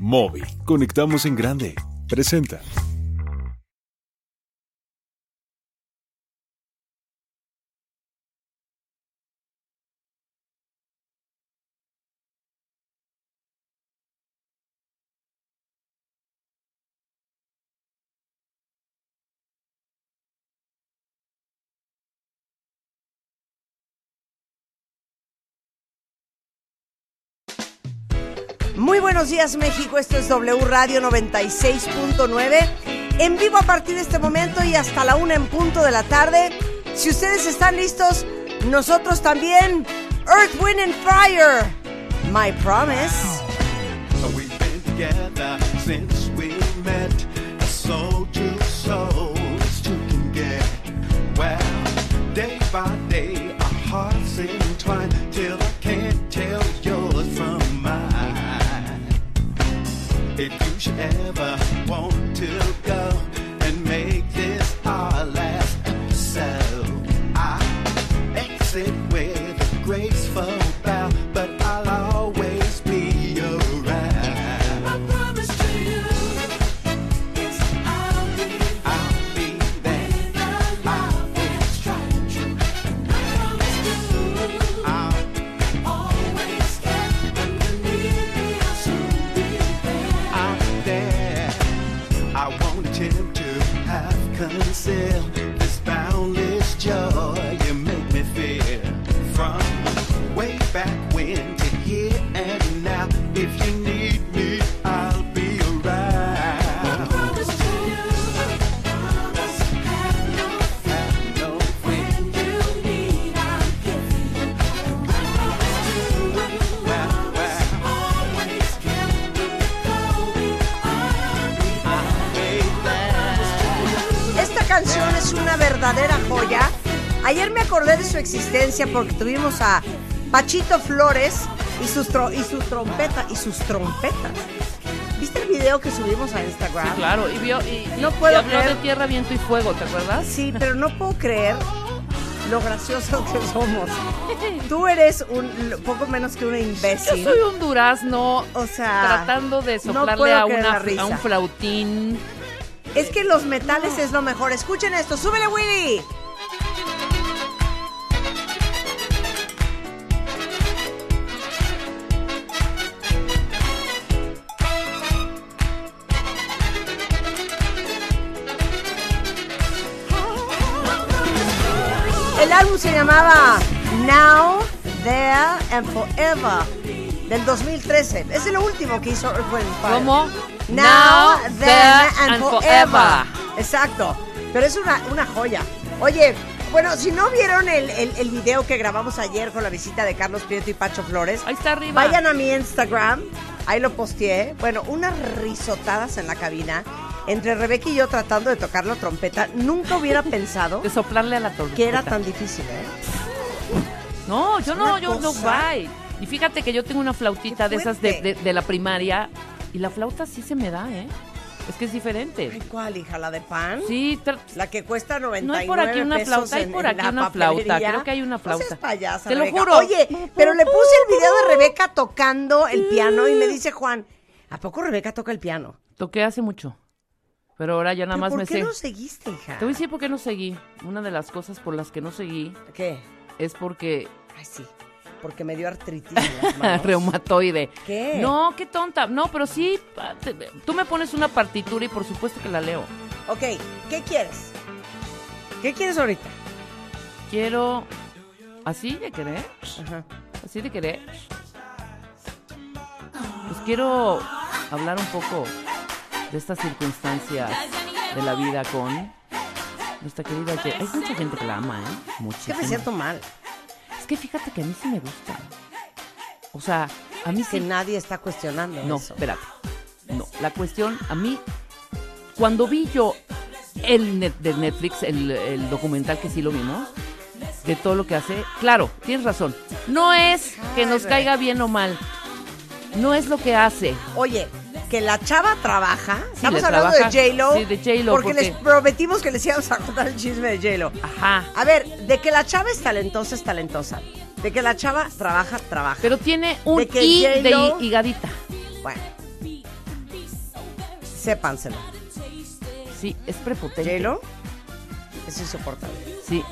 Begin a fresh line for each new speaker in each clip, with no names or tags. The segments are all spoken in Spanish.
Móvil. Conectamos en grande. Presenta.
Buenos días México, esto es W Radio 96.9, en vivo a partir de este momento y hasta la una en punto de la tarde. Si ustedes están listos, nosotros también. Earth, Wind and Fire, My Promise.
We've been together since we met. Soul to soul, as two can get. Well, day by day, should ever want to go
verdadera joya. Ayer me acordé de su existencia porque tuvimos a Pachito Flores y sus, tro- y su trompeta y sus trompetas. ¿Viste el video que subimos a Instagram?
Sí, claro, y, vio, y,
No
y
puedo
habló
creer.
de tierra, viento y fuego, ¿te acuerdas?
Sí, pero no puedo creer lo graciosos que somos. Tú eres un poco menos que una
Yo
imbécil.
soy un durazno
O sea,
tratando de
no
soplarle
puedo
a, una, a un flautín.
Es que los metales es lo mejor. Escuchen esto, súbele Willy. El álbum se llamaba Now, There and Forever del 2013. Es lo último que hizo Earth, Wind Fire.
¿Cómo?
Now,
Now,
then,
then,
and,
and
forever.
forever.
Exacto. Pero es una, una joya. Oye, bueno, si no vieron el, el, el video que grabamos ayer con la visita de Carlos Prieto y Pacho Flores,
Ahí está arriba.
vayan a mi Instagram. Ahí lo posteé. Bueno, unas risotadas en la cabina. Entre Rebeca y yo tratando de tocar la trompeta. Nunca hubiera pensado
De soplarle a la tormenta.
que era tan difícil, ¿eh?
No, yo no, yo no,
cosa.
bye. Y fíjate que yo tengo una flautita
Qué
de esas de, de- de la primaria y la flauta sí se me da, ¿eh? Es que es diferente.
Ay, ¿cuál, hija? ¿La de pan?
Sí,
La que cuesta 99
No hay por aquí una flauta, hay por aquí una flauta, creo que hay una
No seas
flauta.
payasa,
Te lo
Rebeca.
juro.
Oye, pero le puse el video de Rebeca tocando el piano y me dice Juan, ¿a poco Rebeca toca el piano?
toqué hace mucho. Pero ahora ya nada
¿Pero
más
¿Por
me
qué
sé.
no seguiste, hija?
Te voy a decir por qué no seguí. Una de las cosas por las que no seguí
¿Qué?
es porque
Ay, sí, porque me dio artritis en las manos.
reumatoide.
¿Qué?
No, qué tonta. No, pero sí, te- tú me pones una partitura y por supuesto que la leo.
Ok, ¿qué quieres? ¿Qué quieres ahorita?
Quiero así de querer,
Ajá.
así de querer. Pues quiero hablar un poco de estas circunstancias de la vida con nuestra querida Hay mucha gente que la ama, ¿eh?
Es que me siento mal.
Que fíjate que a mí sí me gusta. O sea, a mí
Que
sí.
nadie está cuestionando
No,
eso.
espérate. No, la cuestión, a mí, cuando vi yo el net, de Netflix, el, el documental que sí lo vimos, de todo lo que hace, claro, tienes razón. No es que nos caiga bien o mal. No es lo que hace.
Oye, que la chava trabaja. Estamos hablando
trabaja.
de J-Lo.
Sí, de J.Lo,
Porque,
porque-
les prometimos que les íbamos a contar el chisme de J-Lo.
Ajá.
A ver, de que la chava es talentosa, es talentosa. De que la chava trabaja, trabaja.
Pero tiene un
De que
I de higadita.
Bueno, Sépanselo.
Sí, es prepotente.
¿J-Lo? Es insoportable.
Sí.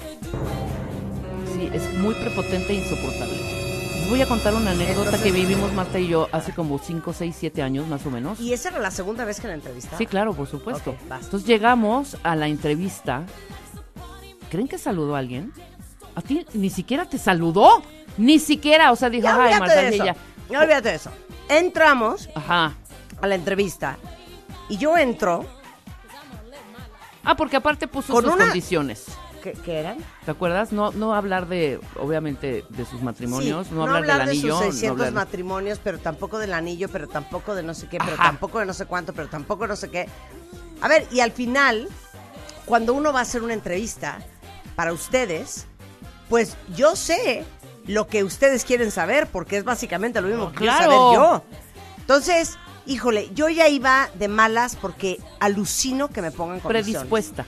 Sí, es muy prepotente e insoportable. Les voy a contar una anécdota
Entonces-
que vivimos Marta y yo hace como 5, 6, 7 años más o menos.
¿Y esa era la segunda vez que la entrevistaba?
Sí, claro, por supuesto. Entonces llegamos a la entrevista. ¿Creen que saludó a alguien? A ti ni siquiera te saludó. Ni siquiera, o sea, dijo,
Ya
ay, Marta,
de
ella.
Ya olvídate de eso. Entramos
Ajá.
a la entrevista y yo entro.
Ah, porque aparte puso sus
una-
condiciones.
¿Qué, qué eran?
¿Te acuerdas? No, no hablar de, obviamente, de sus matrimonios,
Sí,
no, hablar, del
de
anillo.
sus
no
600
hablar-
matrimonios, pero tampoco del anillo, pero tampoco de no sé qué, pero
Ajá.
tampoco de no sé cuánto, pero tampoco de no sé qué. A ver, y al final, cuando uno va a hacer una entrevista para ustedes, pues yo sé lo que ustedes quieren saber, porque es básicamente lo mismo que quiero
Claro.
saber yo. Entonces, híjole, yo ya iba de malas porque alucino que me pongan condiciones.
predispuesta.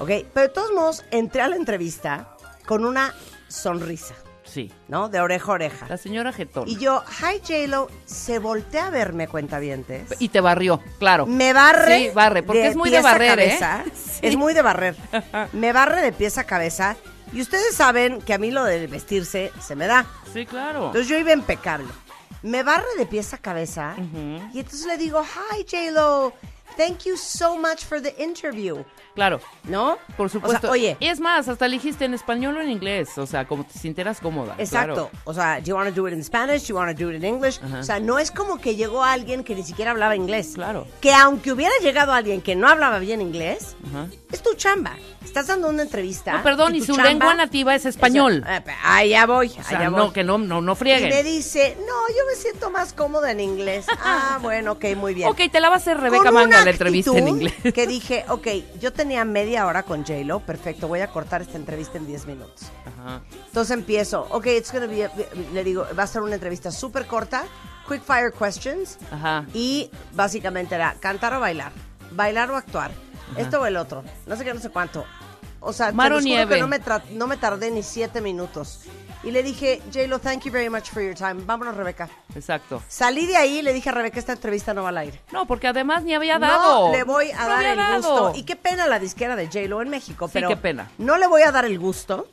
Ok, pero de todos modos, entré a la entrevista con una sonrisa,
Sí.
¿no? De oreja a oreja.
La señora Getón.
Y yo, hi J-Lo, se voltea a verme, cuentavientes.
Y te barrió, claro.
Me barre.
Sí, barre, porque es muy de barrer, ¿eh? Sí.
Es muy de barrer. Me barre de pies a cabeza. Y ustedes saben que a mí lo de vestirse se me da.
Sí, claro.
Entonces yo iba impecable. Me barre de pies a cabeza. Y entonces le digo, hi J-Lo, thank you so much for the interview.
Claro,
¿No?
por supuesto.
O sea, oye,
Y es más, hasta elegiste en español o en inglés, o sea, como te sintieras cómoda.
Exacto.
claro.
O sea, do you want to do it in Spanish? Do you want to do it in English?
Ajá.
O sea, no es como que llegó alguien que ni siquiera hablaba inglés.
Claro.
Que aunque hubiera llegado alguien que no hablaba bien inglés,
Ajá.
es tu chamba. Estás dando una entrevista.
No, perdón, y su
chamba
lengua nativa es español.
es- eh, allá voy,
O sea,
allá
no,
voy.
que no, no, no
y me
frieguen.
dice, no, yo me siento más cómoda en inglés. ah, bueno, ok, muy bien.
Ok, te la va a hacer Rebeca Manga
una
la entrevista en inglés.
Que dije, ok, yo tenía media hora con J-Lo, perfecto, voy a cortar esta entrevista en 10 minutos.
Ajá.
Entonces empiezo, ok, it's gonna be, le digo, va a ser una entrevista súper corta, quick fire questions,
Ajá.
y básicamente era cantar o bailar, bailar o actuar, esto o el otro, no sé qué, no sé cuánto. O sea, te que no me, no me tardé ni siete minutos. Y le dije, J-Lo, thank you very much for your time. Vámonos, Rebeca.
Exacto.
Salí de ahí y le dije a Rebeca, esta entrevista no va al aire.
No, porque además ni había dado.
No le voy a
No
dar el
dado.
gusto. Y qué pena la disquera de J-Lo en México,
Sí,
pero
qué pena.
no le voy a dar el gusto.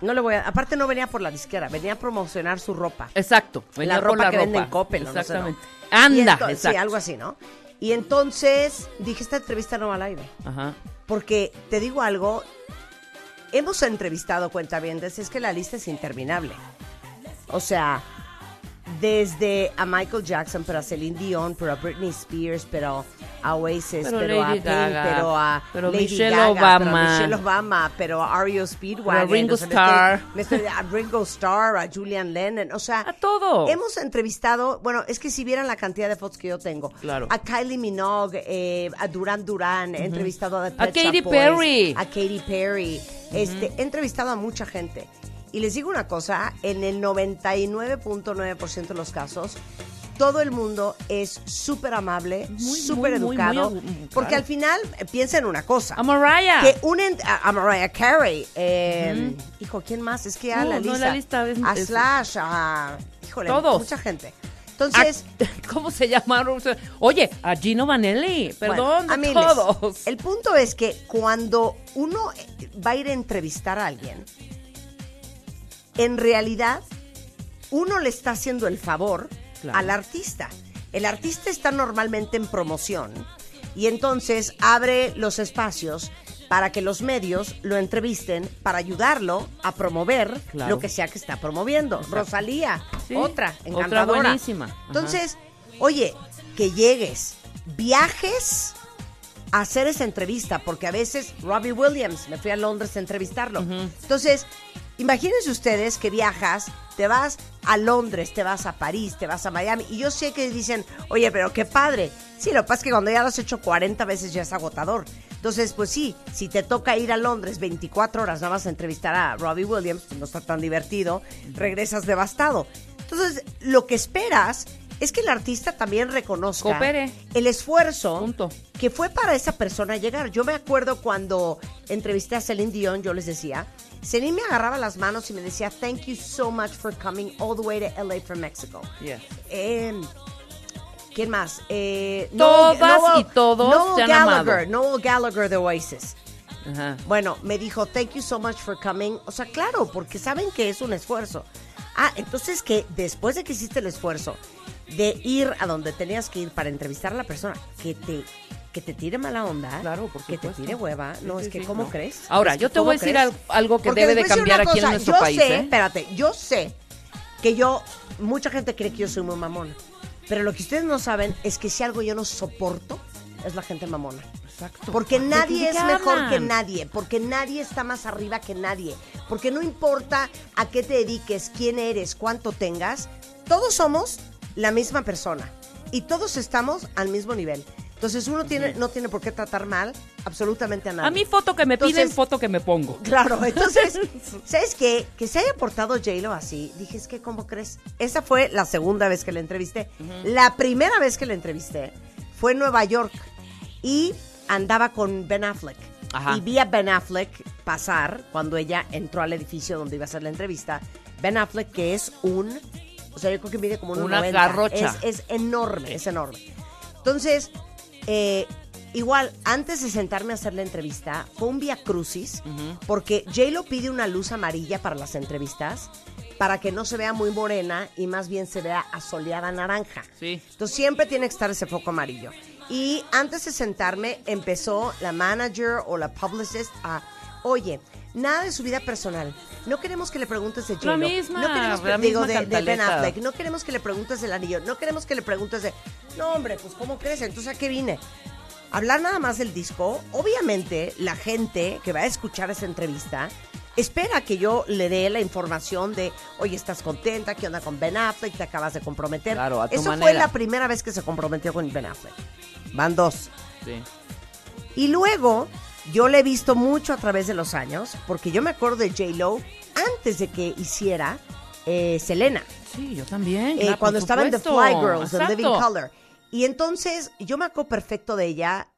No le voy a, aparte no venía por la disquera, venía a promocionar su ropa.
Exacto. venía
la
por
ropa
la
que
ropa.
vende en Coppel, o no sé, ¿no?
Exactamente. Anda,
ento- Sí,
exacto.
algo así, ¿no? Y entonces dije, esta entrevista no va al aire.
Ajá.
Porque te digo algo, hemos entrevistado cuentavientes, es que la lista es interminable. O sea, desde a Michael Jackson, pero a Celine Dion, pero a Britney Spears, pero a Oasis,
Pero
pero, a Pink, pero a
pero
Lady
Michelle
Gaga, pero a
Obama.
Michelle Obama, pero a R.E.O. Speedwagon,
Pero a Ringo
o sea, me
Starr.
estoy- me estoy- a Ringo Starr, a Julian Lennon, o sea,
A todo.
Hemos entrevistado, bueno, es que si vieran la cantidad de fotos que yo tengo,
Claro.
a Kylie Minogue, eh, a Duran Duran, he entrevistado a, The
Katy
Boys,
Perry.
a Katy Perry, este, he entrevistado a mucha gente. Y les digo una cosa, en el 99.9% de los casos, todo el mundo es súper amable, súper
muy, muy,
educado,
muy,
porque
claro.
al final eh, piensa en una cosa.
A Mariah.
Que un a, a Mariah Carey, eh, hijo, ¿quién más? Es que a
No,
la
no,
lista,
la lista es-
a Slash, a híjole,
Todos.
mucha gente. Entonces,
¿Cómo se llamaron? Oye, a Gino Vanelli. Perdón,
bueno, a
de
miles.
todos.
El punto es que cuando uno va a ir a entrevistar a alguien, en realidad uno le está haciendo el favor
Claro.
al artista. El artista está normalmente en promoción y entonces abre los espacios para que los medios lo entrevisten para ayudarlo a promover
Claro.
lo que sea que está promoviendo. Rosalía,
Sí,
otra,
otra
encantadora.
buenísima. Ajá.
Entonces, oye, que llegues, viajes a hacer esa entrevista, porque a veces Robbie Williams, me fui a Londres a entrevistarlo. Entonces, imagínense ustedes que viajas, te vas a Londres, te vas a París, te vas a Miami, y yo sé que dicen, oye, pero qué padre. Sí, lo que pasa es que cuando ya lo has hecho 40 veces ya es agotador. Entonces, pues sí, si te toca ir a Londres 24 horas nada más a entrevistar a Robbie Williams, pues no está tan divertido, regresas devastado. Entonces, lo que esperas es que el artista también reconozca
Coopere.
el esfuerzo
Punto.
que fue para esa persona llegar. Yo me acuerdo cuando entrevisté a Celine Dion, yo les decía, Celine me agarraba las manos y me decía, thank you so much for coming all the way to LA from Mexico.
Yes.
Eh, ¿Quién más? Eh,
Todas
Noel-
y todos
Noel
te han
Gallagher,
amado.
Noel Gallagher de Oasis.
Ajá.
Bueno, me dijo, thank you so much for coming. O sea, claro, porque saben que es un esfuerzo. Ah, entonces que después de que hiciste el esfuerzo de ir a donde tenías que ir para entrevistar a la persona, que te, que te tire mala onda,
Claro, por
que te tire hueva, no,
Sí,
es que
sí,
¿cómo
no.
crees?
Ahora,
Es que
yo te
¿cómo
voy a decir al- algo que
Porque
debe de cambiar aquí en nuestro
yo
país,
Sé,
¿eh?
Espérate, yo sé que yo, mucha gente cree que yo soy muy mamona, pero lo que ustedes no saben es que si algo yo no soporto es la gente mamona.
Exacto.
Porque
¿De
nadie es mejor que nadie, porque nadie está más arriba que nadie, porque no importa a qué te dediques, quién eres, cuánto tengas, todos somos la misma persona y todos estamos al mismo nivel. Entonces uno tiene, no tiene por qué tratar mal absolutamente a nadie.
A mí foto que me piden,
Entonces-
foto que me pongo.
Claro, entonces, ¿sabes qué? Que se haya portado J-Lo así, dije, es que, ¿cómo crees? Esa fue la segunda vez que la entrevisté. La primera vez que la entrevisté fue en Nueva York y andaba con Ben Affleck.
Ajá.
Y vi a Ben Affleck pasar cuando ella entró al edificio donde iba a hacer la entrevista. Ben Affleck, que es un. O sea, yo creo que mide como
Una
1,90.
garrocha.
Es, es enorme, es enorme. Entonces, eh, igual, antes de sentarme a hacer la entrevista, fue un via crucis, porque J-Lo pide una luz amarilla para las entrevistas, para que no se vea muy morena y más bien se vea asoleada naranja.
Sí.
Entonces siempre tiene que estar ese foco amarillo. Y antes de sentarme, empezó la manager o la publicist a, oye, nada de su vida personal. No queremos que le preguntes de J-Lo.
misma,
no queremos
la
digo,
misma
de, de Ben. Affleck. No queremos que le preguntes del anillo. No queremos que le preguntes de, no hombre, pues ¿cómo crees? Entonces ¿a qué vine? Hablar nada más del disco. Obviamente la gente que va a escuchar esa entrevista espera que yo le dé la información de, oye, ¿estás contenta? ¿Qué onda con Ben Affleck? ¿Te acabas de comprometer?
Claro, a tu
Eso fue la primera vez que se comprometió con Ben Affleck. Van dos.
Sí.
Y luego, yo le he visto mucho a través de los años, porque yo me acuerdo de J-Lo antes de que hiciera eh, Selena,
Sí, yo también.
eh, cuando estaba en The. Fly Girls, en Living. Color. Y entonces, yo me acuerdo perfecto de ella,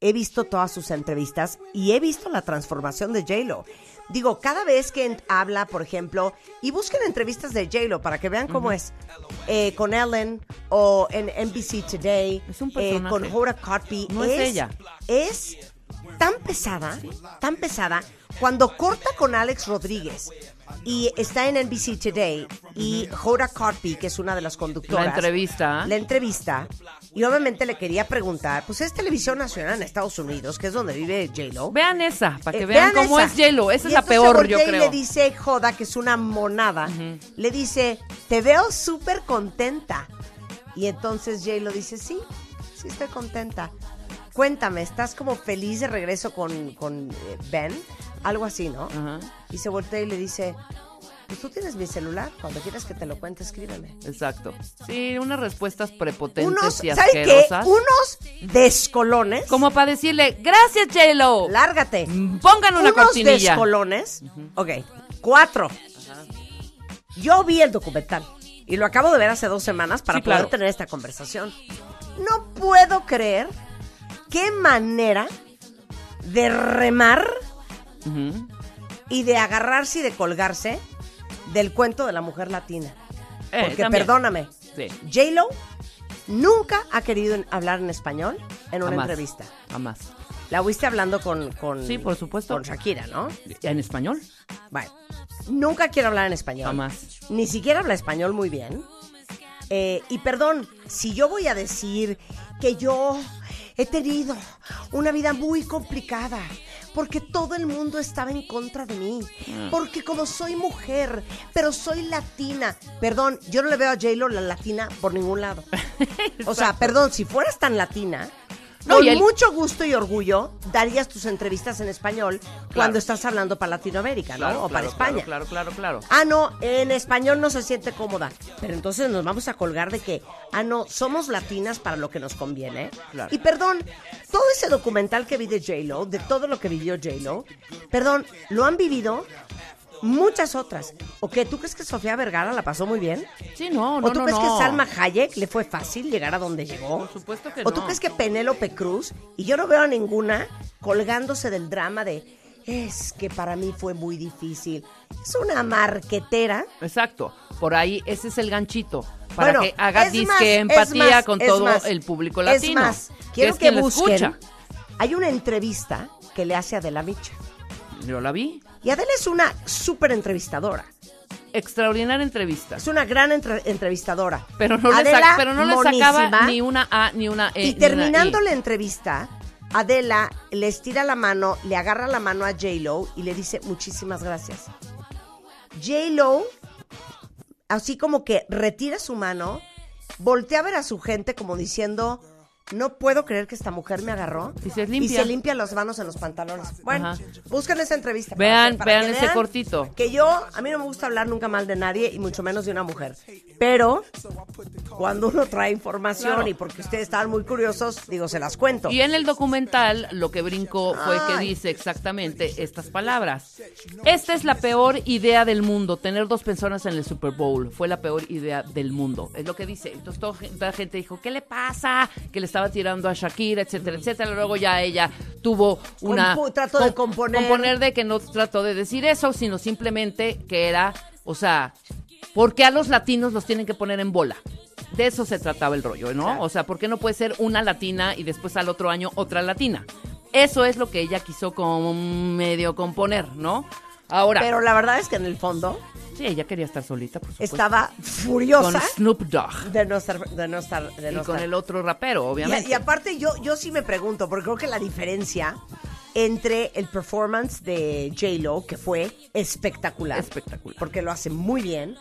he visto todas sus entrevistas y he visto la transformación de J-Lo. Digo, cada vez que habla, por ejemplo, y busquen entrevistas de J-Lo para que vean cómo es, eh, con Ellen o en NBC Today,
Es un
eh, con Hora Cotby.
No es ella.
Es tan pesada, tan pesada, cuando corta con Alex Rodríguez y está en NBC Today y Hoda Kotb, que es una de las conductoras.
La entrevista.
La entrevista. Y obviamente le quería preguntar, pues es televisión nacional en Estados Unidos, que es donde vive J-Lo.
Vean esa, para que
Eh,
vean, cómo
esa.
es J-Lo. Esa
Y
es la peor, yo
y
creo.
le dice Joda, que es una monada, le dice, te veo súper contenta. Y entonces Jay lo dice, sí, sí estoy contenta. Cuéntame, ¿estás como feliz de regreso con, con eh, Ben? Algo así, ¿no?
Ajá,
Y se voltea y le dice, pues tú tienes mi celular, cuando quieras que te lo cuente, escríbeme.
exacto. Sí, unas respuestas prepotentes
Unos,
y
¿sabes qué?
asquerosas.
Unos descolones.
Como para decirle, gracias, J-Lo.
Lárgate.
Pongan una
unos
cortinilla.
descolones. Ok, cuatro. Yo vi el documental y lo acabo de ver hace dos semanas para
Sí, claro.
poder tener esta conversación. No puedo creer qué manera de remar y de agarrarse y de colgarse del cuento de la mujer latina.
Eh,
Porque
también.
perdóname,
Sí,
J-Lo nunca ha querido hablar en español en una
jamás,
entrevista.
Jamás.
La oíste hablando con, con,
Sí, por supuesto.
con Shakira, ¿no?
¿En español?
Bueno, nunca quiere hablar en español.
Jamás.
Ni siquiera habla español muy bien. Eh, y perdón, si yo voy a decir que yo he tenido una vida muy complicada, porque todo el mundo estaba en contra de mí,
Mm.
porque como soy mujer, pero soy latina, perdón, yo no le veo a J-Lo la latina por ningún lado. O sea, perdón, si fueras tan latina,
No,
con
el-
mucho gusto y orgullo darías tus entrevistas en español cuando estás hablando para Latinoamérica, ¿no?
Claro,
o para España.
Claro, claro, claro, claro.
Ah, no, en español no se siente cómoda. Pero entonces nos vamos a colgar de que, ah, no, somos latinas para lo que nos conviene.
Claro.
Y perdón, todo ese documental que vi de J-Lo, de todo lo que vivió J-Lo, perdón, lo han vivido muchas otras. ¿O qué? ¿Tú crees que Sofía Vergara la pasó muy bien?
Sí, no, no,
¿O tú
no,
crees
no.
que Salma Hayek le fue fácil llegar a donde llegó?
Por supuesto que
¿O tú
no.
crees que Penélope Cruz, y yo no veo a ninguna colgándose del drama de Es que para mí fue muy difícil. Es una marquetera.
Exacto. Por ahí, ese es el ganchito. Para
Bueno,
que haga
es
disque
más, es
empatía
más,
con
es
todo
más.
el público
Es
latino.
más, quiero
es
que
lo
busquen.
escucha.
Hay una entrevista que le hace a Adela Micha.
Yo la vi.
Y Adela es una súper entrevistadora.
Extraordinaria entrevista.
Es una gran entre- entrevistadora.
Pero no, le,
Adela,
sa- pero no le sacaba ni una A ni una E.
Y
una
terminando la entrevista, Adela le estira la mano, le agarra la mano a J-Lo y le dice muchísimas gracias. J-Lo, así como que retira su mano, voltea a ver a su gente como diciendo, no puedo creer que esta mujer me agarró.
Y se limpia.
Y se limpia las manos en los pantalones. Bueno,
Ajá.
busquen esa entrevista. para
Vean,
que- para
vean ese
vean
cortito.
Que yo, a mí no me gusta hablar nunca mal de nadie y mucho menos de una mujer. Pero cuando uno trae información
Claro.
y porque ustedes estaban muy curiosos, digo, se las cuento.
Y en el documental lo que brincó fue que dice exactamente estas palabras. Esta es la peor idea del mundo, tener dos personas en el Super Bowl. Fue la peor idea del mundo. Es lo que dice. Entonces toda, la gente dijo, ¿qué le pasa? Que le estaba tirando a Shakira, etcétera, etcétera. Luego ya ella tuvo una...
Compu- trató de componer.
Componer de que no trató de decir eso, sino simplemente que era, o sea, ¿por qué a los latinos los tienen que poner en bola? De eso se trataba el rollo, ¿no?
Claro.
O sea, ¿por qué no puede ser una latina y después al otro año otra latina? Eso es lo que ella quiso como medio componer, ¿no? Ahora,
Pero la verdad es que en el fondo
sí, ella quería estar solita, por supuesto.
estaba
con
furiosa
Snoop Dogg
de no estar, de no estar, de
y
no
con
estar.
el otro rapero, obviamente.
Y, y aparte yo, yo sí me pregunto, porque creo que la diferencia entre el performance de J-Lo, que fue espectacular,
Espectacular.
porque lo hace muy bien,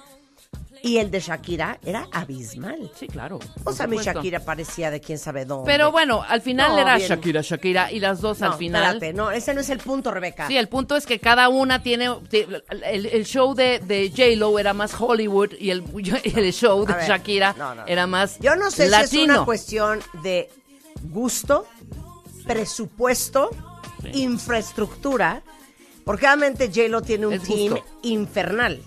y el de Shakira era abismal.
Sí, claro.
O sea, mi
supuesto.
Shakira parecía de quién sabe dónde.
Pero bueno, al final
No,
era
bien.
Shakira, Shakira y las dos
no,
al final.
espérate, no, ese no es el punto, Rebeca.
Sí, el punto es que cada una tiene. El, el show de, de J-Lo era más Hollywood y el, el show de
A ver,
Shakira
no, no, no.
era más.
Yo no sé
latino.
si es una cuestión de gusto, presupuesto, infraestructura, porque obviamente J-Lo tiene un
Es
team
gusto.
infernal.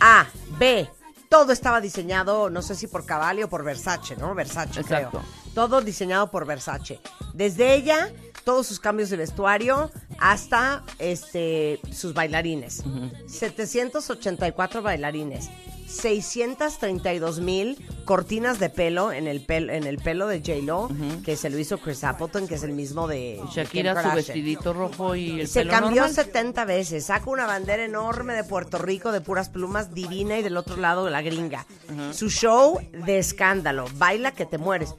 A, B, todo estaba diseñado, no sé si por Cavalli o por Versace, ¿no? Versace,
Exacto.
creo. Todo diseñado por Versace. Desde ella, todos sus cambios de vestuario, hasta este sus bailarines. 784 bailarines. 632 mil cortinas de pelo en el, pel- en el pelo de J-Lo, que se lo hizo Chris Appleton, que es el mismo de
Shakira,
Kim
su vestidito rojo y el
Se
pelo
cambió
normal.
70 veces. Saca una bandera enorme de Puerto Rico de puras plumas divina y del otro lado la gringa. Su show de escándalo. Baila que te mueres.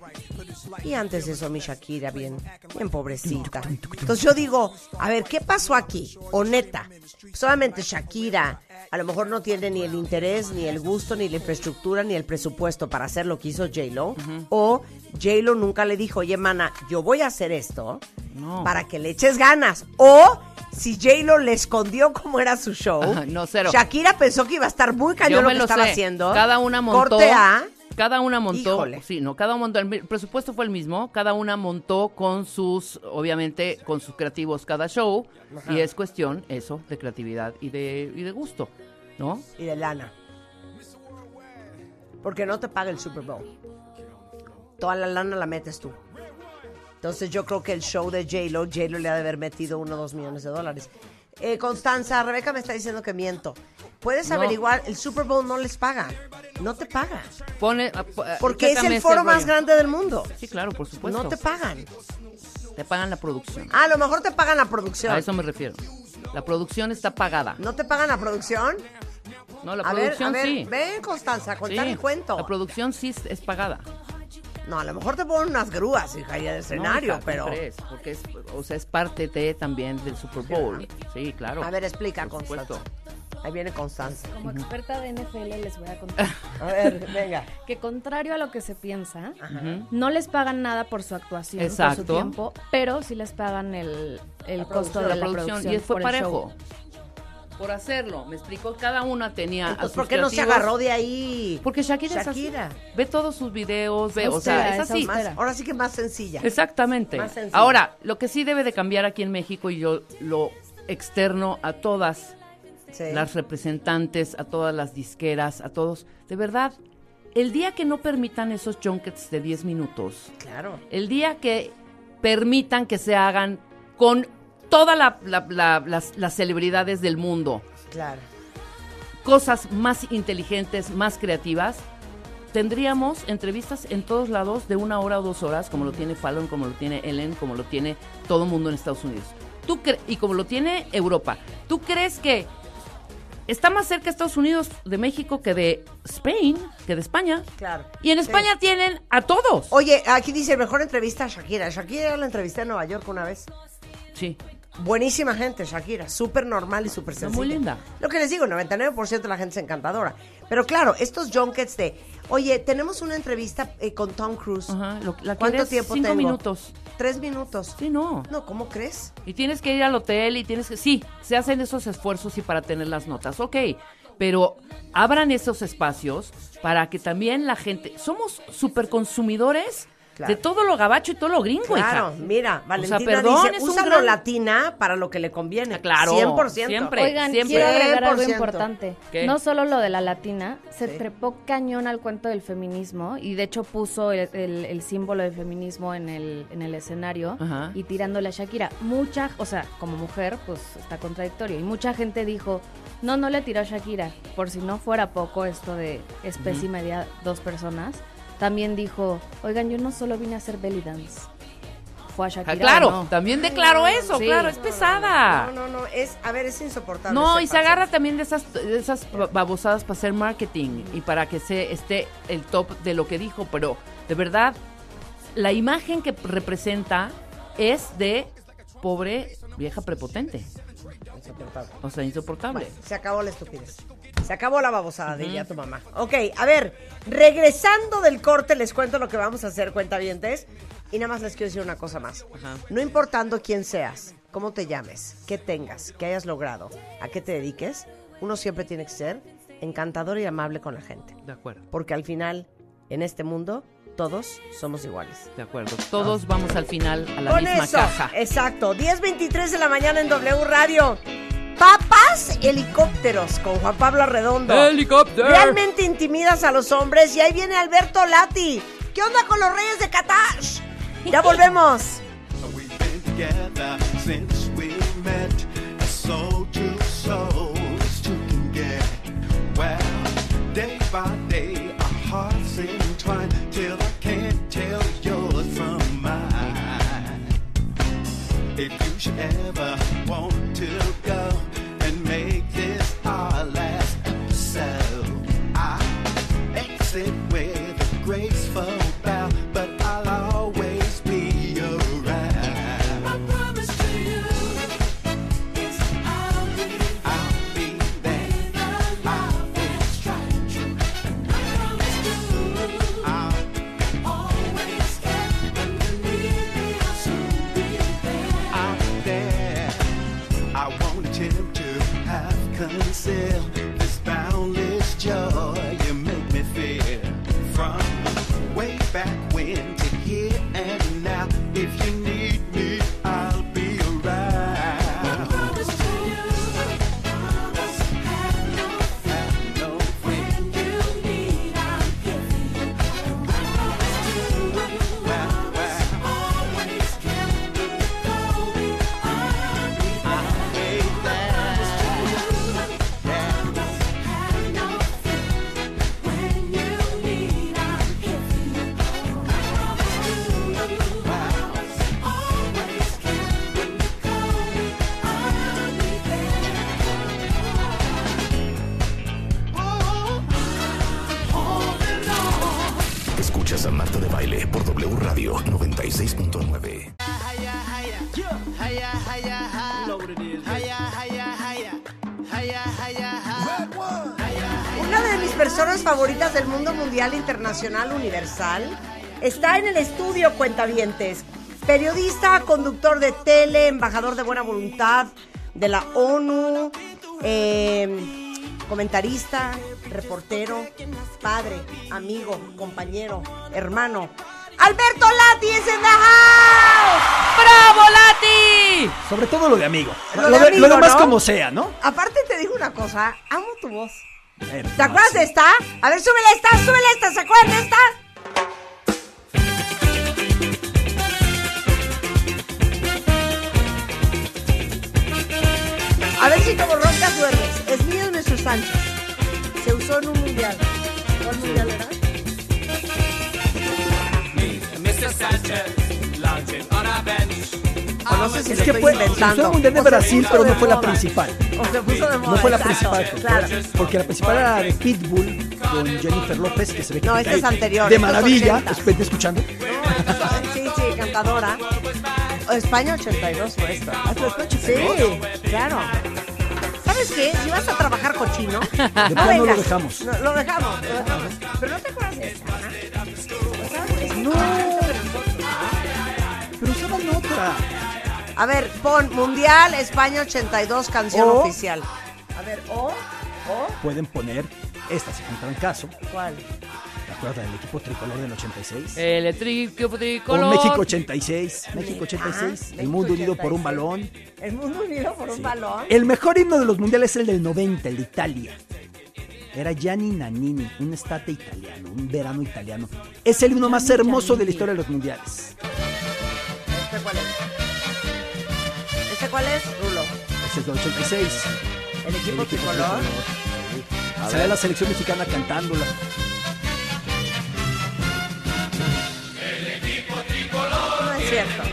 Y antes de eso, mi Shakira, bien, bien pobrecita. Entonces yo digo, a ver, ¿qué pasó aquí? O neta, solamente Shakira a lo mejor no tiene ni el interés, ni el gusto, ni la infraestructura, ni el presupuesto para hacer lo que hizo J-Lo. O J-Lo nunca le dijo, oye, mana, yo voy a hacer esto
No.
para que le eches ganas. O si J-Lo le escondió cómo era su show.
No, cero.
Shakira pensó que iba a estar muy cañón lo que
lo
estaba
sé.
haciendo.
Cada una montó.
Corte A.
Cada una montó.
Híjole.
Sí, no, cada una montó. El presupuesto fue el mismo. Cada una montó con sus, obviamente, con sus creativos cada show. Y es cuestión, eso, de creatividad y de, y de gusto, ¿no?
y de lana. Porque no te paga el Super Bowl. Toda la lana la metes tú. Entonces yo creo que el show de J-Lo, J-Lo le ha de haber metido uno o dos millones de dólares. Eh, Constanza, Rebeca me está diciendo que miento. Puedes
No.
averiguar, el Super Bowl no les paga. No te paga.
Pone, ah, ah,
Porque es el foro más grande del mundo.
Sí, claro, por supuesto.
No te pagan.
Te pagan la producción.
Ah, a lo mejor te pagan la producción.
A eso me refiero. La producción está pagada.
¿No te pagan la producción?
No, la
a ver, a
producción
ver,
sí.
ven Constanza, contar
Sí,
el cuento.
La producción sí es pagada.
No, a lo mejor te ponen unas grúas, hija, y el escenario,
No, hija,
pero...
Porque es, o sea, es parte de, también del Super Bowl. Sí, claro.
A ver, explica,
Por
Constanza.
supuesto.
Ahí viene Constanza.
Como experta de NFL les voy a contar
A ver, venga.
que contrario a lo que se piensa, no les pagan nada por su actuación, por
Exacto.
su tiempo, pero sí les pagan el, el costo
producción,
de
la
la,
producción. Y fue
por el
parejo.
show.
Por hacerlo, me explicó, cada una tenía. a
Entonces,
sus
¿por qué no se agarró de ahí?
Porque Shakira,
Shakira.
es así. Ve todos sus videos, ve, o sea, es así.
Más- ahora sí que más sencilla.
Exactamente.
Más.
Ahora, lo que sí debe de cambiar aquí en México, y yo lo externo a todas
Sí.
las representantes, a todas las disqueras, a todos, de verdad, el día que no permitan esos junkets de 10 minutos,
Claro.
el día que permitan que se hagan con todas la- la- la- las, las celebridades del mundo
Claro.
cosas más inteligentes, más creativas, tendríamos entrevistas en todos lados de una hora o dos horas, como lo tiene Fallon, como lo tiene Ellen, como lo tiene todo el mundo en Estados Unidos. ¿Tú y como lo tiene Europa. ¿Tú crees que está más cerca Estados Unidos de México que de Spain, que de España?
Claro.
Y en
Sí.
España tienen a todos.
Oye, aquí dice, mejor entrevista a Shakira. Shakira la entrevisté en Nueva York una vez.
Sí.
Buenísima gente, Shakira. Súper normal y súper sencilla.
muy linda.
Lo que les digo, 99% de la gente es encantadora. Pero claro, estos junkets de, oye, tenemos una entrevista eh, con Tom Cruise.
Ajá, lo- la
¿Cuánto tiempo
cinco
tengo?
minutos.
Tres minutos.
Sí, no.
No, ¿cómo crees?
Y tienes que ir al hotel y tienes que... Sí, se hacen esos esfuerzos y para tener las notas, ok. Pero abran esos espacios para que también la gente... Somos súper consumidores
Claro.
de todo lo gabacho y todo lo gringo,
Claro,
hija.
mira, Valentina
perdón,
dice,
es un
úsalo
gran-
latina para lo que le conviene.
Claro,
100%.
siempre.
Oigan,
siempre.
quiero agregar algo
100%.
importante.
¿Qué?
No solo lo de la latina, se
Sí.
trepó cañón al cuento del feminismo y de hecho puso el, el- el símbolo del feminismo en el, en el escenario
Ajá.
y tirándole a Shakira. Mucha, o sea, como mujer, pues está contradictorio. Y mucha gente dijo, no, no le tiró a Shakira. Por si no fuera poco esto de es pésima idea dos personas. También dijo, oigan, yo no solo vine a hacer belly dance. Fue a
Ah,
Shakira.
claro,
¿no?
también declaró eso,
Sí.
claro, es pesada.
No, no, no, es, a ver, es insoportable.
No, y se agarra también de esas, de esas ba- babosadas para hacer marketing y para que se esté el top de lo que dijo, pero de verdad, la imagen que representa es de pobre vieja prepotente,
Insoportable.
o sea, insoportable.
Bueno, se acabó la estupidez. Se acabó la babosada, diría tu mamá. Ok, a ver, regresando del corte, les cuento lo que vamos a hacer, cuentavientes. Y nada más les quiero decir una cosa más.
Ajá.
No importando quién seas, cómo te llames, qué tengas, qué hayas logrado, a qué te dediques, uno siempre tiene que ser encantador y amable con la gente.
De acuerdo,
Porque al final, en este mundo, todos somos iguales.
de acuerdo. Todos vamos al final a la
Con
misma
eso,
caja.
exacto. 10.23 de la mañana en W Radio. Papas helicópteros con Juan Pablo Arredondo.
¡Helicóptero!
Realmente intimidas a los hombres y ahí viene Alberto Lati. ¿Qué onda con los Reyes de Qatar? Ya volvemos.
We've been together since
mundial, internacional, universal, está en el estudio Cuentavientes. Periodista, conductor de tele, embajador de buena voluntad de la ONU, eh, comentarista, reportero, padre, amigo, compañero, hermano. Alberto Lati es en the house.
¡Bravo, Lati!
Sobre todo lo de amigo.
Lo
Lo,
de
de-
amigo,
lo demás
¿no?
como sea, ¿no?
Aparte te digo una cosa, amo tu voz. ¿Te acuerdas de esta? A ver, súbele esta, súbele esta, ¿se acuerdan de esta? A ver si como roncas duermes. Es mío nuestro Sánchez. Se usó en un mundial. ¿Cuál mundial era? Mr. Sanchez, lounging on our bench. O no sé si
Es
lo
que
estoy
fue,
inventando.
el Mundial de
O
Brasil, pero
de
no fue la principal.
O se puso de moda.
No fue la
exacto,
principal,
Claro.
porque la principal era de Pitbull con Jennifer López, que se ve que
No, esta es anterior,
De maravilla,
80.
¿Estás escuchando?
Sí, sí, cantadora. España 82 fue esto.
Ah, ¿tú estás
Sí, claro. ¿Sabes qué? Si vas a trabajar cochino, no
plano lo
vengas.
dejamos.
No, lo dejamos, lo dejamos. Pero no te acuerdas de esta. ¿ah? O sea, es
No. Pero usaban otra.
A ver, pon Mundial España 82 canción
O-
oficial. A ver, o, o,
Pueden poner esta si encuentran caso.
¿cuál?
¿Te acuerdas del equipo tricolor del 86?
El eléctrico
O
tricolor.
México 86. México 86.
Ah,
el mundo unido por un
86.
balón.
El mundo unido por un balón.
El mejor himno de los mundiales es el del 90, el de Italia. Era Gianni Nannini, un estate italiano, un verano italiano. Es el himno más hermoso de la historia de los mundiales.
¿Este cuál es? ¿Este cuál es? Rulo.
Ese es del 86.
El equipo
El equipo
tricolor.
tricolor. Sale la selección mexicana cantándola.
No es cierto.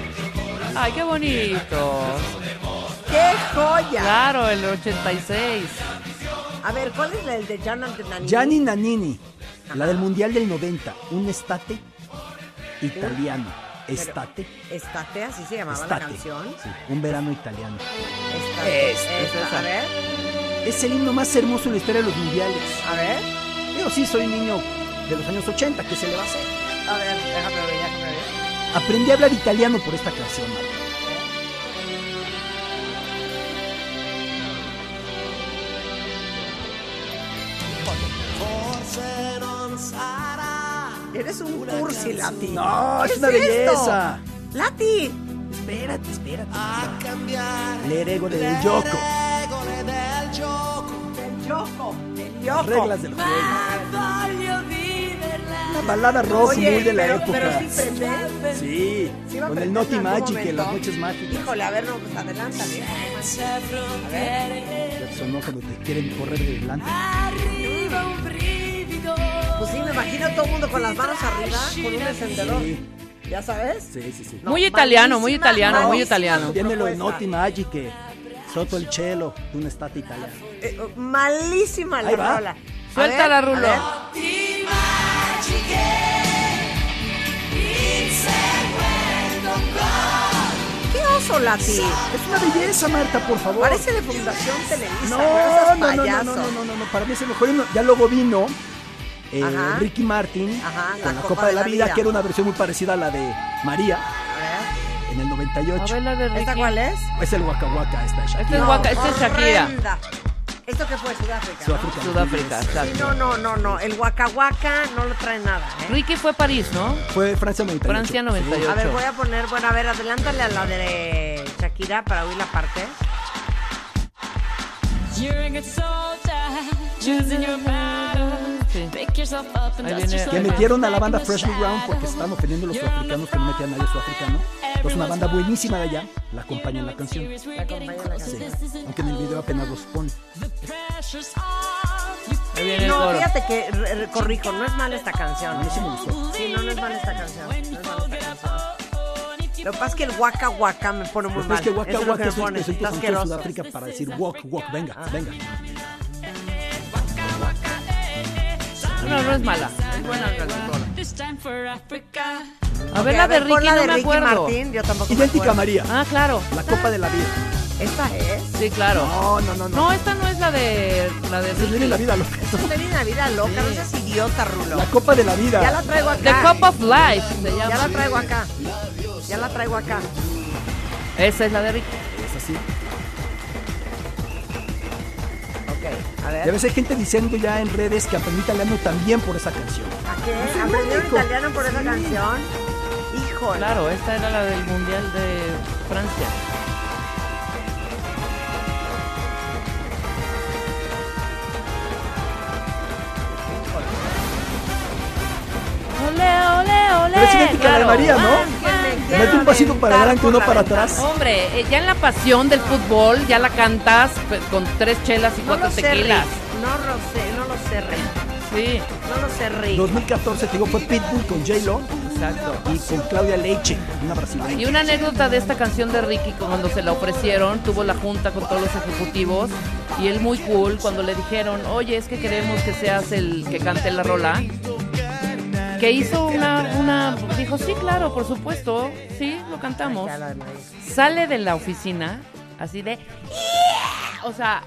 Ay, qué bonito.
¡Qué joya!
Claro, el 86.
A ver, ¿cuál es el de Jan Nannini?
Gianni Nannini, la del mundial del 90, un estate italiano. Estate.
Estate, así se llamaba la
Estate.
canción.
Sí, un verano italiano.
Estate.
Este,
Esta. A ver,
Es el himno más hermoso de la historia de los mundiales.
a ver,
Yo sí soy niño de los años 80, ¿qué se le va a hacer?
a ver, déjame ver, déjame ver.
Aprendí a hablar italiano por esta canción, Marta.
Eres un cursi, Lati.
No,
¿Qué
es una belleza.
Lati.
Espérate, espérate. Le regole del Yoko.
Del Yoko. Del Yoko.
Reglas del juego. Una balada rock
Oye,
muy de la
pero,
época.
Pero sí.
Sí,
a
con el Naughty Magic en las noches mágicas.
Híjole, a ver, no, pues adelántale. A ver.
Ya te sonó cuando te quieren correr de delante.
Pues sí, me imagino a todo el mundo con las manos arriba, con un encendedor.
Sí,
¿Ya sabes?
sí, sí. sí.
No,
Muy italiano, muy italiano, muy italiano.
Tiene lo de
propuesta.
Naughty Magic, que Soto el Chelo, de un estate italiano.
Eh, malísima la rola. A
Suéltala,
ver, a
Rulo.
ver. ¿Qué oso, Lati?
Es una belleza, Marta, por favor.
Parece de Fundación Televisa.
No, no, no, no, no, no, no, no, no, para mí es el mejor. Ya luego vino eh,
Ajá.
Ricky Martin
Ajá,
con la, Copa, de la, vida, que era una versión muy parecida a la de María
A
en el
A
98.
ver la de
ver, ¿esta cuál es?
Es el Waka Waka, esta de
Este
Shakira.
es, Waka- este es Shakira.
horrenda. ¿Esto qué fue? Sudáfrica. ¿no?
Sudáfrica.
Sudáfrica,
Sí,
exacto.
no, no, no, no. El Waka Waka no lo trae nada, ¿eh?
Ricky fue a París, ¿no?
Fue Francia 98.
Francia 98.
A ver, voy a poner, bueno, a ver, adelántale a la de Shakira para oír la parte.
You're a good soldier, choosing your battle.
Sí.
Que metieron a la banda Freshly Ground porque estaban ofendiendo a los sudafricanos que no metían a nadie sudafricano. Entonces una banda buenísima de allá la acompaña en la canción.
La acompaña en la canción.
Isn't
Aunque en el video apenas los pone.
No, fíjate que, corrijo, no es mala esta canción.
A mí sí me gustó.
Sí, no, no es mala esta canción. No es mala esta canción. Lo que pasa es que el Waka Waka me pone muy
Pues
mal.
es que Waka
es
Waka
que
es un
pone.
es un de. Sudáfrica para decir walk, walk, venga, venga.
No, no es mala. Es buena la canción.
This time for Africa.
A ver la de Ricky,
la
no
de
me
Ricky
acuerdo.
Martín, yo tampoco
Idéntica a
acuerdo.
María,
Ah, claro.
la copa de la vida.
¿Esta es?
Sí, claro.
No, no, no, no.
No, esta no es la de la de
Viene la
Ricky.
vida loca.
Es una vida loca, no seas idiota, Rulo.
La copa de la vida.
Ya la traigo acá.
The Cup of Life se
Ya la
llama.
traigo acá. Ya la traigo acá.
Esa es la de Ricky.
A
Y a
ver.
veces hay gente diciendo ya en redes que aprendí italiano también por esa canción.
¿A qué?
Es el
¿Aprendieron
único.
italiano por esa canción? Híjole.
Claro, esta era la del Mundial de Francia. Ole, ole, ole.
Pero es idéntica a la de. María, ¿no? Mete un pasito para adelante, uno para atrás.
Hombre, eh, ya en la pasión del fútbol ya la cantas pues, con tres chelas y
No
cuatro tequilas.
No lo sé, no lo sé, Rick.
Sí,
No lo sé, Rick.
2014, te digo, fue Pitbull con J-Lo
exacto.
y con Claudia Leiche, una brasileña.
Y una anécdota de esta canción de Ricky cuando se la ofrecieron, tuvo la junta con todos los ejecutivos y él muy cool cuando le dijeron, oye, es que queremos que seas el que cante la rola. Que hizo una, una, dijo, sí, claro, por supuesto, sí, lo cantamos. Sale de la oficina así de, o sea,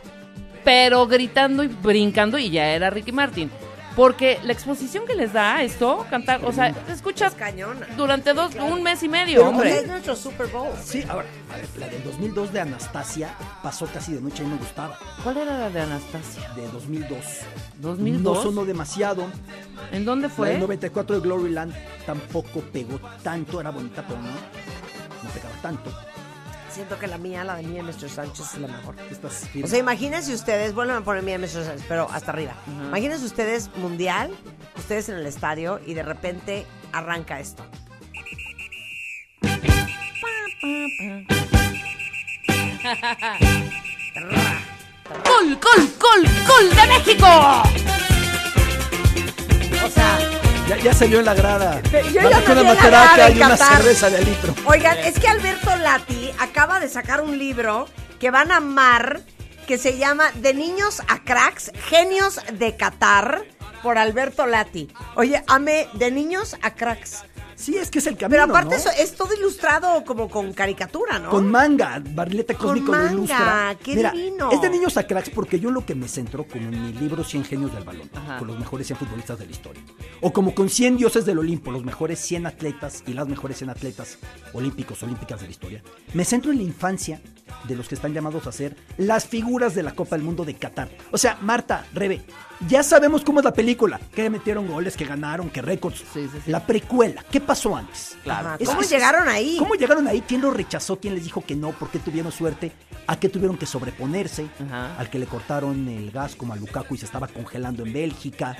pero gritando y brincando y ya era Ricky Martin. Porque la exposición que les da esto, cantar, o sea, te escuchas
Es cañona.
durante dos, un mes y medio,
Pero
hombre.
es nuestro Super Bowl.
Sí, ahora, a ver, la del 2002 de Anastasia pasó casi de noche y me gustaba.
¿Cuál era la de Anastasia?
De 2002.
¿2002?
No sonó demasiado.
¿En dónde
La
fue?
del 94 de Gloryland tampoco pegó tanto, era bonita, pero no, no pegaba tanto.
Siento que la mía, la de mía, Mr. Sánchez es la mejor.
Estas
O sea, imagínense ustedes, vuelven a poner mía, Mr. Sánchez, pero hasta arriba. Imagínense ustedes mundial, ustedes en el estadio y de repente arranca esto.
¡Gol, gol, gol, gol de México!
O sea,
ya, ya salió en la grada.
Yo ya
una materaca y una cerveza de litro.
Oigan, es que Alberto Lati acaba de sacar un libro que van a amar, que se llama De niños a cracks, genios de Qatar, por Alberto Lati. Oye, ame de niños a cracks.
Sí, es que es el camino,
Pero aparte
¿no?
eso es todo ilustrado como con caricatura, ¿no?
Con manga, Barrilete
Con
Cósmico lo
manga,
ilustra.
qué
Mira,
divino.
Es de niños a cracks porque yo lo que me centro como en mi libro 100 genios del balón,
Ajá.
con los mejores 100 futbolistas de la historia. O como con 100 dioses del Olimpo, los mejores 100 atletas y las mejores 100 atletas olímpicos, olímpicas de la historia. Me centro en la infancia de los que están llamados a ser las figuras de la Copa del Mundo de Qatar. O sea, Marta, Rebe, ya sabemos cómo es la película, que metieron goles, que ganaron, que récords.
Sí, sí, sí.
La precuela, ¿qué pasó antes? Es-
¿Cómo
es-
llegaron ahí?
¿Cómo llegaron ahí? ¿Quién lo rechazó? ¿Quién les dijo que no? ¿Por qué tuvieron suerte? ¿A qué tuvieron que sobreponerse?
Ajá.
Al que le cortaron el gas como a Lukaku y se estaba congelando en Bélgica.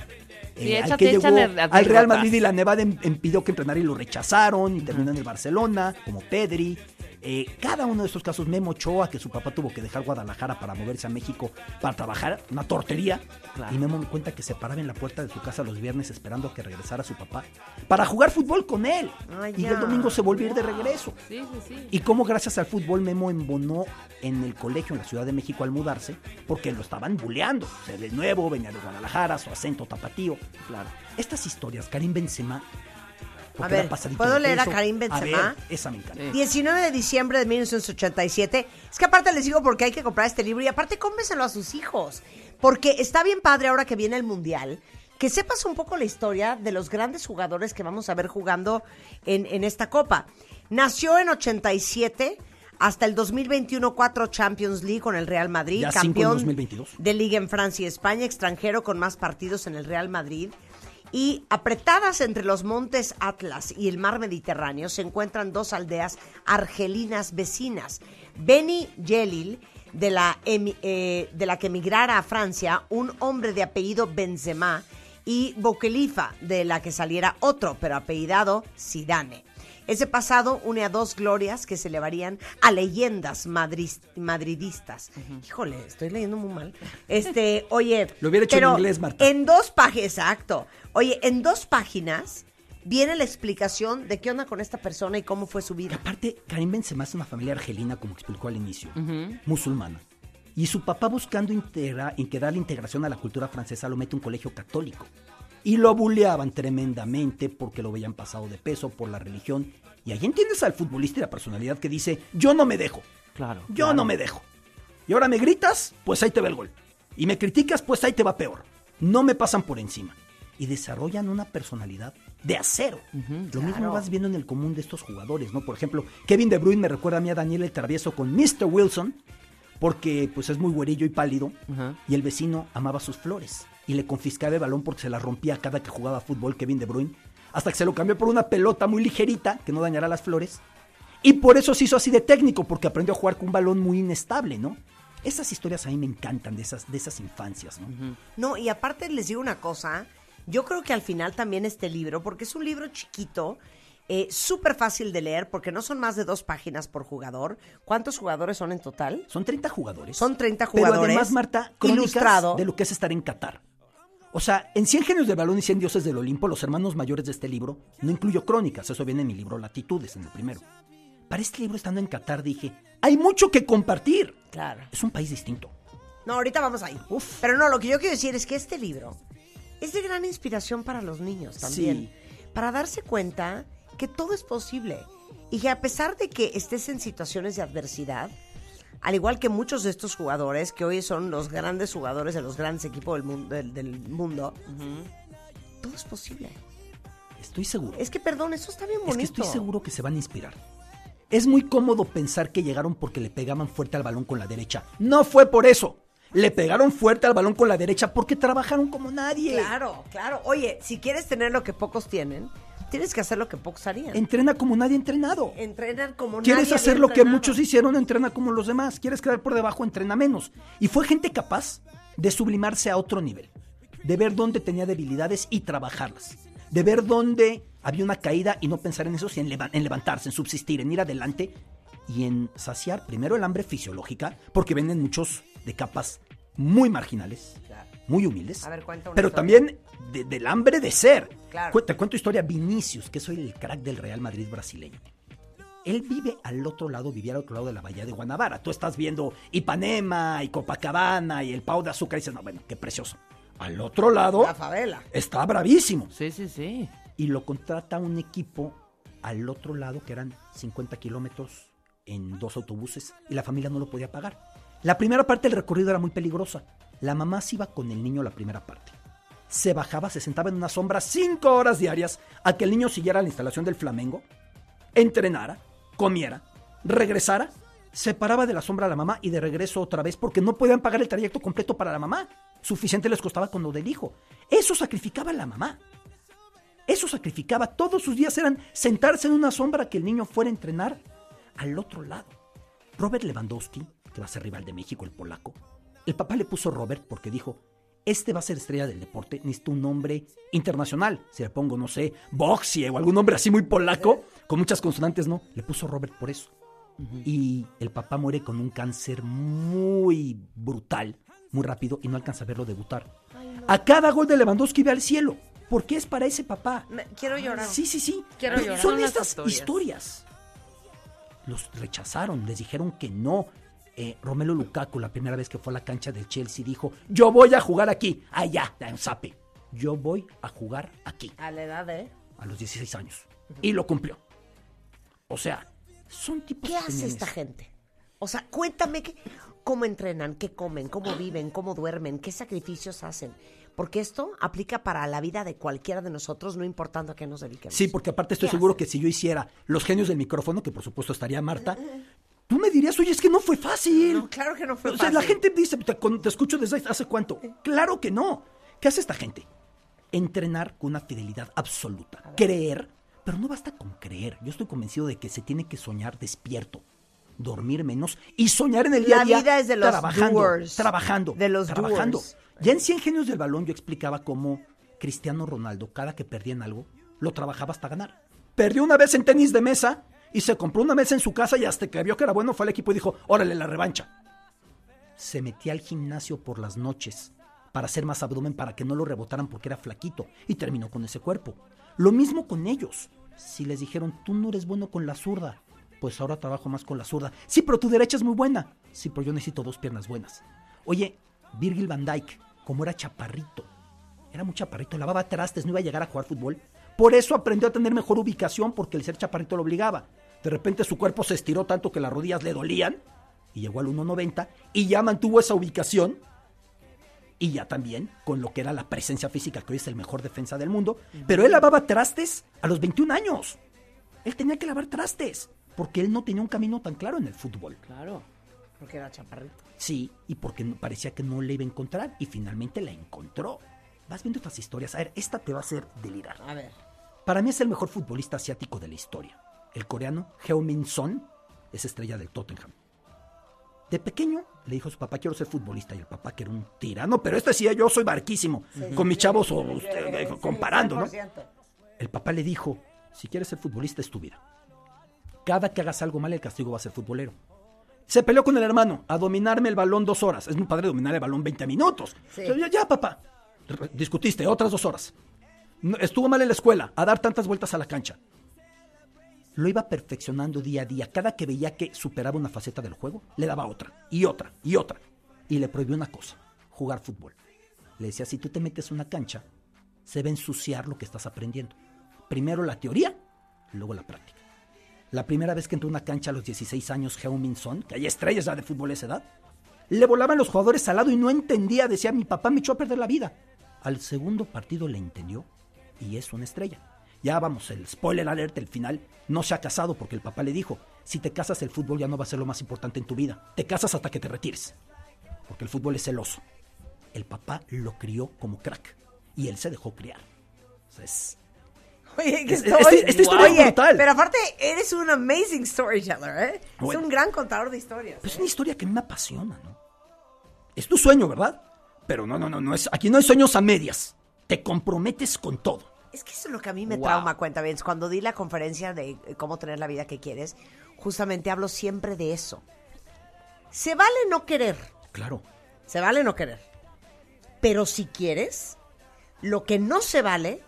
Sí,
al que llegó al Real Madrid y la Nevada impidió que entrenara y lo rechazaron y terminó en el Barcelona, como Pedri. Eh, cada uno de estos casos, Memo Ochoa, que su papá tuvo que dejar Guadalajara para moverse a México para trabajar, una tortería.
Claro.
Y Memo me cuenta que se paraba en la puerta de su casa los viernes esperando a que regresara su papá para jugar fútbol con él.
Ay,
y
ya.
el domingo se volvió de regreso.
Sí, sí, sí.
Y cómo gracias al fútbol Memo embonó en el colegio en la Ciudad de México al mudarse, porque lo estaban buleando. O sea, de nuevo, venía de Guadalajara, su acento tapatío.
Claro.
Estas historias, Karim Benzema.
A ver, ¿puedo leer a. Karim Benzema?
ver, esa me encanta.
Sí.
19 de diciembre de 1987. Es que aparte les digo porque hay que comprar este libro y aparte cómprenselo a sus hijos. Porque está bien padre ahora que viene el Mundial. Que sepas un poco la historia de los grandes jugadores que vamos a ver jugando en, en esta Copa. Nació en 87, hasta el 2021 cuatro Champions League con el Real Madrid,
Ya
campeón
2022.
de Liga en Francia y España, extranjero con más partidos en el Real Madrid. Y apretadas entre los montes Atlas y el mar Mediterráneo se encuentran dos aldeas argelinas vecinas. Beni Yelil, de la, eh, de la que emigrara a Francia un hombre de apellido Benzema, y Boukhelifa, de la que saliera otro, pero apellidado Zidane. Ese pasado une a dos glorias que se elevarían a leyendas madris- madridistas. Híjole, estoy leyendo muy mal. Este, oye.
Lo hubiera hecho en inglés, Marta.
En dos páginas, exacto. Oye, en dos páginas viene la explicación de qué onda con esta persona y cómo fue su
Y
vida.
aparte, Karim Benzema es una familia argelina, como explicó al inicio, musulmana. Y su papá buscando integra- integrar la integración a la cultura francesa lo mete a un colegio católico. Y lo buleaban tremendamente porque lo veían pasado de peso por la religión. Y ahí entiendes al futbolista y la personalidad que dice, yo no me dejo.
Claro.
Yo
claro.
no me dejo. Y ahora me gritas, pues ahí te va el gol. Y me criticas, pues ahí te va peor. No me pasan por encima. Y desarrollan una personalidad de acero. Lo mismo vas viendo en el común de estos jugadores, ¿no? Por ejemplo, Kevin De Bruyne me recuerda a mí a Daniel el Travieso con Mr. Wilson, porque pues es muy güerillo y pálido, y el vecino amaba sus flores. Y le confiscaba el balón porque se la rompía cada que jugaba fútbol Kevin De Bruyne, hasta que se lo cambió por una pelota muy ligerita que no dañará las flores. Y por eso se hizo así de técnico, porque aprendió a jugar con un balón muy inestable, ¿no? Esas historias a mí me encantan, de esas, de esas infancias, ¿no?
No, y aparte les digo una cosa, yo creo que al final también este libro, porque es un libro chiquito, eh, súper fácil de leer, porque no son más de dos páginas por jugador. ¿Cuántos jugadores son en total?
Son 30 jugadores.
Son 30
Pero
jugadores,
además, Marta,
ilustrado.
de lo que es estar en Qatar. O sea, en 100 genios del balón y 100 dioses del Olimpo, los hermanos mayores de este libro, no incluyo crónicas, eso viene en mi libro Latitudes, en el primero. Para este libro, estando en Qatar, dije, hay mucho que compartir.
Claro.
Es un país distinto.
No, ahorita vamos ahí.
Uf.
Pero no, lo que yo quiero decir es que este libro es de gran inspiración para los niños también. Para darse cuenta que todo es posible. Y que a pesar de que estés en situaciones de adversidad, al igual que muchos de estos jugadores, que hoy son los grandes jugadores de los grandes equipos del mundo, del, del mundo todo es posible.
Estoy seguro.
Es que, perdón, eso está bien
Es
bonito.
que estoy seguro que se van a inspirar. Es muy cómodo pensar que llegaron porque le pegaban fuerte al balón con la derecha. No fue por eso. Le pegaron fuerte al balón con la derecha porque trabajaron como nadie.
Claro, claro. Oye, si quieres tener lo que pocos tienen, tienes que hacer lo que pocos harían.
Entrena como nadie ha entrenado.
Entrenar como
¿Quieres
nadie
hacer
había
lo que muchos hicieron? Entrena como los demás. ¿Quieres quedar por debajo? Entrena menos. Y fue gente capaz de sublimarse a otro nivel. De ver dónde tenía debilidades y trabajarlas. De ver dónde había una caída y no pensar en eso, sino en, leva- en levantarse, en subsistir, en ir adelante y en saciar primero el hambre fisiológica, porque venden muchos de capas muy marginales, muy humildes.
A ver,
pero también de- del hambre de ser.
Claro.
Cu- Te cuento historia Vinicius, que soy el crack del Real Madrid brasileño. Él vive al otro lado, vivía al otro lado de la bahía de Guanabara. Tú estás viendo Ipanema y Copacabana y el Pau de Azúcar y dices, no, bueno, qué precioso. Al otro lado
La favela.
está bravísimo.
Sí, sí, sí.
Y lo contrata un equipo al otro lado, que eran 50 kilómetros en dos autobuses, y la familia no lo podía pagar. La primera parte del recorrido era muy peligrosa. La mamá se iba con el niño la primera parte. Se bajaba, se sentaba en una sombra cinco horas diarias a que el niño siguiera la instalación del Flamengo, entrenara, comiera, regresara, se paraba de la sombra a la mamá y de regreso otra vez porque no podían pagar el trayecto completo para la mamá. Suficiente les costaba con lo del hijo. Eso sacrificaba la mamá. Eso sacrificaba. Todos sus días eran sentarse en una sombra que el niño fuera a entrenar al otro lado. Robert Lewandowski, que va a ser rival de México, el polaco, el papá le puso Robert porque dijo, este va a ser estrella del deporte, necesito un nombre internacional. Si le pongo, no sé, Boxie o algún nombre así muy polaco, con muchas consonantes, no. Le puso Robert por eso. Y el papá muere con un cáncer muy brutal, muy rápido, y no alcanza a verlo debutar. A cada gol de Lewandowski ve al cielo, porque es para ese papá.
Me- quiero llorar.
Sí, sí, sí.
Quiero llorar.
Son estas
historias.
historias. Los rechazaron, les dijeron que no. Eh, Romelo Lukaku, la primera vez que fue a la cancha del Chelsea, dijo: Yo voy a jugar aquí. Allá, da un zape. Yo voy a jugar aquí.
A la edad, ¿eh?
A los 16 años. Y lo cumplió. O sea, son tipos
¿Qué hace esta
eso.
gente? O sea, cuéntame que, cómo entrenan, qué comen, cómo viven, cómo duermen, qué sacrificios hacen. Porque esto aplica para la vida de cualquiera de nosotros, no importando a qué nos dediquemos.
Sí, porque aparte estoy
¿Qué
seguro
hacen?
que si yo hiciera los genios del micrófono, que por supuesto estaría Marta, tú me dirías, oye, es que no fue fácil.
No, claro que no fue
O sea, la gente dice, te, te escucho desde hace cuánto. Claro que no. ¿Qué hace esta gente? Entrenar con una fidelidad absoluta. Creer, pero no basta con creer. Yo estoy convencido de que se tiene que soñar despierto. Dormir menos y soñar en el día
La
a día.
vida es de los
trabajando,
doers.
trabajando,
De los
trabajando.
doers.
Ya en 100 genios del balón yo explicaba cómo Cristiano Ronaldo, cada que perdía en algo, lo trabajaba hasta ganar. Perdió una vez en tenis de mesa y se compró una mesa en su casa y hasta que vio que era bueno fue al equipo y dijo, órale, la revancha. Se metía al gimnasio por las noches para hacer más abdomen para que no lo rebotaran porque era flaquito y terminó con ese cuerpo. Lo mismo con ellos. Si les dijeron, tú no eres bueno con la zurda, pues ahora trabajo más con la zurda. Sí, pero tu derecha es muy buena. Sí, pero yo necesito dos piernas buenas. Oye, Virgil van Dijk, como era chaparrito, era muy chaparrito, lavaba trastes, no iba a llegar a jugar fútbol. Por eso aprendió a tener mejor ubicación porque el ser chaparrito lo obligaba. De repente su cuerpo se estiró tanto que las rodillas le dolían y llegó al 1.90 y ya mantuvo esa ubicación y ya también con lo que era la presencia física, que hoy es el mejor defensa del mundo. Pero él lavaba trastes a los 21 años. Él tenía que lavar trastes porque él no tenía un camino tan claro en el fútbol.
Claro.
Porque era chaparrito.
Sí, y porque parecía que no le iba a encontrar y finalmente la encontró. Vas viendo estas historias. A ver, esta te va a hacer delirar.
A ver.
Para mí es el mejor futbolista asiático de la historia. El coreano Heung-min Son es estrella del Tottenham. De pequeño le dijo a su papá, quiero ser futbolista. Y el papá, que era un tirano, pero este decía, yo soy barquísimo. Con mis chavos, o usted, eh, comparando, ¿no?
100%.
El papá le dijo, si quieres ser futbolista es tu vida. Cada que hagas algo mal, el castigo va a ser futbolero. Se peleó con el hermano a dominarme el balón dos horas. Es muy padre dominar el balón 20 minutos.
Sí.
Yo, ya, ya, papá. Discutiste otras dos horas. Estuvo mal en la escuela, a dar tantas vueltas a la cancha. Lo iba perfeccionando día a día. Cada que veía que superaba una faceta del juego, le daba otra, y otra, y otra. Y le prohibió una cosa, jugar fútbol. Le decía, si tú te metes una cancha, se va a ensuciar lo que estás aprendiendo. Primero la teoría, luego la práctica. La primera vez que entró a una cancha a los 16 años, Heung-Min Son, que hay estrellas ya de fútbol a esa edad, le volaban los jugadores al lado y no entendía. Decía, mi papá me echó a perder la vida. Al segundo partido le entendió y es una estrella. Ya vamos, el spoiler alert, el final, no se ha casado porque el papá le dijo, si te casas el fútbol ya no va a ser lo más importante en tu vida. Te casas hasta que te retires. Porque el fútbol es celoso. El papá lo crió como crack y él se dejó criar. O sea, es-
Oye, que estoy-
este- esta historia es brutal.
Pero aparte, eres un amazing storyteller, ¿eh?
Bueno.
Es un gran contador de historias.
Pues es una historia que a mí me apasiona, ¿no? Es tu sueño, ¿verdad? Pero no, no, no, no es, aquí no hay sueños a medias. Te comprometes con todo.
Es que eso es lo que a mí me
Wow.
trauma, cuenta bien. Cuando di la conferencia de eh, cómo tener la vida que quieres, justamente hablo siempre de eso. Se vale no querer,
Claro.
se vale no querer. Pero si quieres, lo que no se vale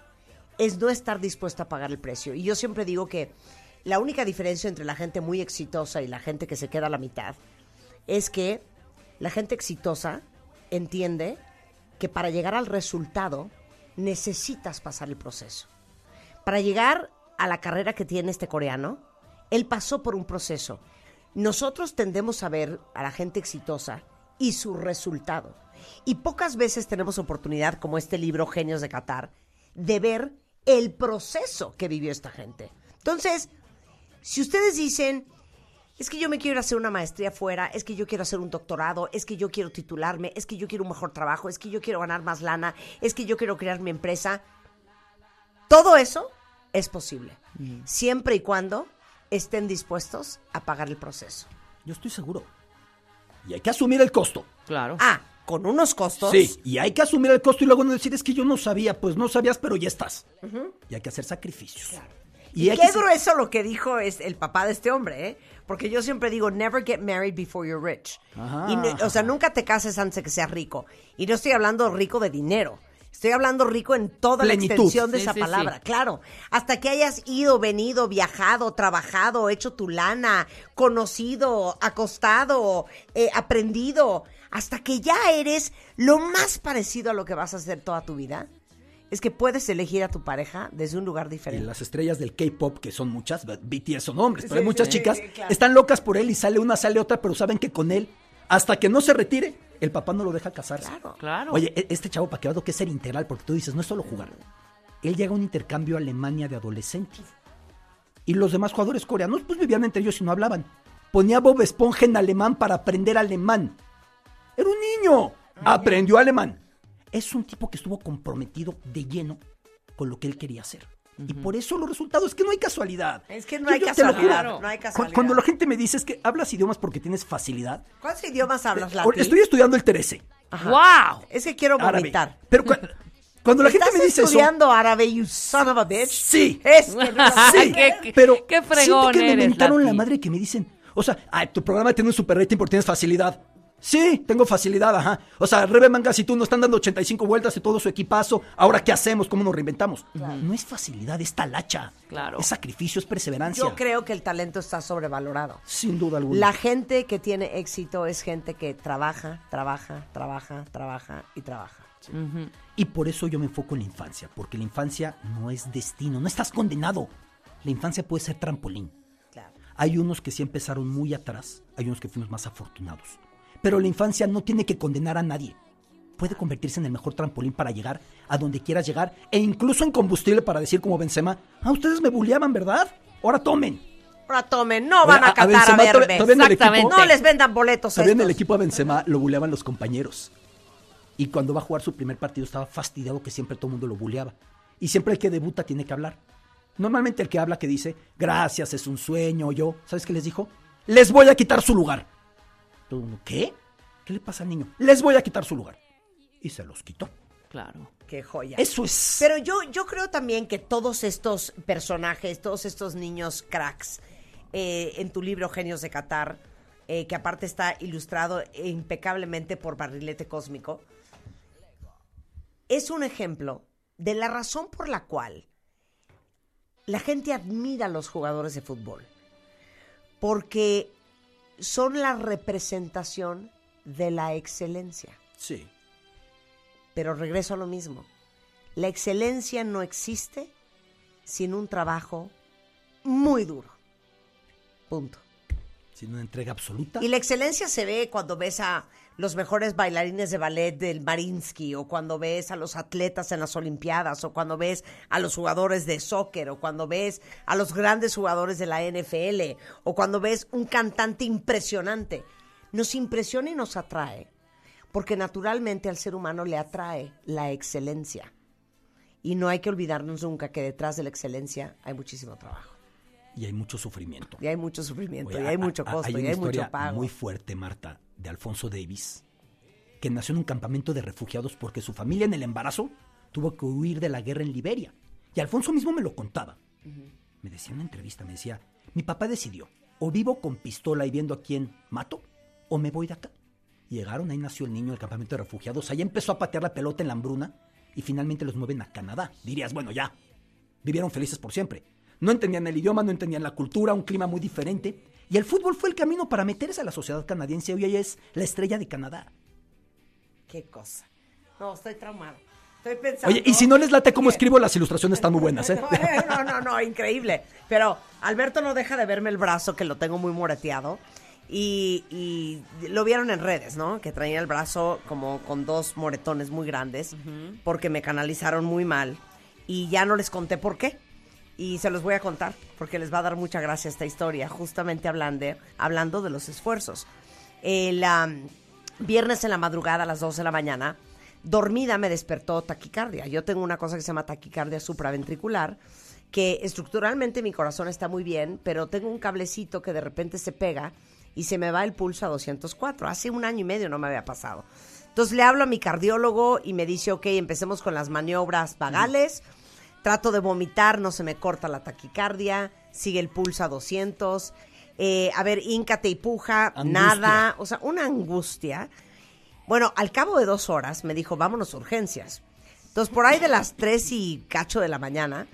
es no estar dispuesto a pagar el precio. Y yo siempre digo que la única diferencia entre la gente muy exitosa y la gente que se queda a la mitad es que la gente exitosa entiende que para llegar al resultado necesitas pasar el proceso. Para llegar a la carrera que tiene este coreano, él pasó por un proceso. Nosotros tendemos a ver a la gente exitosa y su resultado. Y pocas veces tenemos oportunidad, como este libro Genios de Qatar, de ver el proceso que vivió esta gente. Entonces, si ustedes dicen, es que yo me quiero ir a hacer una maestría fuera, es que yo quiero hacer un doctorado, es que yo quiero titularme, es que yo quiero un mejor trabajo, es que yo quiero ganar más lana, es que yo quiero crear mi empresa, todo eso es posible, siempre y cuando estén dispuestos a pagar el proceso.
Yo estoy seguro. Y hay que asumir el costo.
Claro.
Ah, con unos costos.
Sí, y hay que asumir el costo y luego no decir es que yo no sabía. Pues no sabías, pero ya estás. Y hay que hacer sacrificios.
Y
hay
qué grueso lo que dijo es el papá de este hombre, ¿eh? Porque yo siempre digo, never get married before you're rich.
Ajá.
Y no- o sea, nunca te cases antes de que seas rico. Y no estoy hablando rico de dinero. Estoy hablando rico en toda
Plenitud.
la extensión de
Sí,
esa
sí,
palabra,
sí.
claro. Hasta que hayas ido, venido, viajado, trabajado, hecho tu lana, conocido, acostado, eh, aprendido, hasta que ya eres lo más parecido a lo que vas a hacer toda tu vida, es que puedes elegir a tu pareja desde un lugar
Y
diferente.
las estrellas del K-pop, que son muchas, BTS son hombres, pero
Sí,
hay muchas
sí,
chicas,
sí, claro.
están locas por él y sale una, sale otra, pero saben que con él, hasta que no se retire, el papá no lo deja casarse.
Claro.
Claro.
Oye, e- este chavo para que lo que es ser integral, porque tú dices, no es solo jugar. Él llega a un intercambio a Alemania de adolescentes. Y los demás jugadores coreanos, pues vivían entre ellos y no hablaban. Ponía Bob Esponja en alemán para aprender alemán. Era un niño. Aprendió alemán. Es un tipo que estuvo comprometido de lleno con lo que él quería hacer. Y por eso los resultados, es que no hay casualidad.
Es que no
Yo-
hay
yo lo juro.
casualidad, no hay casualidad.
Cuando la gente me dice es que hablas idiomas porque tienes facilidad.
¿Cuántos idiomas hablas,
eh,
Lati?
Estoy estudiando el Terese.
¡Wow!
Es que quiero
árabe.
vomitar.
Pero cu- cuando la gente
¿Estás
me dice eso,
estudiando árabe, you son of a bitch?
sí,
Es que no
sí,
qué- qué-
pero
qué
siento
fregón
que me
eres,
mentaron la madre que me dicen, o sea, ay, tu programa tiene un super rating porque tienes facilidad. Sí, tengo facilidad, ajá. O sea, Rebe Mangas y tú nos están dando 85 vueltas y todo su equipazo. Ahora, ¿qué hacemos? ¿Cómo nos reinventamos? No es facilidad, es talacha.
Claro.
Es sacrificio, es perseverancia.
Yo creo que el talento está sobrevalorado.
Sin duda alguna.
La gente que tiene éxito es gente que trabaja, trabaja, trabaja, trabaja y trabaja.
Y por eso yo me enfoco en la infancia, porque la infancia no es destino, no estás condenado. La infancia puede ser trampolín.
Claro.
Hay unos que sí empezaron muy atrás, hay unos que fuimos más afortunados. Pero la infancia no tiene que condenar a nadie. Puede convertirse en el mejor trampolín para llegar a donde quieras llegar e incluso en combustible para decir como Benzema, ah, ustedes me bulleaban, ¿verdad? Ahora tomen.
Ahora tomen, no van a catar a,
todavía-
verme.
todavía equipo-
Exactamente.
No les vendan boletos
Todavía en el equipo de Benzema lo buleaban los compañeros. Y cuando va a jugar su primer partido estaba fastidiado que siempre todo el mundo lo buleaba. Y siempre el que debuta tiene que hablar. Normalmente el que habla que dice, gracias, es un sueño, yo, ¿sabes qué les dijo? Les voy a quitar su lugar. Todo el mundo, ¿qué? ¿Qué le pasa al niño? Les voy a quitar su lugar. Y se los quitó.
Claro.
Qué joya.
Eso es...
Pero yo, yo creo también que todos estos personajes, todos estos niños cracks, eh, en tu libro Genios de Qatar, eh, que aparte está ilustrado impecablemente por Barrilete Cósmico, es un ejemplo de la razón por la cual la gente admira a los jugadores de fútbol. Porque son la representación de la excelencia.
Sí.
Pero regreso a lo mismo. La excelencia no existe sin un trabajo muy duro. Punto.
Sin una entrega absoluta.
Y la excelencia se ve cuando ves a los mejores bailarines de ballet del Marinsky, o cuando ves a los atletas en las Olimpiadas, o cuando ves a los jugadores de soccer, o cuando ves a los grandes jugadores de la NFL, o cuando ves un cantante impresionante. Nos impresiona y nos atrae, porque naturalmente al ser humano le atrae la excelencia. Y no hay que olvidarnos nunca que detrás de la excelencia hay muchísimo trabajo.
Y hay mucho sufrimiento.
Y hay mucho sufrimiento,
Oye,
y hay
a-
mucho costo,
hay
y hay mucho pago.
muy fuerte, Marta, de Alfonso Davis, que nació en un campamento de refugiados porque su familia en el embarazo tuvo que huir de la guerra en Liberia. Y Alfonso mismo me lo contaba. Me decía en una entrevista, me decía, mi papá decidió, o vivo con pistola y viendo a quién mato, o me voy de acá. Llegaron, ahí nació el niño del campamento de refugiados, ahí empezó a patear la pelota en la hambruna y finalmente los mueven a Canadá. Dirías, bueno, ya, vivieron felices por siempre. No entendían el idioma, no entendían la cultura, un clima muy diferente. Y el fútbol fue el camino para meterse a la sociedad canadiense. Hoy ella es la estrella de Canadá.
Qué cosa. No, estoy traumado. Estoy pensando.
Oye, y si no les late cómo escribo, las ilustraciones están muy buenas, ¿eh?
No, no, no, increíble. Pero Alberto no deja de verme el brazo, que lo tengo muy moreteado. Y, y lo vieron en redes, ¿no? Que traía el brazo como con dos moretones muy grandes, porque me canalizaron muy mal. Y ya no les conté por qué. Y se los voy a contar, porque les va a dar mucha gracia esta historia, justamente hablando, hablando de los esfuerzos. El viernes en la madrugada a las 12 de la mañana, dormida me despertó taquicardia. Yo tengo una cosa que se llama taquicardia supraventricular, que estructuralmente mi corazón está muy bien, pero tengo un cablecito que de repente se pega y se me va el pulso a 204. Hace un año y medio no me había pasado. Entonces le hablo a mi cardiólogo y me dice, ok, empecemos con las maniobras vagales. Trato de vomitar, no se me corta la taquicardia, sigue el pulso a 200. Eh, a ver, íncate y puja,
Angustia.
nada. O sea, una angustia. Bueno, al cabo de dos horas me dijo, vámonos a urgencias. Entonces, por ahí de las tres y cacho de la mañana,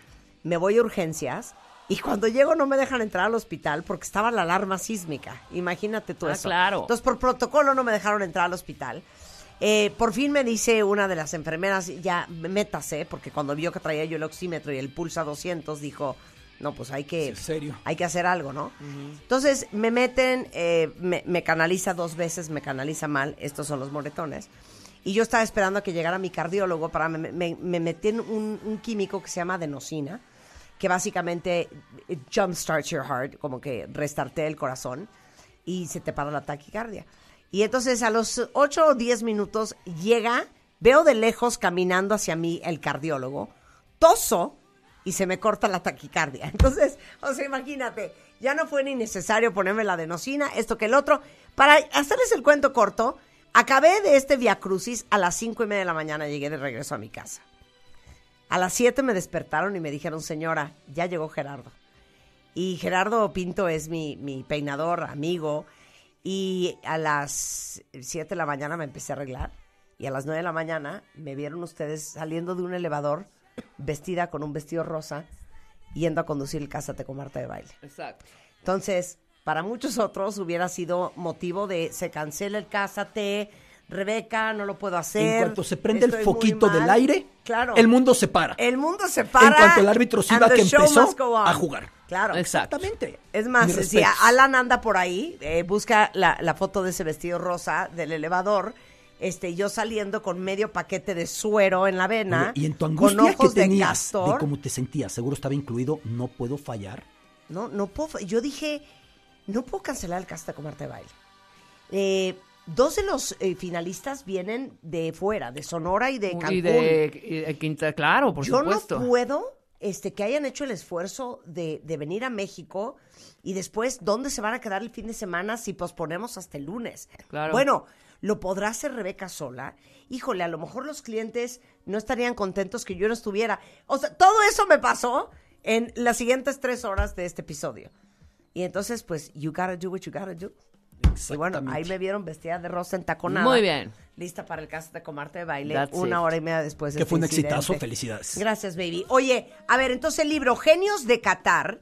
me voy a urgencias. Y cuando llego no me dejan entrar al hospital porque estaba la alarma sísmica. Imagínate tú
Ah,
eso.
claro.
Entonces, por protocolo no me dejaron entrar al hospital. Eh, por fin me dice una de las enfermeras, ya métase, porque cuando vio que traía yo el oxímetro y el pulso a 200, dijo, no, pues hay que,
¿En serio?
hay que hacer algo, ¿no? Entonces me meten, eh, me, me canaliza dos veces, me canaliza mal, estos son los moretones. Y yo estaba esperando a que llegara mi cardiólogo para me, me, me metí en un, un químico que se llama adenosina, que básicamente it jumpstarts your heart, como que restartea el corazón y se te para la taquicardia. Y entonces a los 8 o 10 minutos llega, veo de lejos caminando hacia mí el cardiólogo, toso y se me corta la taquicardia. Entonces, o sea, imagínate, ya no fue ni necesario ponerme la adenosina, esto que el otro. Para hacerles el cuento corto, acabé de este Via Crucis a las cinco y media de la mañana, llegué de regreso a mi casa. A las 7 me despertaron y me dijeron, señora, ya llegó Gerardo. Y Gerardo Pinto es mi, mi peinador, amigo. Y a las 7 de la mañana me empecé a arreglar. Y a las 9 de la mañana me vieron ustedes saliendo de un elevador, vestida con un vestido rosa, yendo a conducir el Cásate con Marta de baile.
Exacto.
Entonces, para muchos otros hubiera sido motivo de se cancela el Cásate, Rebeca, no lo puedo hacer.
En cuanto se prende el foquito del aire,
claro.
el mundo se para.
El mundo se para.
En cuanto el árbitro
the
que empezó a jugar.
Claro.
Exactamente.
Es más, si. Alan anda por ahí, eh, busca la, la foto de ese vestido rosa del elevador, este, yo saliendo con medio paquete de suero en la vena,
Oye, y en tu angustia que
ojos
tenías, de,
castor.
cómo te sentías, seguro estaba incluido, no puedo fallar.
No, no puedo. Yo dije, no puedo cancelar el casta de baile. Eh, dos de los eh, finalistas vienen de fuera, de Sonora y de Cancún.
Y de, y de Quinta, claro, por
Yo
supuesto.
no puedo este, que hayan hecho el esfuerzo de, de venir a México y después, ¿dónde se van a quedar el fin de semana si posponemos hasta el lunes?
Claro.
Bueno, ¿lo podrá hacer Rebeca sola? Híjole, a lo mejor los clientes no estarían contentos que yo no estuviera. O sea, todo eso me pasó en las siguientes tres horas de este episodio. Y entonces, pues, you gotta do what you gotta do. Y bueno, ahí me vieron vestida de rosa en taconada.
Muy bien.
Lista para el caso de comarte de baile
That's
una
it.
hora y media después de
Que
este
fue un
incidente.
exitazo, felicidades.
Gracias, baby. Oye, a ver, entonces el libro Genios de Qatar,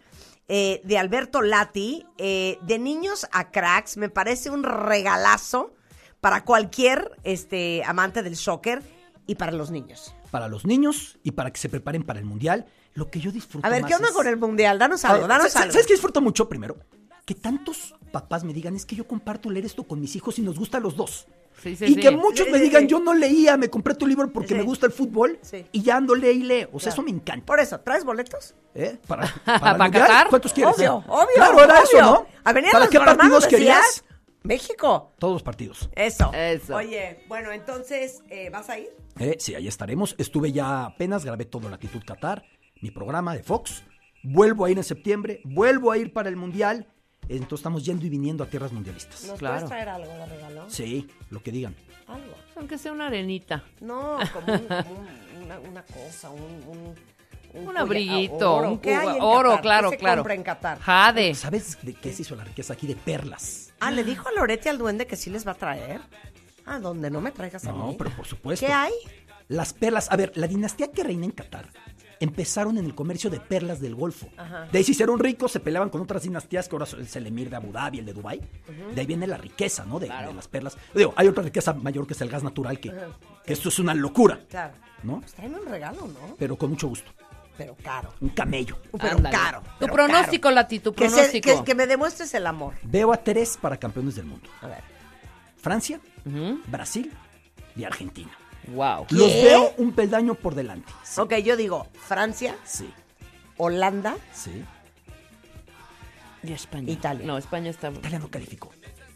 eh, de Alberto Lati, eh, de niños a cracks, me parece un regalazo para cualquier este, amante del soccer y para los niños.
Para los niños y para que se preparen para el mundial. Lo que yo disfruto
A ver,
más
¿qué onda
es-
con el mundial? Danos algo,
A ver,
danos
¿sabes-
algo.
¿Sabes qué disfruto mucho primero? Que tantos papás me digan, es que yo comparto leer esto con mis hijos y nos gusta a los dos.
Sí, sí,
y
sí.
que muchos
Sí,
me digan,
sí.
yo no leía, me compré tu libro porque
Sí.
me gusta el fútbol
Sí.
y ya ando lee y lee. O sea,
Claro.
eso me encanta.
Por eso, ¿traes boletos?
¿Eh? Para,
¿Para Qatar?
¿Cuántos quieres?
Obvio, obvio.
Claro, era
obvio.
eso, ¿no?
A venir
¿Para
los
qué partidos querías?
México.
Todos los partidos.
Eso.
Eso.
Oye, bueno, entonces, eh, ¿vas a ir?
Eh, sí, ahí estaremos. Estuve ya apenas, grabé todo Latitud Qatar, mi programa de Fox. Vuelvo a ir en septiembre, vuelvo a ir para el Mundial. Entonces estamos yendo y viniendo a tierras mundialistas.
¿Nos
Claro.
puedes traer algo de regalo?
Sí, lo que digan.
Algo.
Aunque sea una arenita.
No, como un- un- una, una cosa, un... un,
Un
collar-
abriguito,
oro.
un
¿Qué hay
cuba-
en
oro,
Qatar?
claro,
¿Qué se
claro.
compra en Qatar?
Jade.
¿Sabes de qué se hizo la riqueza aquí? De perlas.
Ah, ¿le dijo a Lorete al duende que sí les va a traer? Ah, donde no me traigas a
No,
mí.
pero por supuesto.
¿Qué hay?
Las perlas. A ver, la dinastía que reina en Qatar empezaron en el comercio de perlas del Golfo. De ahí se hicieron ricos, se peleaban con otras dinastías que ahora son es el emir de Abu Dhabi, el de Dubai. De ahí viene la riqueza, ¿no? De, de las perlas. Digo, hay otra riqueza mayor que es el gas natural, que, que esto es una locura,
Claro.
¿no?
Pues tráeme un regalo, ¿no?
Pero con mucho gusto.
Pero caro.
Un camello.
Pero
Ándale.
caro.
Tu
pero
pronóstico,
caro.
Lati, tu
Que, se-
pronóstico.
que- que me demuestres el amor.
Veo a tres para campeones del mundo.
A ver.
Francia. Brasil y Argentina.
Wow.
¿Qué?
Los veo un peldaño por delante. Sí.
Ok, yo digo Francia,
Sí,
Holanda,
sí.
Y España.
Italia.
No, España está.
Italia no calificó.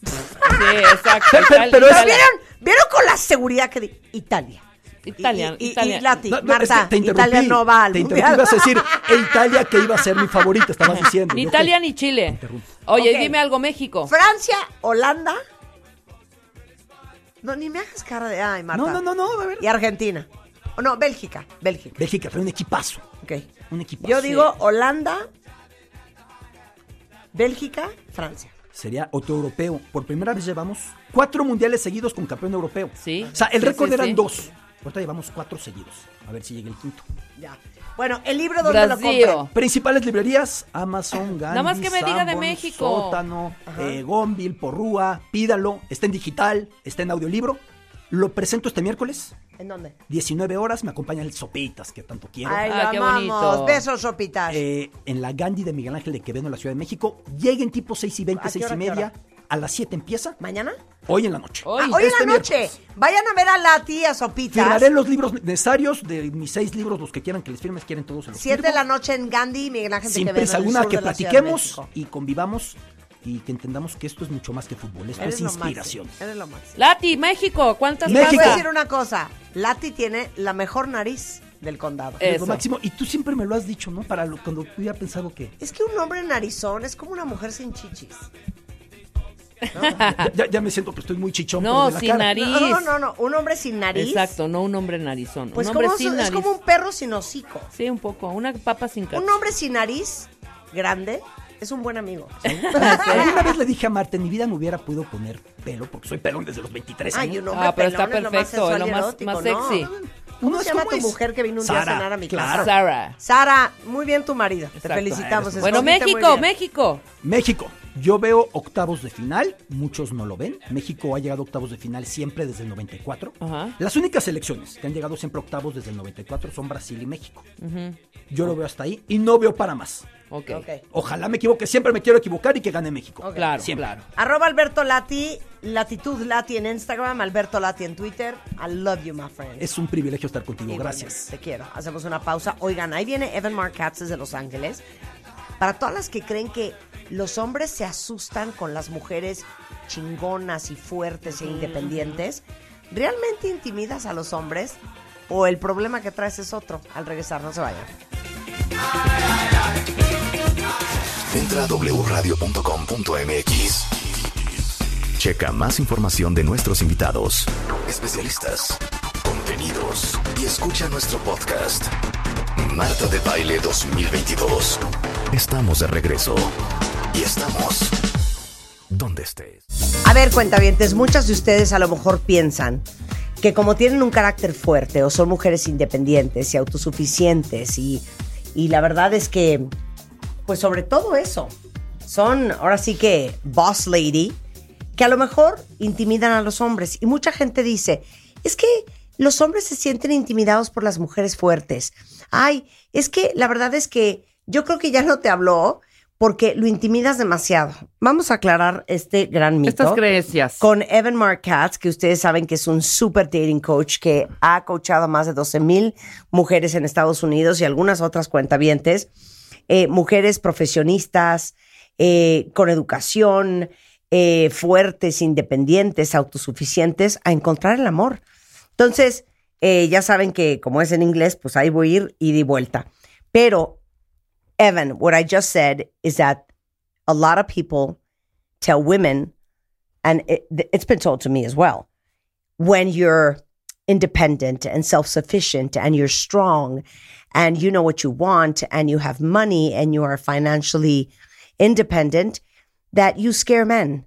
Sí, exacto.
Pero-
Italia-
pero es-
Italia.
¿Vieron? ¿Vieron con la seguridad que di? Italia.
Italia,
Y,
Italia.
y Lati,
No, no,
Marta,
es que te interrumpí.
Italia no va al
Te
mundial.
interrumpí, ibas a decir, e Italia que iba a ser mi favorita, estabas diciendo.
Ni Italia ni Chile. Oye, dime algo, México.
Francia, Holanda. No, ni me hagas cara de. Ay, Marta.
No, no, no, no, a ver.
Y Argentina. Oh, no, Bélgica. Bélgica.
Bélgica trae un equipazo.
Ok.
Un equipazo.
Yo digo Holanda, Bélgica, Francia.
Sería otro europeo. Por primera vez llevamos cuatro mundiales seguidos con campeón europeo.
Sí.
O sea, el
Sí,
récord
sí,
eran
sí.
dos. Ahorita llevamos cuatro seguidos. A ver si llega el quinto.
Ya. Bueno, el libro donde lo compran.
Principales librerías, Amazon, Gandhi,
Nada más que me diga de México.
Sótano, eh, Gonville, Porrúa, pídalo, está en digital, está en audiolibro. Lo presento este miércoles,
¿En dónde?
19 horas, me acompaña el Sopitas, que tanto quiero.
Ay,
Ah,
lo
qué
amamos.
bonito.
Besos, sopitas.
Eh, en la Gandhi de Miguel Ángel de Quevedo, en la Ciudad de México. Lleguen tipo 6 y 20,
¿A qué
6
hora,
y media. A las 7 empieza.
¿Mañana?
Hoy en la noche.
Hoy.
Ah, hoy
Este
en la noche.
miércoles.
Vayan a ver a Lati, a Sopitas.
Firmaré los libros necesarios de mis seis libros, los que quieran que les firmes, quieren todos se los
Siete de la noche en Gandhi, Miguel Ángel
Sin prisa
en el
alguna, que
la
platiquemos
México.
y convivamos y que entendamos que esto es mucho más que fútbol, esto
Eres
es
lo
inspiración.
máximo, Eres lo máximo.
Lati, México. ¿Cuántas
Y les voy
México.
a decir una cosa. Lati tiene la mejor nariz del condado.
Eh.
Es lo
Eso.
máximo. Y tú siempre me lo has dicho, ¿no? Para lo- cuando hubiera pensado que.
Es que un hombre narizón es como una mujer sin chichis.
Ya, ya- ya me siento que estoy muy chichón.
No,
pero de la
sin
cara.
nariz.
No, no, no, no. Un hombre sin nariz.
Exacto, no un hombre narizón.
Pues
un hombre
como,
sin
es
nariz.
como un perro sin hocico.
Sí, un poco. Una papa sin cacho.
Un hombre sin nariz grande es un buen amigo.
Alguna vez le dije a Marta, en mi vida me hubiera podido poner pelo, porque soy pelón desde los 23
Ay,
años.
un hombre
Ah, pero está
pelón es lo más
perfecto, es lo más-
erótico,
más
¿no?
sexy.
¿Cómo se
es
llama tu
es.
mujer que vino un día a cenar a mi
claro.
casa?
Sara.
Sara, muy bien tu marido. Te felicitamos.
Bueno, México. México.
México. Yo veo octavos de final, muchos no lo ven. México ha llegado a octavos de final siempre desde el 94.
Ajá.
Las únicas selecciones que han llegado siempre a octavos desde el 94 son Brasil y México. Yo lo veo hasta ahí y no veo para más.
Ok.
Ok.
Ojalá me equivoque, siempre me quiero equivocar y que gane México.
Claro,
Siempre.
claro.
Arroba Alberto Lati, Latitud Lati en Instagram, Alberto Lati en Twitter. I love you, my friend.
Es un privilegio estar contigo,
Igualmente,
gracias.
Te quiero. Hacemos una pausa. Oigan, ahí viene Evan Mark Katz desde Los Ángeles. Para todas las que creen que los hombres se asustan con las mujeres chingonas y fuertes e independientes, ¿realmente intimidas a los hombres? ¿O el problema que traes es otro? Al regresar, no se vayan.
Entra a wradio.com.mx. Checa más información de nuestros invitados, especialistas, contenidos y escucha nuestro podcast. Marta de Baile 2022. Estamos de regreso. Y estamos donde estés.
A ver, cuentavientes, muchas de ustedes a lo mejor piensan que como tienen un carácter fuerte o son mujeres independientes y autosuficientes y, y la verdad es que, pues sobre todo eso, son ahora sí que boss lady, que a lo mejor intimidan a los hombres. Y mucha gente dice, es que los hombres se sienten intimidados por las mujeres fuertes. Ay, es que la verdad es que yo creo que ya no te habló porque lo intimidas demasiado. Vamos a aclarar este gran mito.
Estas creencias.
Con Evan Mark Katz, que ustedes saben que es un super dating coach que ha coachado a más de 12 mil mujeres en Estados Unidos y algunas otras cuentavientes, eh, mujeres profesionistas, eh, con educación, eh, fuertes, independientes, autosuficientes, a encontrar el amor. Entonces, ya saben que como es en inglés, pues ahí voy a ir y de vuelta. Pero, Evan, what I just said is that a lot of people tell women, and it, it's been told to me as well, when you're independent and self sufficient and you're strong and you know what you want and you have money and you are financially independent, that you scare men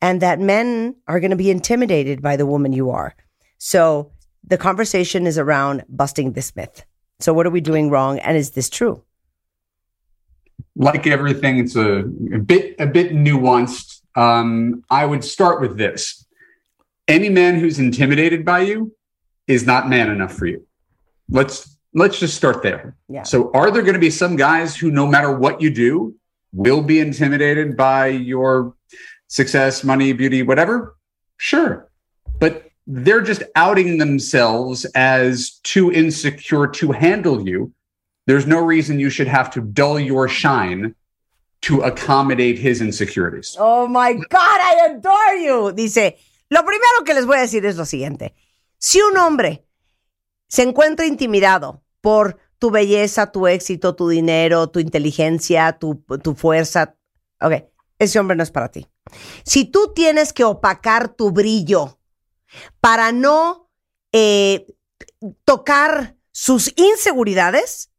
and that men are going to be intimidated by the woman you are. So the conversation is around busting this myth. So, what are we doing wrong? And is this true?
Like everything, it's a, a bit a bit nuanced. Um, I would start with this: any man who's intimidated by you is not man enough for you. Let's let's just start there.
Yeah.
So, are there going to be some guys who, no matter what you do, will be intimidated by your success, money, beauty, whatever? Sure, but they're just outing themselves as too insecure to handle you there's no reason you should have to dull your shine to accommodate his insecurities.
Oh my God, I adore you. Dice, lo primero que les voy a decir es lo siguiente. Si un hombre se encuentra intimidado por tu belleza, tu éxito, tu dinero, tu inteligencia, tu, tu fuerza, ok, ese hombre no es para ti. Si tú tienes que opacar tu brillo para no eh, tocar sus inseguridades,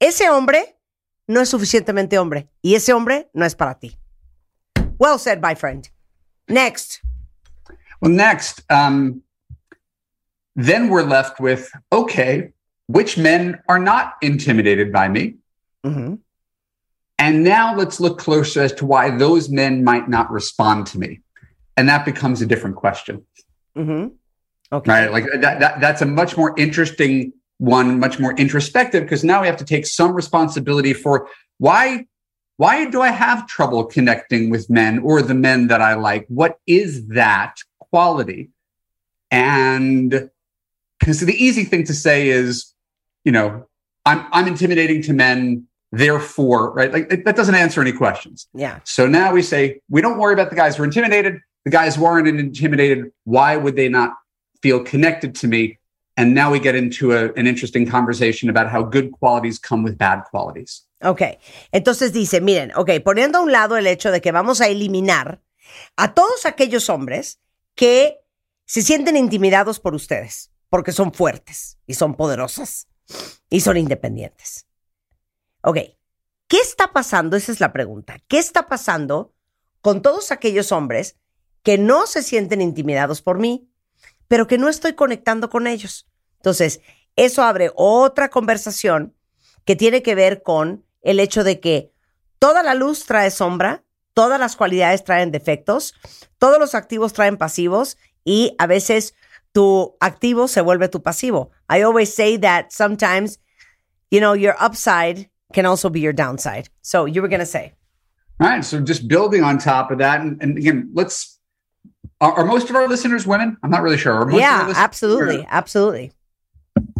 ese hombre no es suficientemente hombre y ese hombre no es para ti. Well said, my friend. Next.
Well, next, um, then we're left with okay, which men are not intimidated by me?
Mhm.
And now let's look closer as to why those men might not respond to me. And that becomes a different question,
Mhm. Okay.
right? Like that, that that's a much more interesting one, much more introspective, because now we have to take some responsibility for why why do I have trouble connecting with men or the men that I like? What is that quality? And because the easy thing to say is, you know, I'm I'm intimidating to men, therefore, right? Like it- that doesn't answer any questions.
Yeah.
So now we say we don't worry about the guys who are intimidated. The guys who aren't intimidated, why would they not feel connected to me? And now we get into a, an interesting conversation about how good qualities come with bad qualities.
Ok, entonces dice, miren, ok, poniendo a un lado el hecho de que vamos a eliminar a todos aquellos hombres que se sienten intimidados por ustedes, porque son fuertes y son poderosas y son independientes. Ok, ¿qué está pasando? Esa es la pregunta. ¿Qué está pasando con todos aquellos hombres que no se sienten intimidados por mí, pero que no estoy conectando con ellos? Entonces, eso abre otra conversación que tiene que ver con el hecho de que toda la luz trae sombra, todas las cualidades traen defectos, todos los activos traen pasivos y a veces tu activo se vuelve tu pasivo. I always say that sometimes, you know, your upside can also be your downside. So you were going to say.
All right. So just building on top of that, and, and again, let's are, are most of our listeners women? I'm not really sure. Are most
yeah, absolutely. Absolutely.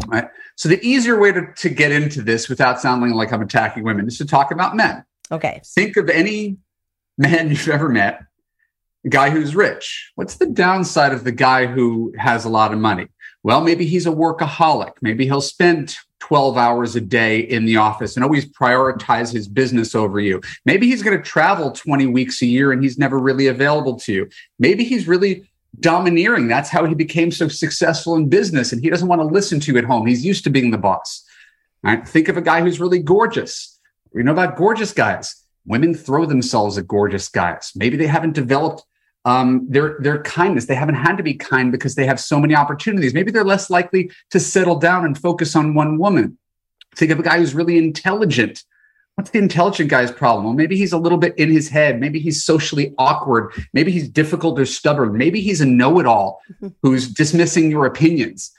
Right. So the easier way to, to get into this without sounding like I'm attacking women is to talk about men.
Okay.
Think of any man you've ever met, a guy who's rich. What's the downside of the guy who has a lot of money? Well, maybe he's a workaholic. Maybe he'll spend 12 hours a day in the office and always prioritize his business over you. Maybe he's going to travel 20 weeks a year and he's never really available to you. Maybe he's really domineering. That's how he became so successful in business and he doesn't want to listen to you at home. He's used to being the boss. All right. Think of a guy who's really gorgeous. We know about gorgeous guys. women throw themselves at gorgeous guys. Maybe they haven't developed um, their their kindness. They haven't had to be kind because they have so many opportunities. Maybe they're less likely to settle down and focus on one woman. Think of a guy who's really intelligent. What's the intelligent guy's problem? Well, maybe he's a little bit in his head. Maybe he's socially awkward. Maybe he's difficult or stubborn. Maybe he's a know it all who's dismissing your opinions.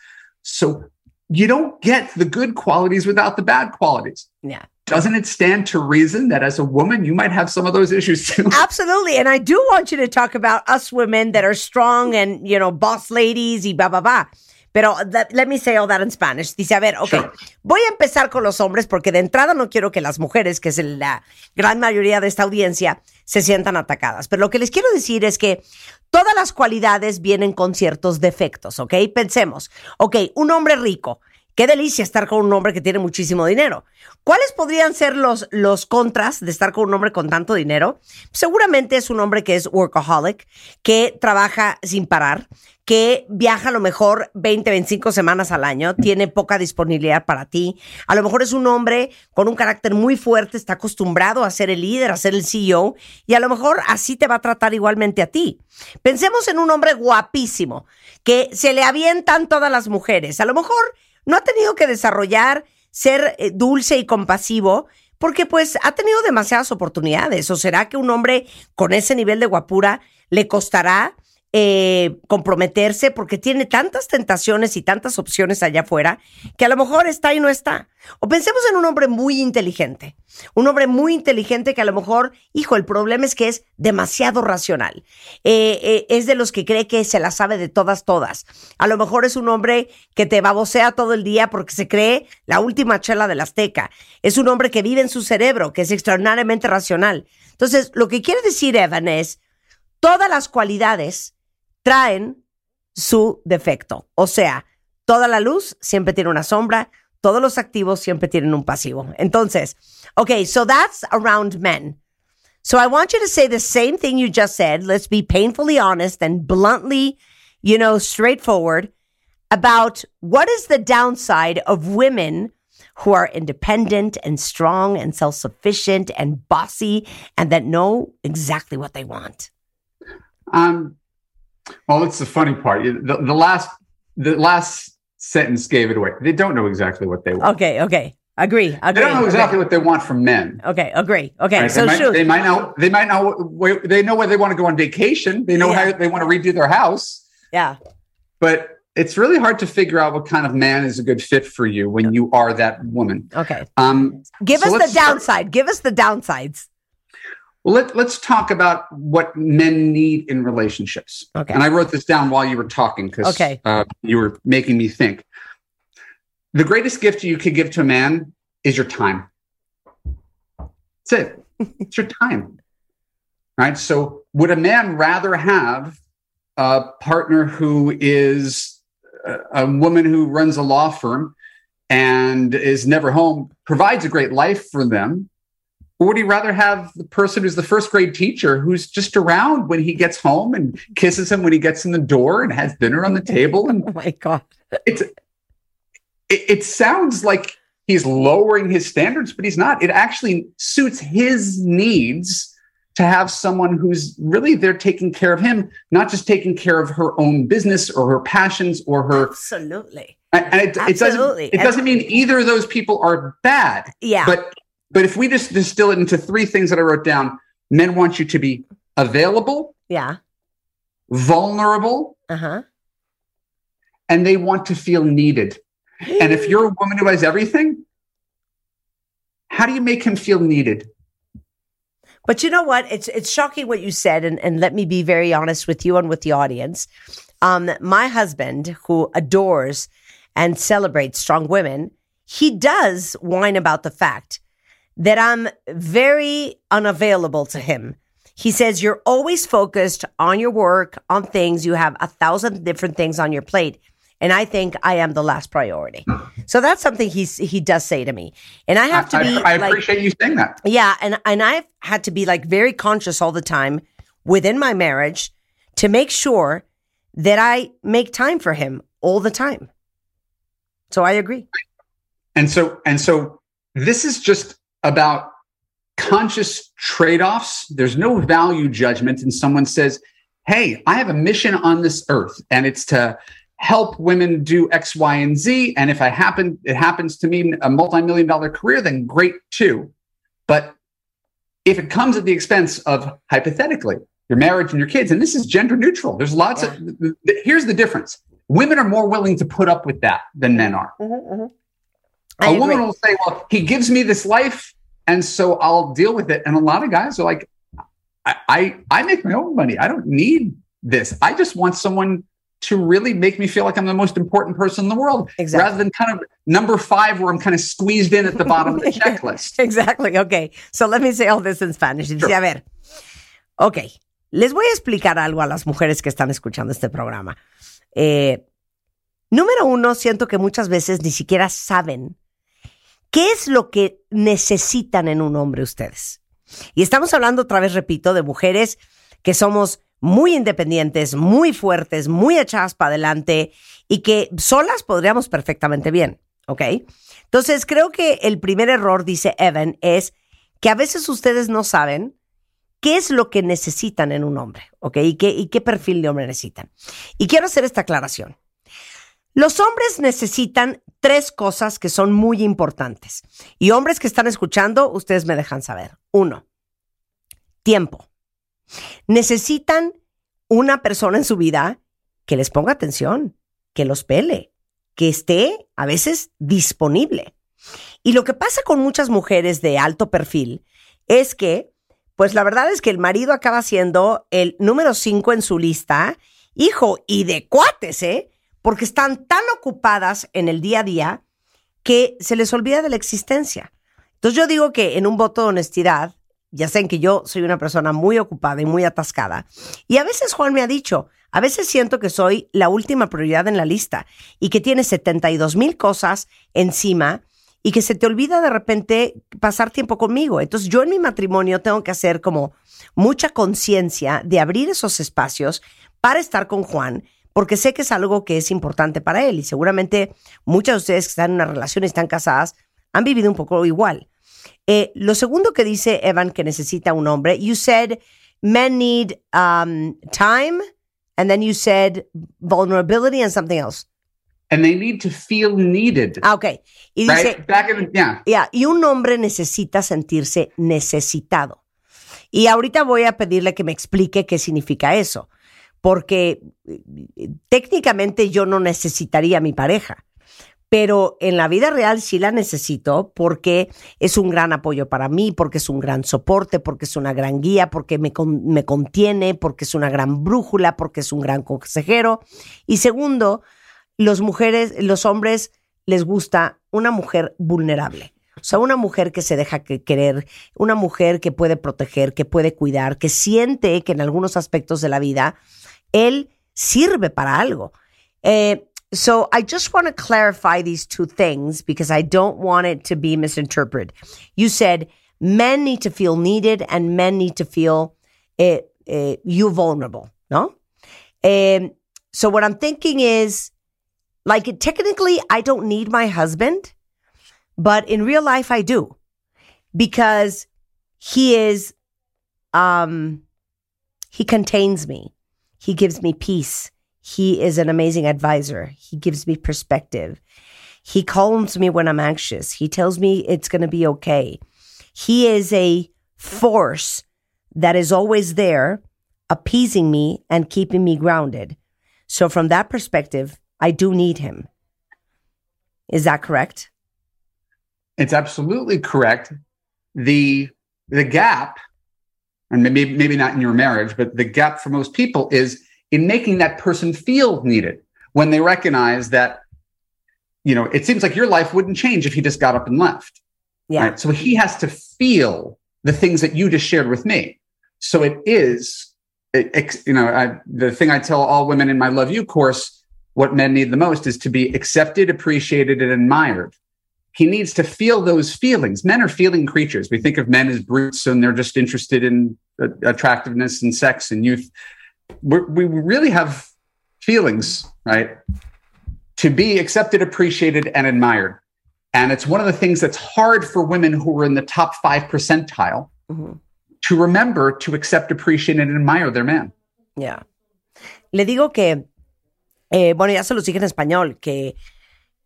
So you don't get the good qualities without the bad qualities.
Yeah.
Doesn't it stand to reason that as a woman, you might have some of those issues too?
Absolutely. And I do want you to talk about us women that are strong and, you know, boss ladies y blah, blah, blah. Pero that- let me say all that in Spanish. Dice, a ver, ok,
Sure.
voy a empezar con los hombres porque de entrada no quiero que las mujeres, que es la gran mayoría de esta audiencia, se sientan atacadas. Pero lo que les quiero decir es que todas las cualidades vienen con ciertos defectos, ¿ok? Pensemos, ok, un hombre rico. Qué delicia estar con un hombre que tiene muchísimo dinero. ¿Cuáles podrían ser los, los contras de estar con un hombre con tanto dinero? Seguramente es un hombre que es workaholic, que trabaja sin parar, que viaja a lo mejor 20, 25 semanas al año, tiene poca disponibilidad para ti. A lo mejor es un hombre con un carácter muy fuerte, está acostumbrado a ser el líder, a ser el CEO, y a lo mejor así te va a tratar igualmente a ti. Pensemos en un hombre guapísimo, que se le avientan todas las mujeres. A lo mejor no ha tenido que desarrollar ser eh, dulce y compasivo porque pues ha tenido demasiadas oportunidades. ¿O será que un hombre con ese nivel de guapura le costará eh, comprometerse porque tiene tantas tentaciones y tantas opciones allá afuera que a lo mejor está y no está? O pensemos en un hombre muy inteligente, un hombre muy inteligente que a lo mejor, hijo, el problema es que es demasiado racional. Eh, eh, es de los que cree que se la sabe de todas, todas. A lo mejor es un hombre que te babosea todo el día porque se cree la última chela del Azteca. Es un hombre que vive en su cerebro, que es extraordinariamente racional. Entonces, lo que quiere decir Evan es, todas las cualidades traen su defecto. O sea, toda la luz siempre tiene una sombra, todos los activos siempre tienen un pasivo. Entonces, okay, so that's around men. So I want you to say the same thing you just said. Let's be painfully honest and bluntly, you know, straightforward about what is the downside of women who are independent and strong and self sufficient and bossy and that know exactly what they want.
Um, well, that's the funny part. The, the last the last sentence gave it away. They don't know exactly what they want.
Okay, okay. Agree. Agree.
They don't know
okay.
exactly what they want from men.
Okay, agree. Okay,
right?
so
they, might,
shoot.
they might know. They might know. where- They know where they want to go on vacation. They know
Yeah.
how they want to redo their house.
yeah.
But it's really hard to figure out what kind of man is a good fit for you when you are that woman.
Okay.
Um,
Give
so
us the
start-
downside. Give us the downsides.
Well, let, let's talk about what men need in relationships.
Okay.
And I wrote this down while you were talking because
Okay.
uh, you were making me think. The greatest gift you could give to a man is your time. That's it. it's your time. Right. So, would a man rather have a partner who is a, a woman who runs a law firm and is never home, provides a great life for them? Or would he rather have the person who's the first grade teacher who's just around when he gets home and kisses him when he gets in the door and has dinner on the table? And
Oh my God.
it's it, it sounds like he's lowering his standards, but he's not. It actually suits his needs to have someone who's really there taking care of him, not just taking care of her own business or her passions or her.
Absolutely.
And it, it doesn't.
Absolutely.
It doesn't mean either of those people are bad.
Yeah.
But but if we just distill it into three things that I wrote down, men want you to be available,
yeah.
vulnerable,
Uh huh.
and they want to feel needed. And if you're a woman who has everything, how do you make him feel needed?
But you know what? It's it's shocking what you said, and, and let me be very honest with you and with the audience. Um, my husband, who adores and celebrates strong women, he does whine about the fact that I'm very unavailable to him. He says you're always focused on your work, on things. You have a thousand different things on your plate. And I think I am the last priority. So that's something he's he does say to me. And I have to
I,
be
I
like,
appreciate you saying that.
yeah, and and I've had to be like very conscious all the time within my marriage to make sure that I make time for him all the time. So I agree.
And so and so this is just about conscious trade offs. There's no value judgment. And someone says, Hey, I have a mission on this earth, and it's to help women do X, Y, and Z. And if I happen, it happens to mean a multi-million dollar career, then great too. But if it comes at the expense of hypothetically your marriage and your kids, and this is gender neutral, there's lots of here's the difference. Women are more willing to put up with that than men are. Mm-hmm, mm-hmm.
I
a woman will say, Well, he gives me this life, and so I'll deal with it. And a lot of guys are like, I, I, I make my own money. I don't need this. I just want someone to really make me feel like I'm the most important person in the world,
Exactly.
rather than kind of number five where I'm kind of squeezed in at the bottom of the checklist.
Exactly. Okay. So let me say all this in Spanish. Dice, a ver. Ok. Les voy a explicar algo a las mujeres que están escuchando este programa. Eh, número uno, siento que muchas veces ni siquiera saben qué es lo que necesitan en un hombre ustedes. Y estamos hablando otra vez, repito, de mujeres que somos muy independientes, muy fuertes, muy echadas para adelante y que solas podríamos perfectamente bien, ¿ok? Entonces creo que el primer error, dice Evan, es que a veces ustedes no saben qué es lo que necesitan en un hombre, ¿ok? Y qué, y qué perfil de hombre necesitan. Y quiero hacer esta aclaración. Los hombres necesitan tres cosas que son muy importantes. Y hombres que están escuchando, ustedes me dejan saber. Uno, tiempo. Necesitan una persona en su vida que les ponga atención, que los pele, que esté a veces disponible. Y lo que pasa con muchas mujeres de alto perfil es que, pues la verdad es que el marido acaba siendo el número cinco en su lista, hijo, y de cuates, ¿eh? Porque están tan ocupadas en el día a día que se les olvida de la existencia. Entonces yo digo que en un voto de honestidad, ya saben que yo soy una persona muy ocupada y muy atascada, y a veces Juan me ha dicho, a veces siento que soy la última prioridad en la lista y que tienes 72 mil cosas encima y que se te olvida de repente pasar tiempo conmigo. Entonces yo en mi matrimonio tengo que hacer como mucha conciencia de abrir esos espacios para estar con Juan, porque sé que es algo que es importante para él y seguramente muchas de ustedes que están en una relación y están casadas han vivido un poco igual. Eh, lo segundo que dice Evan que necesita un hombre, you said men need um, time, and then you said vulnerability and something else.
And they need to feel needed.
Ah, ok. Y dice,
right? Back in, yeah.
Ya, y un hombre necesita sentirse necesitado. Y ahorita voy a pedirle que me explique qué significa eso, porque eh, técnicamente yo no necesitaría a mi pareja, pero en la vida real sí la necesito porque es un gran apoyo para mí, porque es un gran soporte, porque es una gran guía, porque me, me contiene, porque es una gran brújula, porque es un gran consejero. Y segundo, los mujeres, los hombres les gusta una mujer vulnerable. O sea, una mujer que se deja que- querer, una mujer que puede proteger, que puede cuidar, que siente que en algunos aspectos de la vida él sirve para algo. Eh, so I just want to clarify these two things because I don't want it to be misinterpreted. You said men need to feel needed and men need to feel eh, eh, you vulnerable, no? Um, so what I'm thinking is, like, technically, I don't need my husband, but in real life, I do because he is, um, he contains me. He gives me peace. He is an amazing advisor. He gives me perspective. He calms me when I'm anxious. He tells me it's going to be okay. He is a force that is always there, appeasing me and keeping me grounded. So, from that perspective, I do need him. Is that correct?
It's absolutely correct. The the gap, and maybe maybe not in your marriage, but the gap for most people is in making that person feel needed when they recognize that, you know, it seems like your life wouldn't change if he just got up and left.
Yeah.
Right? So he has to feel the things that you just shared with me. So it is, it, you know, I, the thing I tell all women in my Love You course, what men need the most is to be accepted, appreciated, and admired. He needs to feel those feelings. Men are feeling creatures. We think of men as brutes and they're just interested in uh, attractiveness and sex and youth. We're, we really have feelings, right? To be accepted, appreciated, and admired. And it's one of the things that's hard for women who are in the top five percentile
Ujú.
to remember to accept, appreciate, and admire their man.
Yeah. Le digo que, eh, bueno, ya se lo dije en español, que,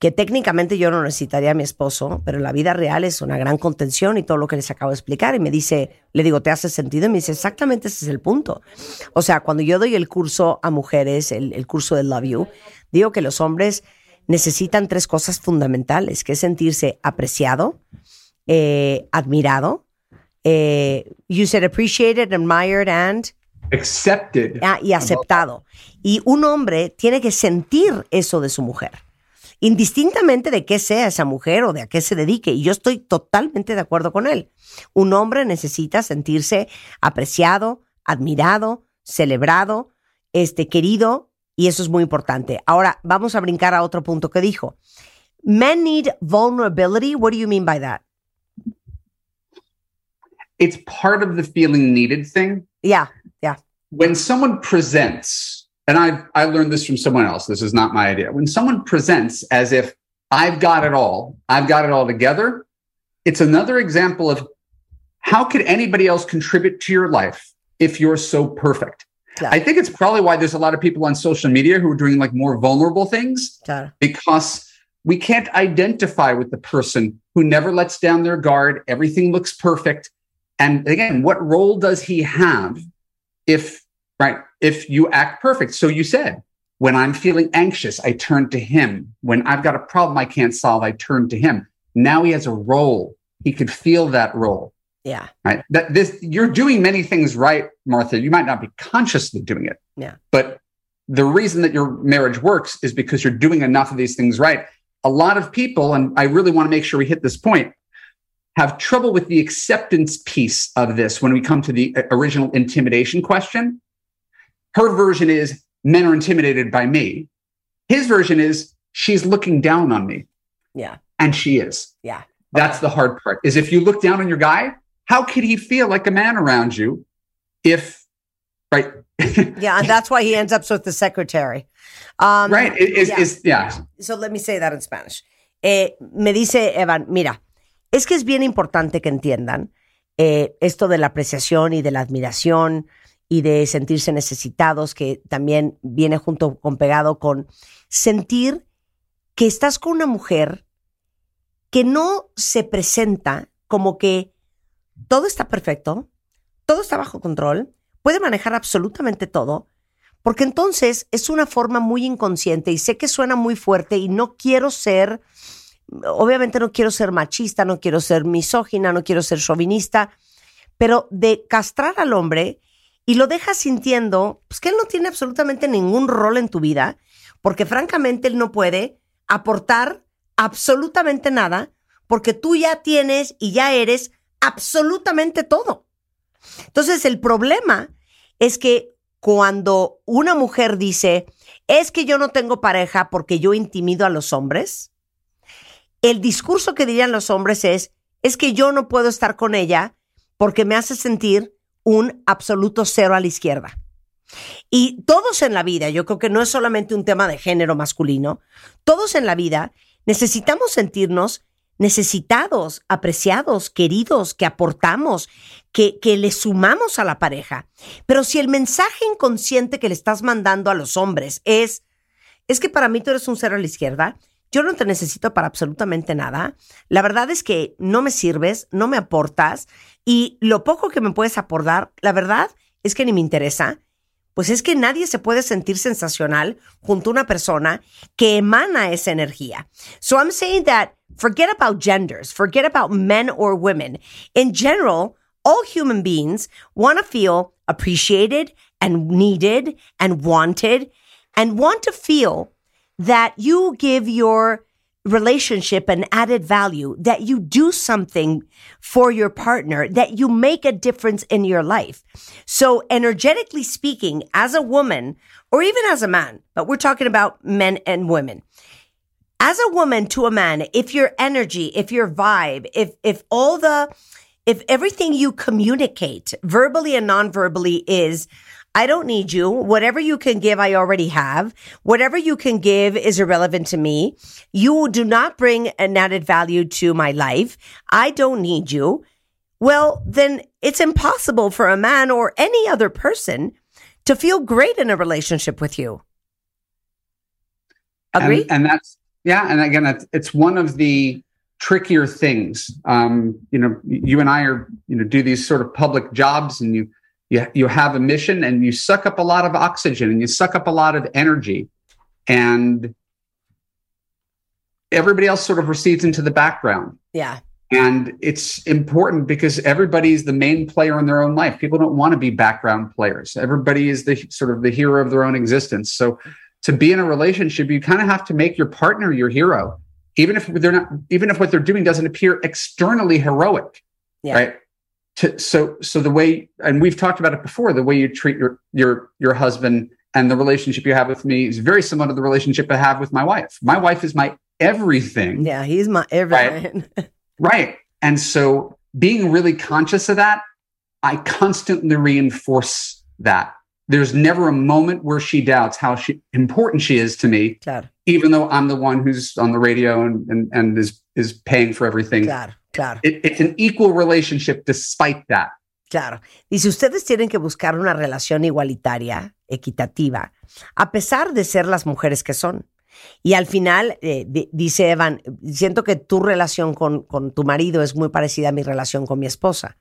que técnicamente yo no necesitaría a mi esposo, pero la vida real es una gran contención y todo lo que les acabo de explicar. Y me dice, le digo, ¿te hace sentido? Y me dice, exactamente ese es el punto. O sea, cuando yo doy el curso a mujeres, el, el curso de Love You, digo que los hombres necesitan tres cosas fundamentales, que es sentirse apreciado, eh, admirado, eh, you said appreciated, admired, and...
Accepted.
Ah, y aceptado. Y un hombre tiene que sentir eso de su mujer, indistintamente de qué sea esa mujer o de a qué se dedique. Y yo estoy totalmente de acuerdo con él. Un hombre necesita sentirse apreciado, admirado, celebrado, este, querido, y eso es muy importante. Ahora, vamos a brincar a otro punto que dijo. Men need vulnerability. What do you mean by that?
It's part of the feeling needed thing.
Yeah, yeah.
when someone presents, and I I learned this from someone else. This is not my idea. When someone presents as if I've got it all, I've got it all together, it's another example of how could anybody else contribute to your life if you're so perfect?
Claro.
I think it's probably why there's a lot of people on social media who are doing like more vulnerable things
Claro.
because we can't identify with the person who never lets down their guard. Everything looks perfect. And again, what role does he have if, right, if you act perfect? So you said, when I'm feeling anxious, I turn to him. When I've got a problem I can't solve, I turn to him. Now he has a role. He could feel that role.
Yeah,
Right. That this you're doing many things right, Martha. You might not be consciously doing it.
yeah.
But the reason that your marriage works is because you're doing enough of these things right. A lot of people, and I really want to make sure we hit this point, have trouble with the acceptance piece of this when we come to the uh, original intimidation question. Her version is men are intimidated by me. His version is she's looking down on me,
Yeah,
and she is.
yeah.
That's the hard part. Is if you look down on your guy, how could he feel like a man around you if right
Yeah, and that's why he ends up with the secretary. Um,
right is
yeah.
is yeah
So let me say that in Spanish. Eh, me dice Evan, mira, es que es bien importante que entiendan eh, esto de la apreciación y de la admiración y de sentirse necesitados, que también viene junto con pegado con sentir que estás con una mujer que no se presenta como que todo está perfecto, todo está bajo control, puede manejar absolutamente todo, porque entonces es una forma muy inconsciente y sé que suena muy fuerte y no quiero ser, obviamente no quiero ser machista, no quiero ser misógina, no quiero ser chauvinista, pero de castrar al hombre y lo dejas sintiendo pues, que él no tiene absolutamente ningún rol en tu vida, porque francamente él no puede aportar absolutamente nada, porque tú ya tienes y ya eres absolutamente todo. Entonces el problema es que cuando una mujer dice, es que yo no tengo pareja porque yo intimido a los hombres, el discurso que dirían los hombres es, es que yo no puedo estar con ella porque me hace sentir un absoluto cero a la izquierda. Y todos en la vida, yo creo que no es solamente un tema de género masculino, todos en la vida necesitamos sentirnos necesitados, apreciados, queridos, que aportamos, que, que le sumamos a la pareja. Pero si el mensaje inconsciente que le estás mandando a los hombres es, es que para mí tú eres un cero a la izquierda, yo no te necesito para absolutamente nada, la verdad es que no me sirves, no me aportas y lo poco que me puedes aportar, la verdad es que ni me interesa, pues es que nadie se puede sentir sensacional junto a una persona que emana esa energía. So I'm saying that forget about genders, forget about men or women. In general, all human beings want to feel appreciated and needed and wanted and want to feel that you give your relationship and added value, that you do something for your partner, that you make a difference in your life. So, energetically speaking, as a woman, or even as a man, but we're talking about men and women. As a woman to a man, if your energy, if your vibe, if if all the if everything you communicate verbally and non-verbally is I don't need you. Whatever you can give, I already have. Whatever you can give is irrelevant to me. You do not bring an added value to my life. I don't need you. Well, then it's impossible for a man or any other person to feel great in a relationship with you. Agree?
And, and that's yeah. And again, it's, it's one of the trickier things. Um, you know, you and I are you know do these sort of public jobs, and you you you have a mission, and you suck up a lot of oxygen, and you suck up a lot of energy, and everybody else sort of recedes into the background.
yeah.
And it's important because everybody's the main player in their own life. People don't want to be background players. Everybody is the sort of the hero of their own existence. So to be in a relationship, you kind of have to make your partner your hero, even if they're not, even if what they're doing doesn't appear externally heroic.
Yeah.
Right. To, so so the way and we've talked about it before, the way you treat your your your husband and the relationship you have with me is very similar to the relationship I have with my wife. My wife is my everything.
Yeah. He's my everything.
Right. right. And so being really conscious of that, I constantly reinforce that. There's never a moment where she doubts how she, important she is to me, even though I'm the one who's on the radio and, and, and is, is paying for everything.
Claro.
It, it's an equal relationship despite that.
Claro. Dice, ustedes tienen que buscar una relación igualitaria, equitativa, a pesar de ser las mujeres que son. Y al final, eh, di- dice Evan, siento que tu relación con, con tu marido es muy parecida a mi relación con mi esposa.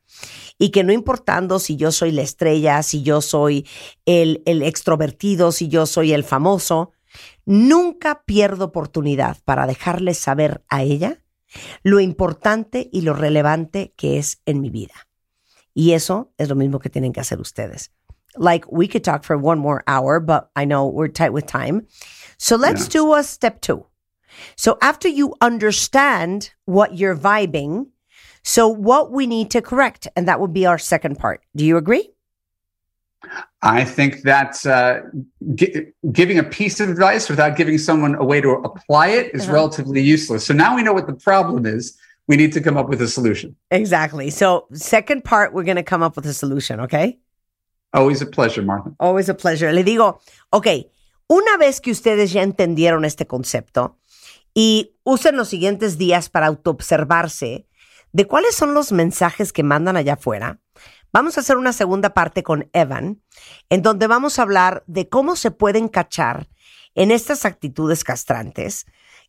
Y que no importando si yo soy la estrella, si yo soy el, el extrovertido, si yo soy el famoso, nunca pierdo oportunidad para dejarle saber a ella lo importante y lo relevante que es en mi vida. Y eso es lo mismo que tienen que hacer ustedes. Like, we could talk for one more hour, but I know we're tight with time. So let's
Yeah.
do a step two. So after you understand what you're vibing, so what we need to correct, and that would be our second part. Do you agree?
I think that uh, gi- giving a piece of advice without giving someone a way to apply it is
Uh-huh.
relatively useless. So now we know what the problem is. We need to come up with a solution.
Exactly. So second part, we're going to come up with a solution, okay?
Always a pleasure, Martha.
Always a pleasure. Le digo, ok, una vez que ustedes ya entendieron este concepto y usen los siguientes días para autoobservarse de cuáles son los mensajes que mandan allá afuera, vamos a hacer una segunda parte con Evan, en donde vamos a hablar de cómo se pueden cachar en estas actitudes castrantes,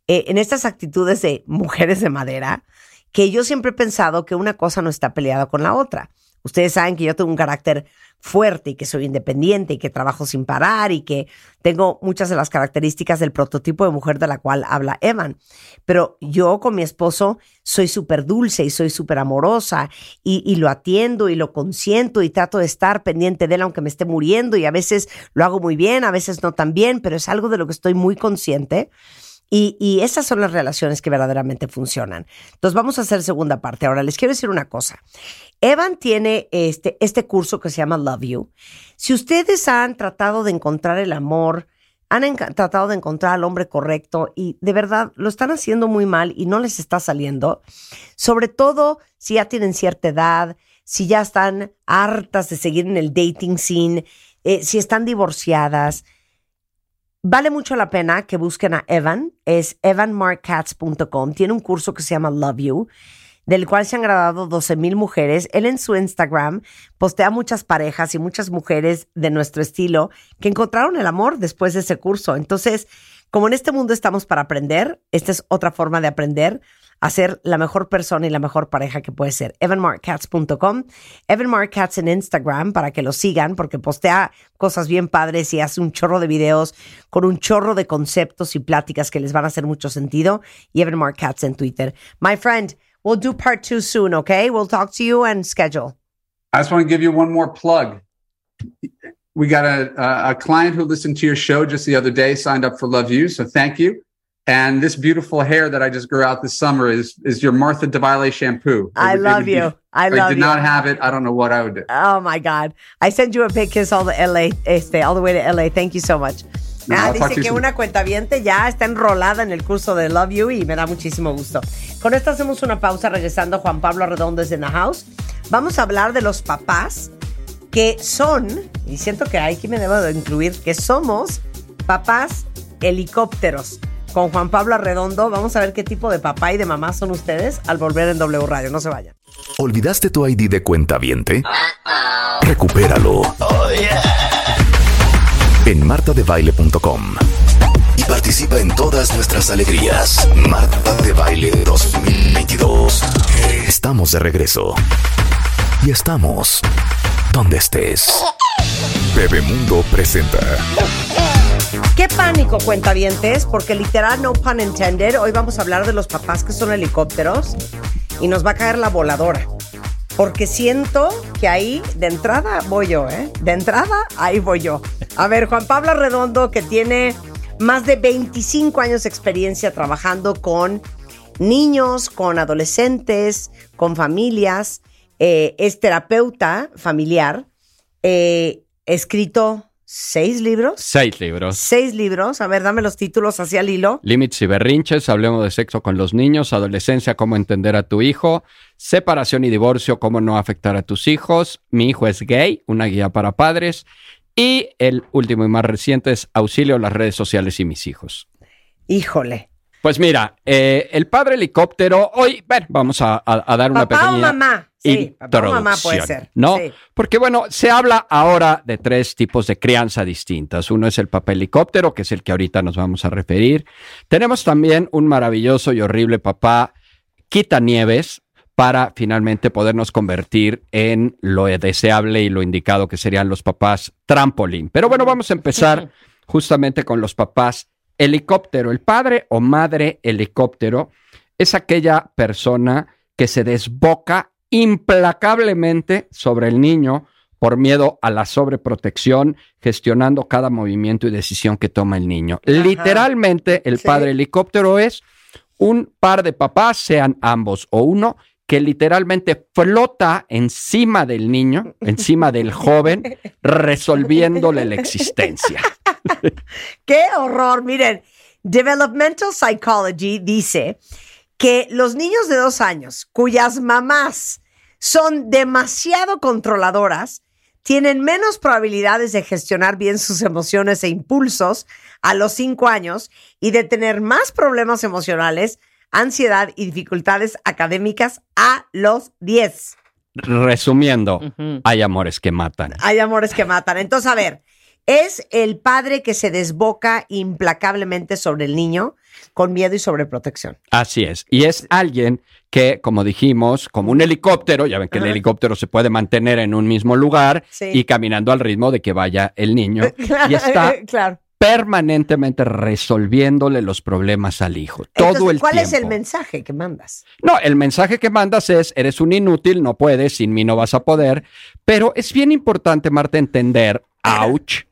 eh, en estas actitudes de mujeres de madera, que yo siempre he pensado que una cosa no está peleada con la otra. Ustedes saben que yo tengo un carácter fuerte y que soy independiente y que trabajo sin parar y que tengo muchas de las características del prototipo de mujer de la cual habla Evan. Pero yo con mi esposo soy súper dulce y soy súper amorosa y, y lo atiendo y lo consiento y trato de estar pendiente de él aunque me esté muriendo y a veces lo hago muy bien, a veces no tan bien, pero es algo de lo que estoy muy consciente. Y, esas son las relaciones que verdaderamente funcionan. Entonces vamos a hacer segunda parte. Ahora les quiero decir una cosa. Evan tiene este, este curso que se llama Love You. Si ustedes han tratado de encontrar el amor, han tratado de encontrar al hombre correcto y de verdad lo están haciendo muy mal y no les está saliendo, sobre todo si ya tienen cierta edad, si ya están hartas de seguir en el dating scene, eh, si están divorciadas, Vale mucho la pena que busquen a Evan, es evanmarkcats.com. Tiene un curso que se llama Love You, del cual se han grabado 12 mil mujeres. Él en su Instagram postea muchas parejas y muchas mujeres de nuestro estilo que encontraron el amor después de ese curso. Entonces, como en este mundo estamos para aprender, esta es otra forma de aprender a ser la mejor persona y la mejor pareja que puede ser. evanmarkcats.com, evanmarkcats en Instagram para que lo sigan porque postea cosas bien padres y hace un chorro de videos con un chorro de conceptos y pláticas que les van a hacer mucho sentido. Y evanmarkcats en Twitter. My friend, we'll do part two soon, okay? We'll talk to you and schedule.
I just want to give you one more plug. We got a, a, a client who listened to your show just the other day, signed up for Love You. So thank you. And this beautiful hair that I just grew out this summer is is your Martha DeVille shampoo. It
I
it
love
be-
you. I love
I did
you.
not have it. I don't know what I would do.
Oh my God. I send you a big kiss all the LA, este, all the way to LA. Thank you so much.
No,
Ah, dice que una cuentaviente ya está enrolada en el curso de Love You y me da muchísimo gusto. Con esto hacemos una pausa regresando. Juan Pablo Redondo es en the house. Vamos a hablar de los papás que son, y siento que aquí me debo de incluir, que somos papás helicópteros. Con Juan Pablo Arredondo, vamos a ver qué tipo de papá y de mamá son ustedes al volver en W Radio. No se vayan.
¿Olvidaste tu ID de cuenta viente? Recupéralo. En martadebaile.com. Y participa en todas nuestras alegrías. Marta de Baile 2022. Estamos de regreso. Y estamos donde estés. Bebemundo presenta.
Qué pánico, cuentavientes, porque literal, no pun intended, hoy vamos a hablar de los papás que son helicópteros y nos va a caer la voladora. Porque siento que ahí, de entrada, voy yo, ¿eh? De entrada, ahí voy yo. A ver, Juan Pablo Redondo, que tiene más de 25 años de experiencia trabajando con niños, con adolescentes, con familias, eh, es terapeuta familiar, eh, escrito seis libros.
Seis libros.
Seis libros. A ver, dame los títulos hacia el hilo.
Límites y berrinches, hablemos de sexo con los niños, adolescencia, cómo entender a tu hijo, separación y divorcio, cómo no afectar a tus hijos, mi hijo es gay, una guía para padres, y el último y más reciente es auxilio a las redes sociales y mis hijos.
Híjole.
Pues mira, eh, el padre helicóptero, hoy, bueno, vamos a, a- a dar una
Papá o mamá. Sí, papá o mamá puede ser.
¿no?
Sí.
Porque bueno, se habla ahora de tres tipos de crianza distintas. Uno es el papá helicóptero, que es el que ahorita nos vamos a referir. Tenemos también un maravilloso y horrible papá quitanieves para finalmente podernos convertir en lo deseable y lo indicado que serían los papás trampolín. Pero bueno, vamos a empezar justamente con los papás helicóptero. El padre o madre helicóptero es aquella persona que se desboca implacablemente sobre el niño por miedo a la sobreprotección, gestionando cada movimiento y decisión que toma el niño. Literalmente, el
Sí.
padre helicóptero es un par de papás, sean ambos o uno, que literalmente flota encima del niño, encima del joven, resolviéndole la existencia.
¡Qué horror! Miren, Developmental Psychology dice que los niños de dos años cuyas mamás son demasiado controladoras tienen menos probabilidades de gestionar bien sus emociones e impulsos a los cinco años y de tener más problemas emocionales, ansiedad y dificultades académicas a los 10.
Resumiendo, hay amores que matan.
Hay amores que matan. Entonces, a ver, es el padre que se desboca implacablemente sobre el niño con miedo y sobreprotección.
Así es. Y es alguien que, como dijimos, como un helicóptero, ya ven que el helicóptero se puede mantener en un mismo lugar
Sí.
y caminando al ritmo de que vaya el niño. y está
claro.
permanentemente resolviéndole los problemas al hijo. Todo el
¿Cuál
tiempo.
es el mensaje que mandas?
No, el mensaje que mandas es, eres un inútil, no puedes, sin mí no vas a poder. Pero es bien importante, Marta, entender, ouch,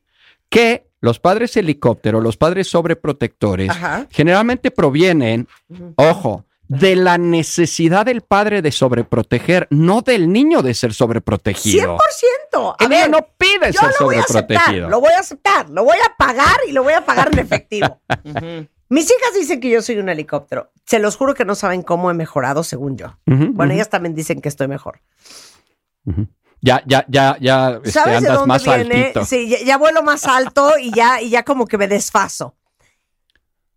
que los padres helicóptero, los padres sobreprotectores,
Ajá.
generalmente provienen, ojo, de la necesidad del padre de sobreproteger, no del niño de ser
100%.
sobreprotegido.
A
El
ver,
niño no pide
yo
ser
lo voy a aceptar,
sobreprotegido.
lo voy a aceptar, lo voy a pagar y lo voy a pagar en efectivo. Mis hijas dicen que yo soy un helicóptero. Se los juro que no saben cómo he mejorado según yo. Bueno, ellas también dicen que estoy mejor.
Ya, ya, ya, ya este,
¿Sabes de dónde
más
viene?
altito.
Sí, ya, ya vuelo más alto y ya, y ya como que me desfaso.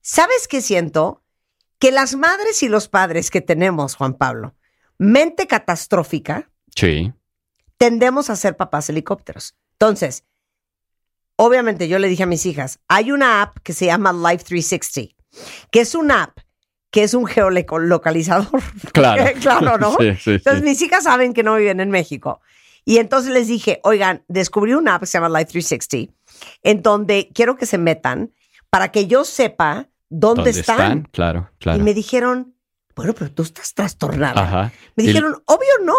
¿Sabes qué siento? Que las madres y los padres que tenemos, Juan Pablo, mente catastrófica,
Sí.
tendemos a ser papás helicópteros. Entonces, obviamente yo le dije a mis hijas, hay una app que se llama Life 360, que es una app que es un geolocalizador.
Claro.
claro, ¿no?
Sí, sí,
Entonces
sí.
mis hijas saben que no viven en México. Y entonces les dije, oigan, descubrí una app que se llama Life 360, en donde quiero que se metan para que yo sepa dónde, están.
Claro, claro.
Y me dijeron, bueno, pero tú estás trastornada.
Ajá.
Me dijeron, obvio no.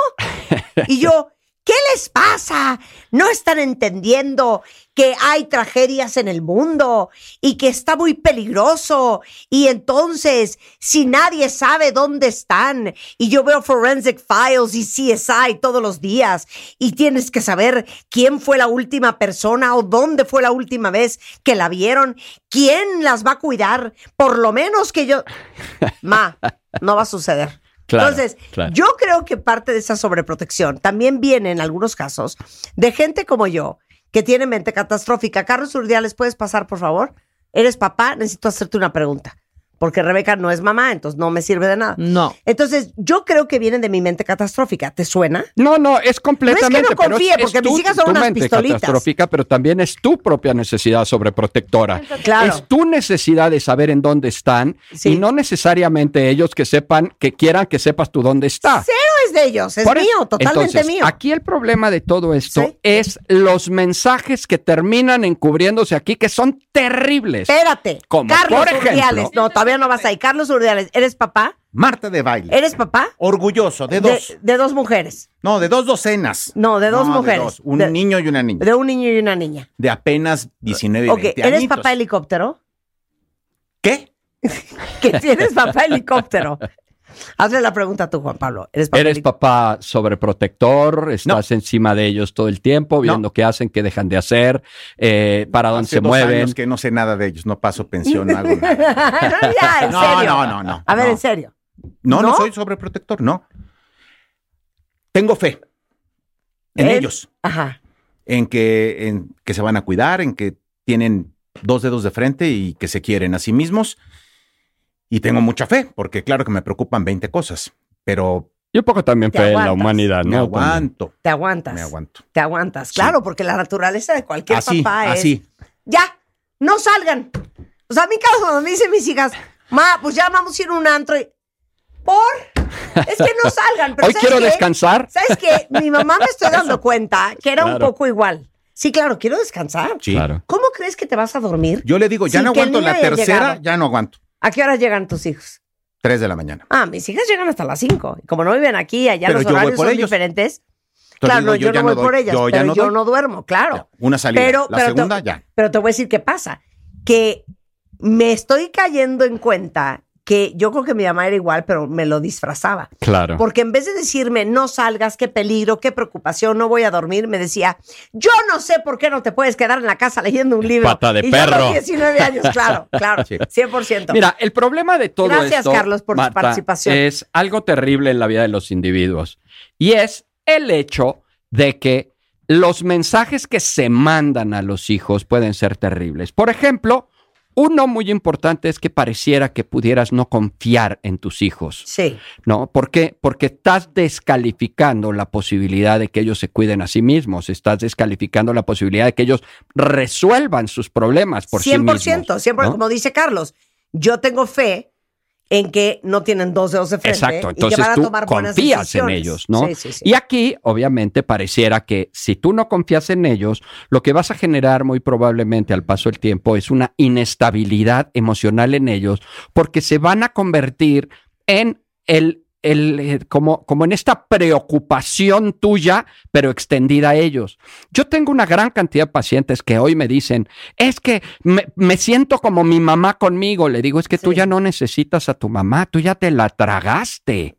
Y yo, ¿qué les pasa? No están entendiendo que hay tragedias en el mundo y que está muy peligroso. Y entonces, si nadie sabe dónde están, y yo veo Forensic Files y CSI todos los días, y tienes que saber quién fue la última persona o dónde fue la última vez que la vieron, quién las va a cuidar, por lo menos que yo... Ma, no va a suceder.
Claro,
Entonces,
claro.
yo creo que parte de esa sobreprotección también viene en algunos casos de gente como yo que tiene mente catastrófica. Carlos Urdiales, ¿puedes pasar, por favor? Eres papá, necesito hacerte una pregunta. Porque Rebeca no es mamá, entonces no me sirve de nada.
No.
Entonces, yo creo que vienen de mi mente catastrófica. ¿Te suena?
No, no, es completamente.
No es que no confíe, porque mis
tu-
hijas son
tu
unas
mente
pistolitas.
catastrófica, pero también es tu propia necesidad sobreprotectora.
Claro.
Es tu necesidad de saber en dónde están
Sí.
y no necesariamente ellos que sepan, que quieran que sepas tú dónde estás.
Cero es de ellos, es
Por eso-
mío, totalmente
Entonces,
mío.
Aquí el problema de todo esto
Sí.
es los mensajes que terminan encubriéndose aquí, que son terribles.
Espérate.
Como,
Carlos
por ejemplo-
Urdiales. No, todavía no vas ahí. Carlos Urdiales, ¿eres papá?
Marta de baile.
¿Eres papá?
Orgulloso, de dos.
De, dos mujeres.
No, de dos docenas.
No, de dos mujeres.
dos. Un
De-
niño y una niña.
De un niño y una niña.
De apenas 19 y
Ok,
20
¿eres
añitos.
papá helicóptero?
¿Qué?
Que tienes papá helicóptero. Hazle la pregunta a tú, Juan Pablo. ¿Eres papá
Eres papá sobreprotector, estás encima de ellos todo el tiempo, viendo qué hacen, qué dejan de hacer, eh, para dónde
Hace
se
dos
mueven.
años que no sé nada de ellos. No paso pensión, no hago nada.
no, ya, en
No,
serio.
no, no, no,
A ver,
no.
en serio.
No, no,
¿No?
soy sobreprotector, no. Tengo fe en
¿En?
ellos,
Ajá.
en que, en que se van a cuidar, en que tienen dos dedos de frente y que se quieren a sí mismos. Y tengo mucha fe, porque claro que me preocupan 20 cosas, pero
Y un poco también fe en la
aguantas.
humanidad,
me
¿no?
aguanto,
Te aguantas.
me aguanto.
Te aguantas. Claro, porque la naturaleza de cualquier
Así,
papá es.
así.
Ya, no salgan. O sea, a mí cada cuando me dicen mis hijas, ma, pues ya vamos a ir a un antro. y- ¿Por? Es que no salgan. Pero
Hoy
¿sabes
quiero
qué?
descansar.
¿Sabes qué? Mi mamá me estoy dando cuenta que era un
Claro.
poco igual. Sí, claro, quiero descansar.
Sí.
Claro.
¿Cómo crees que te vas a dormir?
Yo le digo, ya no aguanto la tercera,
llegado.
ya no aguanto.
¿A qué hora llegan tus hijos?
3 de la mañana.
Ah, mis hijas llegan hasta las 5. Y como no viven aquí, allá
Pero
los horarios son
ellos.
diferentes.
Entonces
claro,
digo,
no, yo, no voy
doy,
por ellas,
yo
pero
no
yo
doy.
no duermo, claro.
Ya, una salida.
Pero,
la
pero
segunda,
te,
ya.
Pero te voy a decir qué pasa. Que me estoy cayendo en cuenta que yo creo que mi mamá era igual, pero me lo disfrazaba.
Claro.
Porque en vez de decirme, no salgas, qué peligro, qué preocupación, no voy a dormir, me decía, yo no sé por qué no te puedes quedar en la casa leyendo un libro.
Pata de
y yo a
perro.
los 19 años, claro, claro,
Sí.
100%.
Mira, el problema de todo
Gracias,
esto,
Carlos, por tu
Marta,
participación.
es algo terrible en la vida de los individuos. Y es el hecho de que los mensajes que se mandan a los hijos pueden ser terribles. Por ejemplo, uno muy importante es que pareciera que pudieras no confiar en tus hijos.
Sí,
¿No? ¿Por qué? Porque estás descalificando la posibilidad de que ellos se cuiden a sí mismos, estás descalificando la posibilidad de que ellos resuelvan sus problemas por
100%,
sí mismos.
100%,
¿no?
como dice Carlos, yo tengo fe en que no tienen dos dedos de frente
Exacto,
y que
entonces
van a
tú
tomar buenas
confías en ellos, ¿no?
Sí, sí, sí.
Y aquí, obviamente, pareciera que si tú no confías en ellos, lo que vas a generar muy probablemente al paso del tiempo es una inestabilidad emocional en ellos, porque se van a convertir en el el, eh, como, como en esta preocupación tuya, pero extendida a ellos. Yo tengo una gran cantidad de pacientes que hoy me dicen, es que me, me siento como mi mamá conmigo. Le digo, es que tú ya no necesitas a tu mamá, tú ya te la tragaste.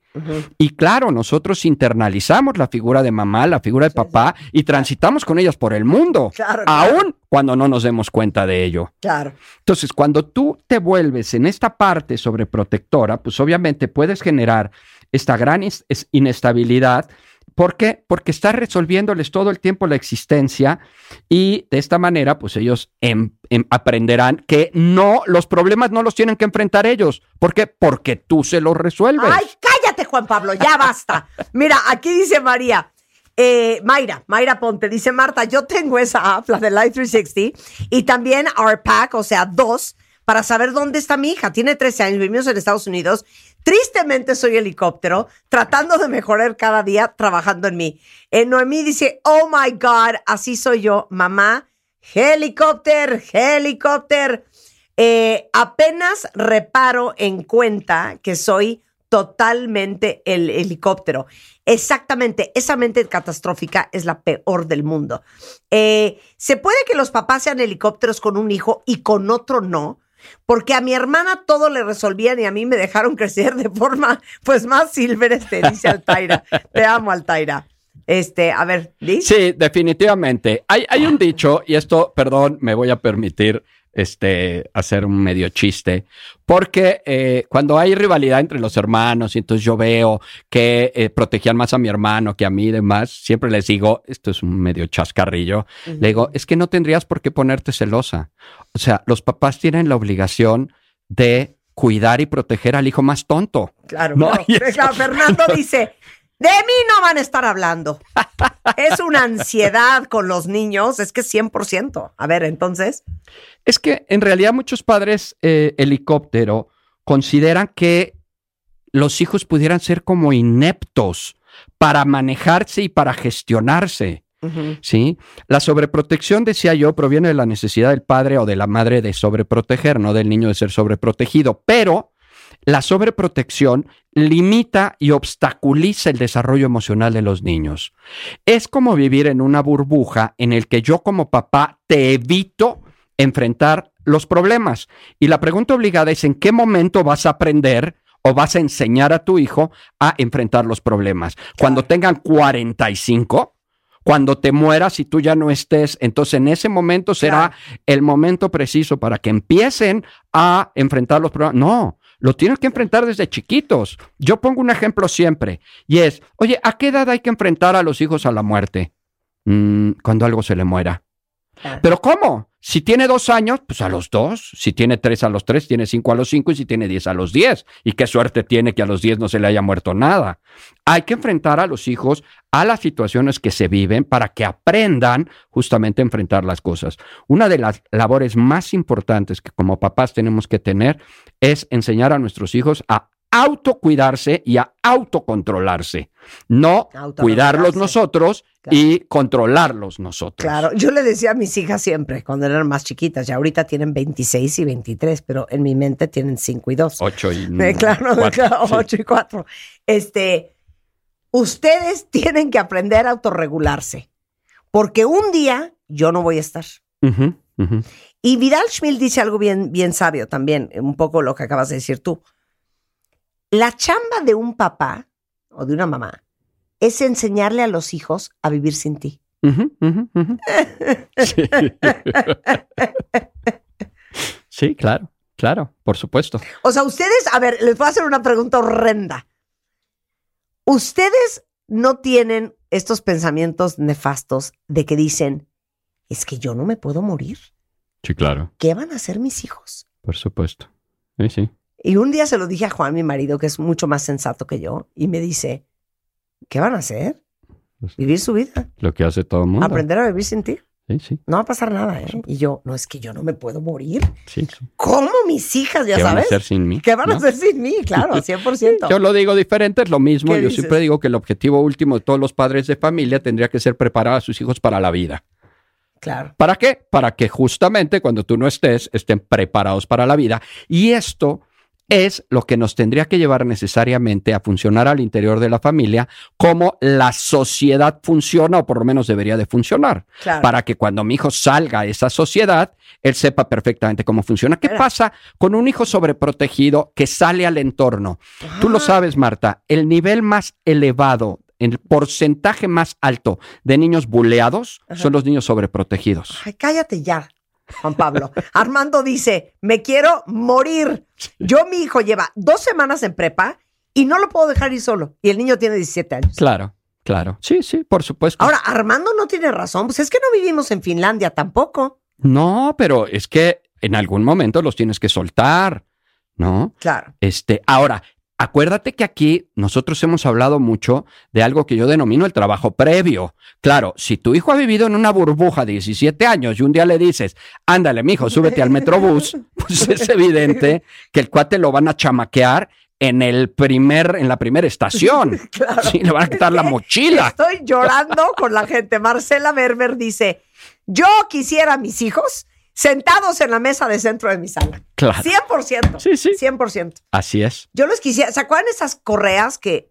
Y claro, nosotros internalizamos la figura de mamá, la figura de papá y transitamos con ellas por el mundo,
Claro, claro.
aún cuando no nos demos cuenta de ello.
Claro.
Entonces, cuando tú te vuelves en esta parte sobreprotectora, pues obviamente puedes generar esta gran inestabilidad. ¿Por qué? Porque estás resolviéndoles todo el tiempo la existencia y de esta manera, pues ellos em- em- aprenderán que no, los problemas no los tienen que enfrentar ellos. ¿Por qué? Porque tú se los resuelves.
Ay, cállate, Juan Pablo, ya basta. Mira, aquí dice María. eh, Mayra, Mayra Ponte, dice Marta, yo tengo esa app, la de Life 360, y también our pack, o sea, dos, para saber dónde está mi hija. Tiene 13 años, vivimos en Estados Unidos. Tristemente soy helicóptero, tratando de mejorar cada día, trabajando en mí. Eh, Noemí dice, oh my God, así soy yo, mamá, helicóptero, helicóptero. Eh, apenas reparo en cuenta que soy totalmente el helicóptero. Exactamente, esa mente catastrófica es la peor del mundo. Eh, Se puede que los papás sean helicópteros con un hijo y con otro no, porque a mi hermana todo le resolvían y a mí me dejaron crecer de forma pues más silver, este, dice Altaira. Te amo, Altaira. Este, a ver, ¿Liz?
Sí, definitivamente. Hay, hay un dicho, y esto, perdón, me voy a permitir este, hacer un medio chiste, porque eh, cuando hay rivalidad entre los hermanos y entonces yo veo que eh, protegían más a mi hermano que a mí y demás, siempre les digo, esto es un medio chascarrillo, le digo, es que no tendrías por qué ponerte celosa. O sea, los papás tienen la obligación de cuidar y proteger al hijo más tonto.
Claro,
No,
claro. Fernando dice, de mí no van a estar hablando. Es una ansiedad con los niños, es que 100%. A ver, entonces,
Es que en realidad muchos padres eh, helicóptero consideran que los hijos pudieran ser como ineptos para manejarse y para gestionarse. ¿Sí? La sobreprotección, decía yo, proviene de la necesidad del padre o de la madre de sobreproteger, no del niño de ser sobreprotegido. Pero la sobreprotección limita y obstaculiza el desarrollo emocional de los niños. Es como vivir en una burbuja en el que yo como papá te evito enfrentar los problemas. Y la pregunta obligada es en qué momento vas a aprender o vas a enseñar a tu hijo a enfrentar los problemas. Cuando tengan 45, cuando te mueras y tú ya no estés, entonces en ese momento será el momento preciso para que empiecen a enfrentar los problemas. No, lo tienes que enfrentar desde chiquitos. Yo pongo un ejemplo siempre y es, oye, ¿a qué edad hay que enfrentar a los hijos a la muerte? Mm, cuando algo se le muera. Pero ¿cómo? Si tiene dos años, pues a los dos. Si tiene tres a los tres, tiene cinco a los cinco y si tiene diez a los diez. Y qué suerte tiene que a los diez no se le haya muerto nada. Hay que enfrentar a los hijos a las situaciones que se viven para que aprendan justamente a enfrentar las cosas. Una de las labores más importantes que como papás tenemos que tener es enseñar a nuestros hijos a autocuidarse y a autocontrolarse. No cuidarlos nosotros y controlarlos nosotros.
claro, yo le decía a mis hijas siempre, cuando eran más chiquitas, ya ahorita tienen 26 y 23, pero en mi mente tienen 5 y 2.
Ocho y
Eh, claro, claro,
sí.
8 y 4. Este, ustedes tienen que aprender a autorregularse, porque un día yo no voy a estar.
Ujú, ujú.
Y Vidal Schmil dice algo bien, bien sabio también, un poco lo que acabas de decir tú. La chamba de un papá o de una mamá es enseñarle a los hijos a vivir sin ti.
Sí. Sí, claro, claro, por supuesto.
O sea, ustedes, a ver, les voy a hacer una pregunta horrenda. Ustedes no tienen estos pensamientos nefastos de que dicen, es que yo no me puedo morir.
Sí, claro,
¿Qué van a hacer mis hijos?
por supuesto. Sí, sí.
Y un día se lo dije a Juan, mi marido, que es mucho más sensato que yo, y me dice, ¿qué van a hacer? Vivir su vida,
Lo que hace todo el mundo.
aprender a vivir sin ti.
Sí, sí,
No va a pasar nada, ¿eh? Y yo, no es que yo no me puedo morir.
sí.
¿Cómo mis hijas, ya
¿Qué van a
sabes?
hacer sin mí?
¿Qué van a hacer sin mí? Claro, 100%.
Yo lo digo diferente, es lo mismo.
¿Qué
Yo
dices?
siempre digo que el objetivo último de todos los padres de familia tendría que ser preparar a sus hijos para la vida.
Claro.
¿Para qué? Para que justamente cuando tú no estés, estén preparados para la vida. Y esto es lo que nos tendría que llevar necesariamente a funcionar al interior de la familia como la sociedad funciona o por lo menos debería de funcionar.
Claro.
Para que cuando mi hijo salga a esa sociedad, él sepa perfectamente cómo funciona. ¿Qué pasa con un hijo sobreprotegido que sale al entorno? Tú lo sabes, Marta, el nivel más elevado, el porcentaje más alto de niños buleados son los niños sobreprotegidos.
Ay, cállate ya, Juan Pablo. Armando dice, me quiero morir. Yo, mi hijo lleva dos semanas en prepa y no lo puedo dejar ir solo. Y el niño tiene 17 años.
Claro, claro. Sí, sí, por supuesto.
Ahora, Armando no tiene razón. Pues es que no vivimos en Finlandia tampoco.
No, pero es que en algún momento los tienes que soltar, ¿no?
Claro.
Este, ahora, acuérdate que aquí nosotros hemos hablado mucho de algo que yo denomino el trabajo previo. Claro, si tu hijo ha vivido en una burbuja de 17 años y un día le dices, ándale, mijo, súbete al metrobús, pues es evidente que el cuate lo van a chamaquear en el primer, en la primera estación.
Claro.
Sí, le van a quitar la mochila.
Estoy llorando con la gente. Marcela Berber dice, yo quisiera a mis hijos sentados en la mesa de centro de mi sala.
Claro.
100%.
Sí, sí.
100%.
Así es.
Yo los quisiera, ¿se acuerdan esas correas que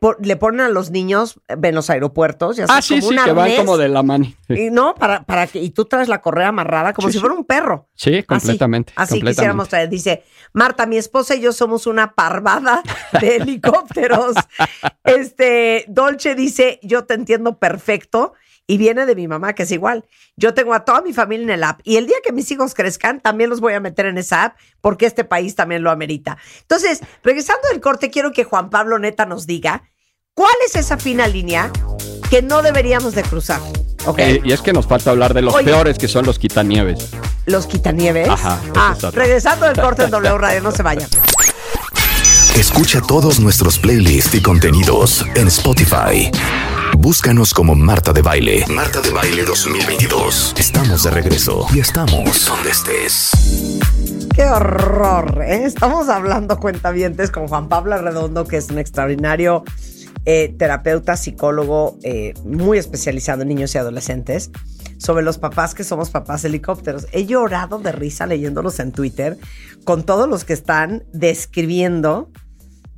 por- le ponen a los niños en los aeropuertos? Ya
Ah, sí,
como
sí, que van como de la mano.
Y no, para, para que, y tú traes la correa amarrada como
Sí,
si fuera un perro.
Sí, completamente.
Así
completamente.
quisiéramos traer. Dice, Marta, mi esposa y yo somos una parvada de helicópteros. este, Dolce dice, yo te entiendo perfecto. Y viene de mi mamá, que es igual. Yo tengo a toda mi familia en el app. Y el día que mis hijos crezcan, también los voy a meter en esa app, porque este país también lo amerita. Entonces, regresando del corte, quiero que Juan Pablo Neta nos diga cuál es esa fina línea que no deberíamos de cruzar. ¿Ok?
Eh, y es que nos falta hablar de los
Oye.
peores que son los quitanieves.
Los quitanieves.
Ajá,
Ah, regresando del corte en W Radio, no se vayan.
Escucha todos nuestros playlists y contenidos en Spotify. Búscanos como Marta de Baile. Marta de Baile 2022. Estamos de regreso y estamos donde estés.
Qué horror, ¿eh? Estamos hablando cuentavientes con Juan Pablo Redondo, que es un extraordinario eh, terapeuta, psicólogo eh, muy especializado en niños y adolescentes, sobre los papás que somos papás helicópteros. He llorado de risa leyéndolos en Twitter con todos los que están describiendo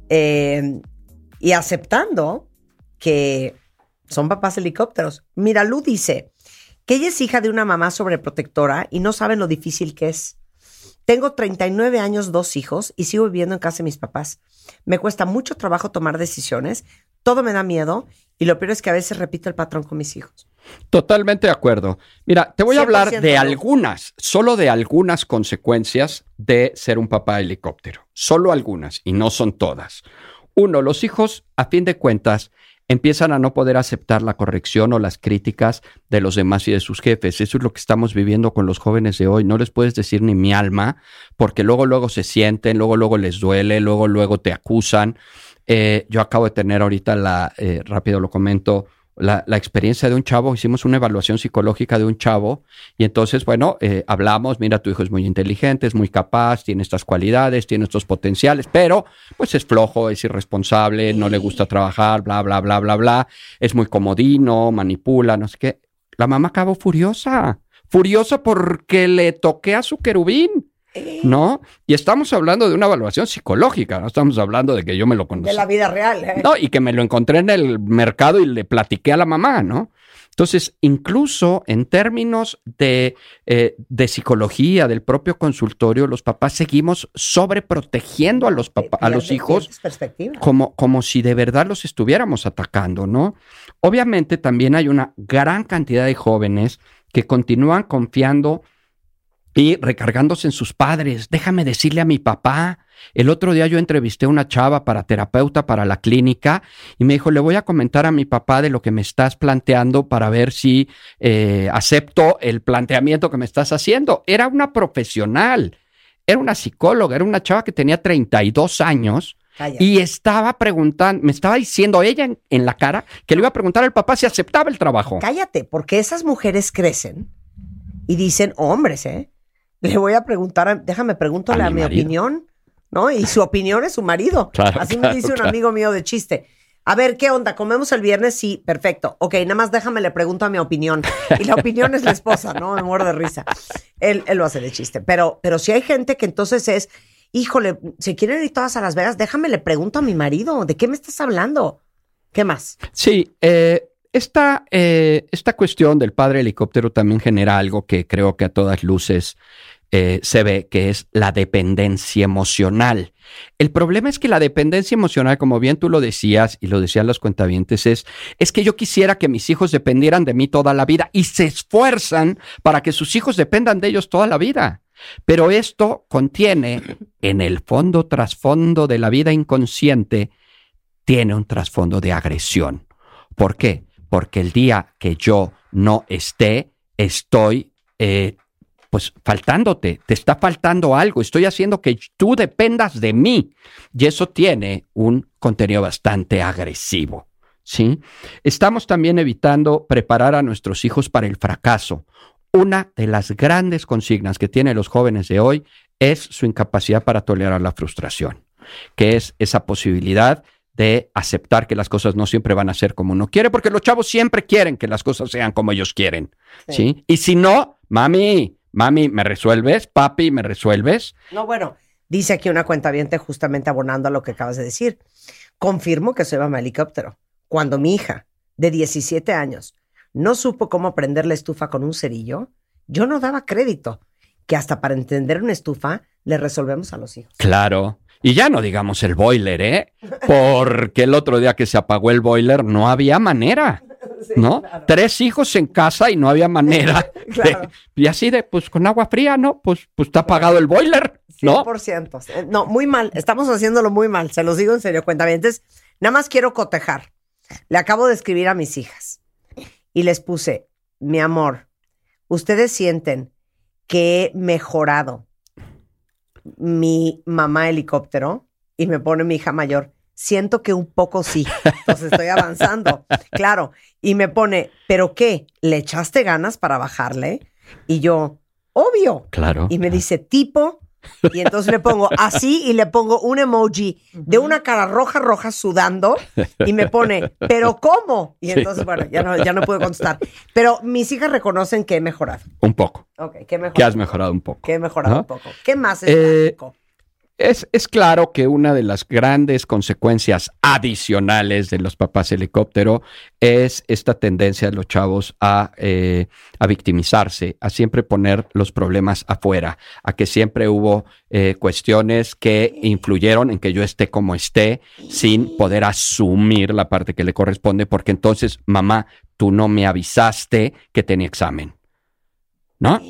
y aceptando que son papás helicópteros. Mira, Lu dice que ella es hija de una mamá sobreprotectora y no saben lo difícil que es. Tengo 39 años, dos hijos y sigo viviendo en casa de mis papás. Me cuesta mucho trabajo tomar decisiones, todo me da miedo y lo peor es que a veces repito el patrón con mis hijos.
Totalmente de acuerdo. Mira, te voy a hablar
100%
de algunas, solo de algunas consecuencias de ser un papá helicóptero. Solo algunas, y no son todas. Uno, los hijos, a fin de cuentas, empiezan a no poder aceptar la corrección o las críticas de los demás y de sus jefes. Eso es lo que estamos viviendo con los jóvenes de hoy. No les puedes decir ni mi alma, porque luego, luego se sienten, luego, luego les duele, luego, luego te acusan. Eh, yo acabo de tener ahorita la, eh, rápido lo comento, la, la experiencia de un chavo, hicimos una evaluación psicológica de un chavo y entonces, bueno, eh, hablamos, mira, tu hijo es muy inteligente, es muy capaz, tiene estas cualidades, tiene estos potenciales, pero pues es flojo, es irresponsable, no le gusta trabajar, bla, bla, bla, bla, bla, es muy comodino, manipula, no sé qué. La mamá acabó furiosa, furiosa porque le toqué a su querubín. ¿No? Y estamos hablando de una evaluación psicológica, no estamos hablando de que yo me lo conocí.
De la vida real. ¿eh?
No, y que me lo encontré en el mercado y le platiqué a la mamá, ¿no? Entonces, incluso en términos de, eh, de psicología, del propio consultorio, los papás seguimos sobreprotegiendo a los, papá- a los hijos como, como si de verdad los estuviéramos atacando, ¿no? Obviamente también hay una gran cantidad de jóvenes que continúan confiando y recargándose en sus padres. Déjame decirle a mi papá. El otro día yo entrevisté a una chava para terapeuta para la clínica y me dijo, le voy a comentar a mi papá de lo que me estás planteando para ver si eh, acepto el planteamiento que me estás haciendo. Era una profesional, era una psicóloga, era una chava que tenía 32 años
Cállate.
y estaba preguntando, me estaba diciendo ella en, en la cara que le iba a preguntar al papá si aceptaba el trabajo.
Cállate, porque esas mujeres crecen y dicen, hombres, ¿eh? Le voy a preguntar, a- déjame preguntarle
A
a,
mi
opinión, ¿no? Y su opinión es su marido.
Claro,
Así
claro,
me dice un amigo mío de chiste. A ver, ¿qué onda? ¿Comemos el viernes? Sí, perfecto. Ok, nada más déjame le pregunto a mi opinión. Y la opinión es la esposa, ¿no? Me muero de risa. Él, él lo hace de chiste. Pero, pero si hay gente que entonces es, híjole, se quieren ir todas a Las Vegas, déjame le pregunto a mi marido, ¿de qué me estás hablando? ¿Qué más?
Sí, eh, esta, eh, esta cuestión del padre helicóptero también genera algo que creo que a todas luces eh, se ve, que es la dependencia emocional. El problema es que la dependencia emocional, como bien tú lo decías y lo decían los cuentavientes, es, que yo quisiera que mis hijos dependieran de mí toda la vida y se esfuerzan para que sus hijos dependan de ellos toda la vida. Pero esto contiene, en el fondo trasfondo de la vida inconsciente, tiene un trasfondo de agresión. ¿Por qué? Porque el día que yo no esté, estoy eh, pues faltándote, te está faltando algo, estoy haciendo que tú dependas de mí. Y eso tiene un contenido bastante agresivo. ¿sí? Estamos también evitando preparar a nuestros hijos para el fracaso. Una de las grandes consignas que tienen los jóvenes de hoy es su incapacidad para tolerar la frustración, que es esa posibilidad de aceptar que las cosas no siempre van a ser como uno quiere, porque los chavos siempre quieren que las cosas sean como ellos quieren, ¿sí? Y si no, mami, mami, ¿me resuelves? Papi, ¿me resuelves?
No, bueno, dice aquí una cuenta justamente abonando a lo que acabas de decir. Confirmo que soy mamá helicóptero. Cuando mi hija, de 17 años, no supo cómo prender la estufa con un cerillo, yo no daba crédito, que hasta para entender una estufa le resolvemos a los hijos.
Claro. Y ya no digamos el boiler, ¿eh? Porque el otro día que se apagó el boiler no había manera. ¿no?
claro.
Tres hijos en casa y no había manera. de-
Claro.
y así de, pues con agua fría, ¿no? Pues, pues está apagado el boiler, ¿no?
100%. Eh, No, muy mal. Estamos haciéndolo muy mal. Se los digo en serio, cuentavientes. Nada más quiero cotejar. Le acabo de escribir a mis hijas y les puse, mi amor, ustedes sienten que he mejorado mi mamá helicóptero y me pone mi hija mayor. Siento que un poco sí. Entonces estoy avanzando. Claro. Y me pone, ¿pero qué? ¿Le echaste ganas para bajarle? Y yo, obvio.
Claro.
Y me dice, tipo. Y entonces le pongo así y le pongo un emoji de una cara roja, roja sudando y me pone, ¿pero cómo? Y
Sí.
entonces, bueno, ya no, ya no puedo contestar. Pero mis hijas reconocen que he mejorado.
Un poco.
Ok, que he mejorado.
Que has mejorado un poco.
Que he mejorado
¿no?
un poco. ¿Qué más es
Eh,
básico?
Es, claro que una de las grandes consecuencias adicionales de los papás helicóptero es esta tendencia de los chavos a, eh, victimizarse, a siempre poner los problemas afuera, a que siempre hubo eh, cuestiones que influyeron en que yo esté como esté sin poder asumir la parte que le corresponde, porque entonces, mamá, tú no me avisaste que tenía examen. ¿No?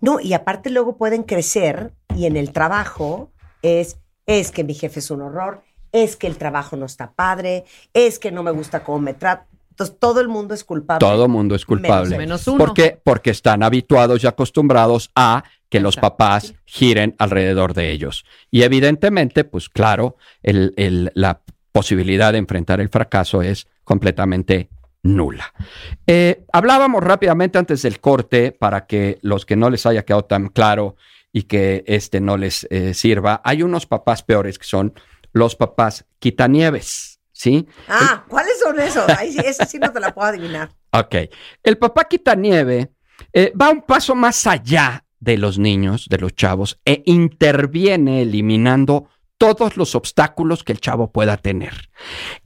No, y aparte luego pueden crecer y en el trabajo es, es que mi jefe es un horror, es que el trabajo no está padre, es que no me gusta cómo me trata. Entonces todo el mundo es culpable.
Todo mundo es culpable.
Menos uno.
¿Por qué? Porque están habituados y acostumbrados a que los papás giren alrededor de ellos. Y evidentemente, pues claro, el- el- la posibilidad de enfrentar el fracaso es completamente nula. Eh, hablábamos rápidamente antes del corte para que los que no les haya quedado tan claro y que este no les eh, sirva, hay unos papás peores que son los papás quitanieves, ¿sí?
Ah, ¿cuáles son esos? Ay, sí, esa sí no te la puedo adivinar.
Ok. El papá quitanieve eh, va un paso más allá de los niños, de los chavos, e interviene eliminando todos los obstáculos que el chavo pueda tener.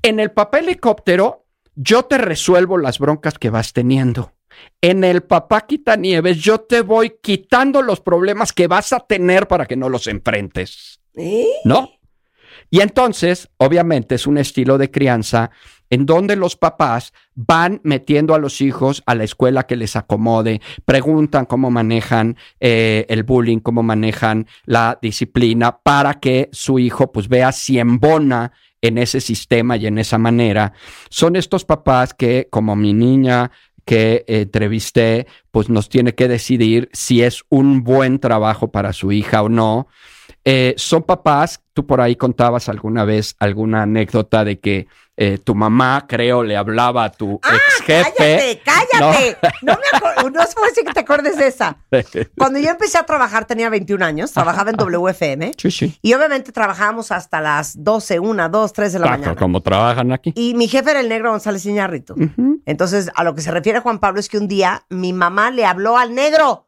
En el papá helicóptero, yo te resuelvo las broncas que vas teniendo. En el papá quitanieves, yo te voy quitando los problemas que vas a tener para que no los enfrentes.
¿Eh?
¿No? Y entonces, obviamente, es un estilo de crianza en donde los papás van metiendo a los hijos a la escuela que les acomode, preguntan cómo manejan eh, el bullying, cómo manejan la disciplina, para que su hijo pues vea si embona en ese sistema y en esa manera. Son estos papás que, como mi niña que entrevisté, pues nos tiene que decidir si es un buen trabajo para su hija o no. Eh, son papás, tú por ahí contabas alguna vez alguna anécdota de que eh, tu mamá, creo, le hablaba a tu ex jefe.
¡Cállate, cállate! No, me acuerdo, no sé si que te acuerdes de esa. Cuando yo empecé a trabajar tenía 21 años, trabajaba en WFM
sí, sí.
y obviamente trabajábamos hasta las 12, 1, 2, 3 de la
Ah,
mañana.
Como trabajan aquí.
Y mi jefe era el negro González Iñárritu. Entonces, a lo que se refiere Juan Pablo es que un día mi mamá le habló al negro.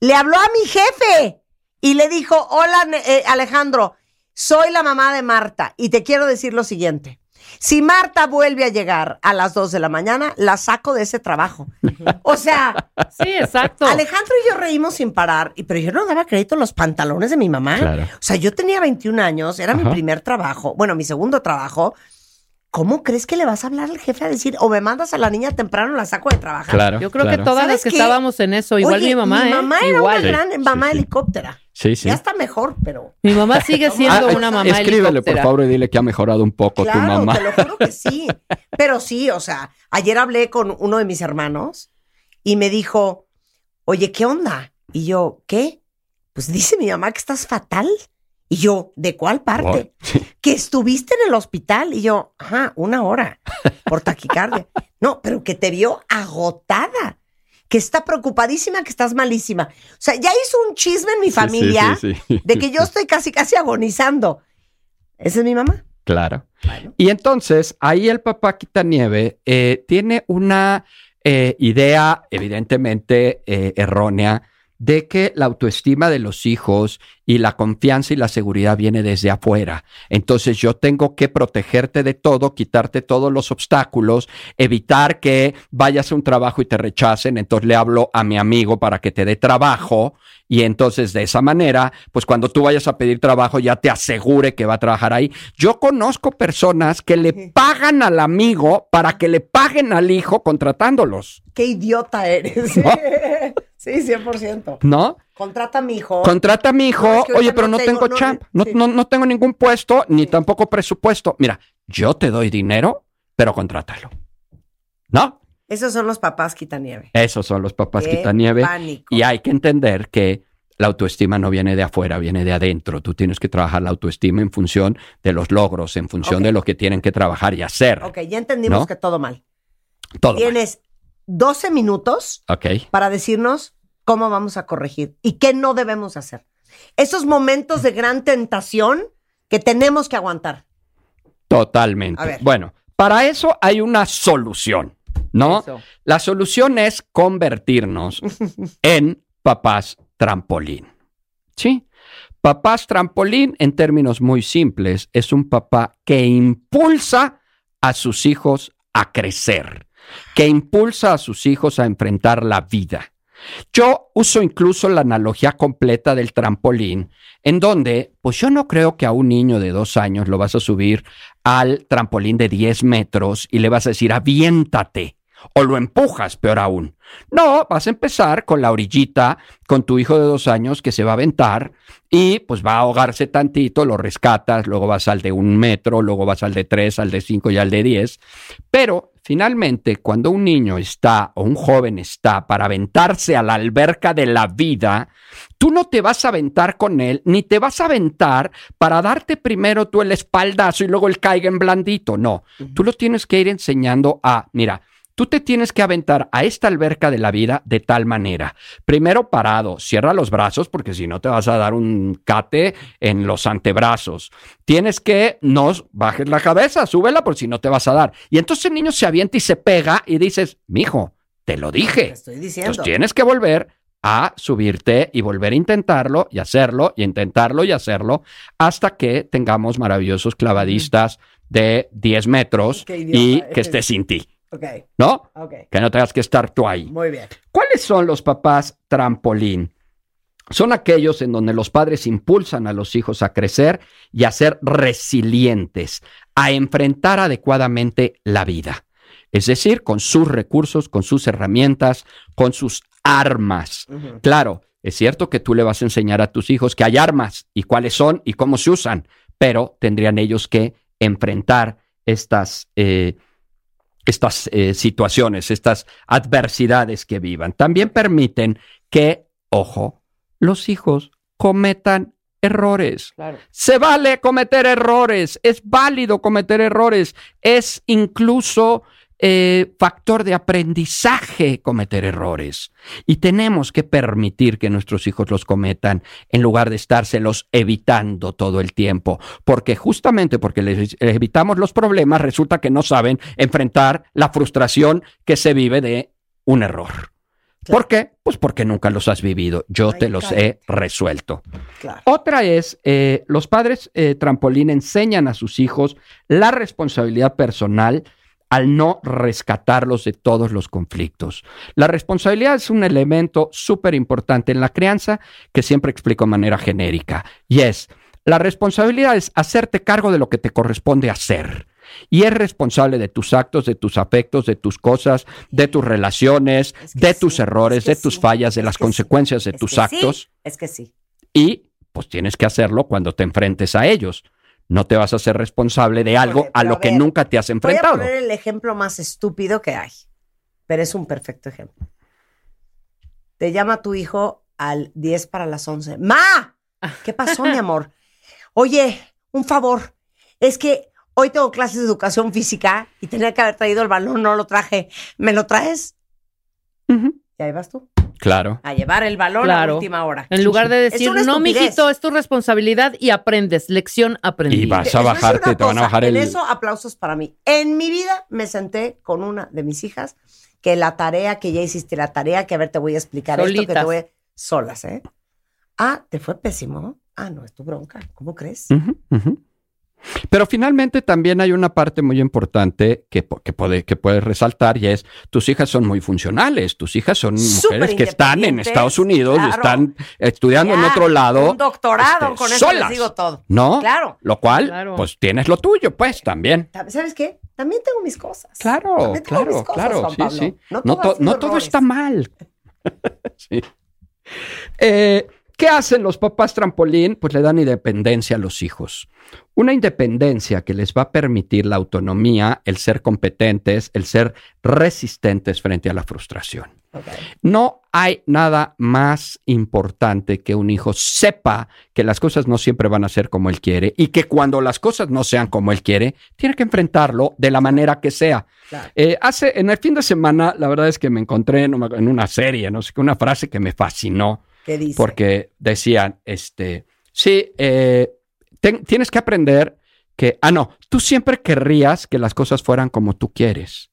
le habló a mi jefe y le dijo, hola eh, Alejandro, soy la mamá de Marta y te quiero decir lo siguiente. Si Marta vuelve a llegar a las 2 de la mañana, la saco de ese trabajo. O sea,
Sí, exacto.
Alejandro y yo reímos sin parar, y- pero yo no daba crédito a los pantalones de mi mamá.
Claro.
O sea, yo tenía 21 años, era mi primer trabajo, bueno, mi segundo trabajo. ¿Cómo crees que le vas a hablar al jefe a decir, o me mandas a la niña temprano, la saco de trabajar?
Claro.
Yo creo
claro.
que todas
¿Sabes
las que
qué?
estábamos en eso, igual
Oye,
mi mamá, ¿eh?
mamá era
igual.
una gran
Sí,
mamá
sí, sí.
helicóptera.
Sí, sí.
Ya está mejor, pero.
Mi mamá sigue siendo
Ah,
una mamá
Escríbele, por favor, y dile que ha mejorado un poco tu
Claro,
mamá.
te lo juro que sí. Pero sí, o sea, ayer hablé con uno de mis hermanos y me dijo, oye, ¿qué onda? Y yo, ¿qué? Pues dice mi mamá que estás fatal. Y yo, ¿de cuál parte? Que estuviste en el hospital. Y yo, ajá, una hora por taquicardia. No, pero que te vio agotada. Que está preocupadísima, que estás malísima. O sea, ya hizo un chisme en mi
sí,
familia
sí, sí.
de que yo estoy casi, casi agonizando. Esa es mi mamá.
Claro. Y entonces, ahí el papá Quitanieve eh, tiene una eh, idea evidentemente eh, errónea de que la autoestima de los hijos y la confianza y la seguridad viene desde afuera. Entonces yo tengo que protegerte de todo, quitarte todos los obstáculos, evitar que vayas a un trabajo y te rechacen. Entonces le hablo a mi amigo para que te dé trabajo y entonces de esa manera, pues cuando tú vayas a pedir trabajo ya te asegure que va a trabajar ahí. Yo conozco personas que le pagan al amigo para que le paguen al hijo contratándolos,
Qué idiota eres.
¿No?
sí, 100%.
¿no?
Contrata a mi hijo.
Contrata a mi hijo,
No, es que
oye, pero
no tengo-
champ, no,
sí.
no, no tengo ningún puesto, ni
Sí.
tampoco presupuesto. Mira, yo te doy dinero, pero contrátalo. ¿No?
Esos son los papás quitanieve.
Esos son los papás
Qué
quitanieve.
pánico.
Y hay que entender que la autoestima no viene de afuera, viene de adentro. Tú tienes que trabajar la autoestima en función de los logros, en función de lo que tienen que trabajar y hacer.
Ok, ya entendimos que todo mal.
Todo. mal.
Tienes 12 minutos para decirnos cómo vamos a corregir y qué no debemos hacer. Esos momentos de gran tentación que tenemos que aguantar.
Totalmente.
A ver.
Bueno, para eso hay una solución, ¿no?
Eso.
La solución es convertirnos en papás trampolín. ¿Sí? Papás trampolín, en términos muy simples, es un papá que impulsa a sus hijos a crecer, que impulsa a sus hijos a enfrentar la vida. Yo uso incluso la analogía completa del trampolín, en donde, pues yo no creo que a un niño de dos años lo vas a subir al trampolín de 10 metros y le vas a decir, aviéntate. O lo empujas, peor aún. No, vas a empezar con la orillita, con tu hijo de dos años que se va a aventar y pues va a ahogarse tantito, lo rescatas, luego vas al de un metro, luego vas al de tres, al de cinco y al de diez. Pero finalmente, cuando un niño está o un joven está para aventarse a la alberca de la vida, tú no te vas a aventar con él, ni te vas a aventar para darte primero tú el espaldazo y luego el caiga en blandito. No, tú lo tienes que ir enseñando a, mira, Tú te tienes que aventar a esta alberca de la vida de tal manera. Primero parado, cierra los brazos porque si no te vas a dar un cate en los antebrazos. Tienes que no bajes la cabeza, súbela por si no te vas a dar. Y entonces el niño se avienta y se pega y dices, mijo, te lo
Te
dije.
estoy diciendo.
Entonces tienes que volver a subirte y volver a intentarlo y hacerlo y intentarlo y hacerlo hasta que tengamos maravillosos clavadistas de 10 metros y que esté sin ti,
Ok,
¿no?
ok.
Que no tengas que estar tú ahí.
Muy bien.
¿Cuáles son los papás trampolín? Son aquellos en donde los padres impulsan a los hijos a crecer y a ser resilientes, a enfrentar adecuadamente la vida. Es decir, con sus recursos, con sus herramientas, con sus armas. Claro, es cierto que tú le vas a enseñar a tus hijos que hay armas y cuáles son y cómo se usan, pero tendrían ellos que enfrentar estas, eh, estas eh, situaciones, estas adversidades que vivan. También permiten que, ojo, los hijos cometan errores.
Claro.
Se vale cometer errores, es válido cometer errores, es incluso eh, factor de aprendizaje cometer errores. Y tenemos que permitir que nuestros hijos los cometan en lugar de estárselos evitando todo el tiempo. Porque justamente porque les evitamos los problemas, resulta que no saben enfrentar la frustración que se vive de un error. ¿Por qué? Pues porque nunca los has vivido. Yo
Ay,
te los he resuelto.
Claro.
Otra es, eh, los padres eh, trampolín enseñan a sus hijos la responsabilidad personal al no rescatarlos de todos los conflictos. La responsabilidad es un elemento súper importante en la crianza que siempre explico de manera genérica. Y es, la responsabilidad es hacerte cargo de lo que te corresponde hacer. Y es responsable de tus actos, de tus afectos, de tus cosas, de tus relaciones,
Es que
de
sí,
tus errores,
es que
de tus
sí,
fallas, de las
sí,
consecuencias de tus actos
es que sí.
y pues tienes que hacerlo cuando te enfrentes a ellos. No te vas a ser responsable de algo a lo
a
que nunca te has
Voy a
enfrentado.
poner el ejemplo más estúpido que hay, pero es un perfecto ejemplo. Te llama tu hijo al 10 para las 11. ¡Ma! ¿Qué pasó, mi amor? Oye, un favor. Es que hoy tengo clases de educación física y tenía que haber traído el balón, no lo traje. ¿Me lo traes? Y ahí vas tú.
Claro.
A llevar el balón a
Claro.
última hora.
En lugar de decir, no,
estupidez".
mijito, es tu responsabilidad y aprendes. Lección aprendida.
Y vas a bajarte, te van a bajar
En
el...
eso, aplausos para mí. En mi vida me senté con una de mis hijas que la tarea que ya hiciste, la tarea que a ver te voy a explicar esto, que te voy a- solas, ¿eh? Ah, ¿te fue pésimo? Ah, no, es tu bronca. ¿Cómo crees?
Pero finalmente también hay una parte muy importante que, que, puede, que puedes resaltar y es, tus hijas son muy funcionales, tus hijas son mujeres que están en Estados Unidos,
claro.
están estudiando en otro lado.
Un doctorado,
este,
con eso
solas,
les digo todo.
¿No?
Claro.
Lo cual,
Claro.
pues tienes lo tuyo, pues también.
¿Sabes qué? También tengo mis cosas.
Claro,
También tengo
claro,
mis cosas,
claro,
Juan
sí,
Pablo.
sí.
No,
No, to- no todo está mal. Sí. Eh, ¿Qué hacen los papás trampolín? Pues le dan independencia a los hijos. Una independencia que les va a permitir la autonomía, el ser competentes, el ser resistentes frente a la frustración. No hay nada más importante que un hijo sepa que las cosas no siempre van a ser como él quiere y que cuando las cosas no sean como él quiere, tiene que enfrentarlo de la manera que sea.
Claro.
Eh, hace, en el fin de semana, la verdad es que me encontré en una, en una serie, no sé qué, una frase que me fascinó
¿Qué dice?
porque decían, este, sí, eh, ten- tienes que aprender que, ah, no, tú siempre querrías que las cosas fueran como tú quieres.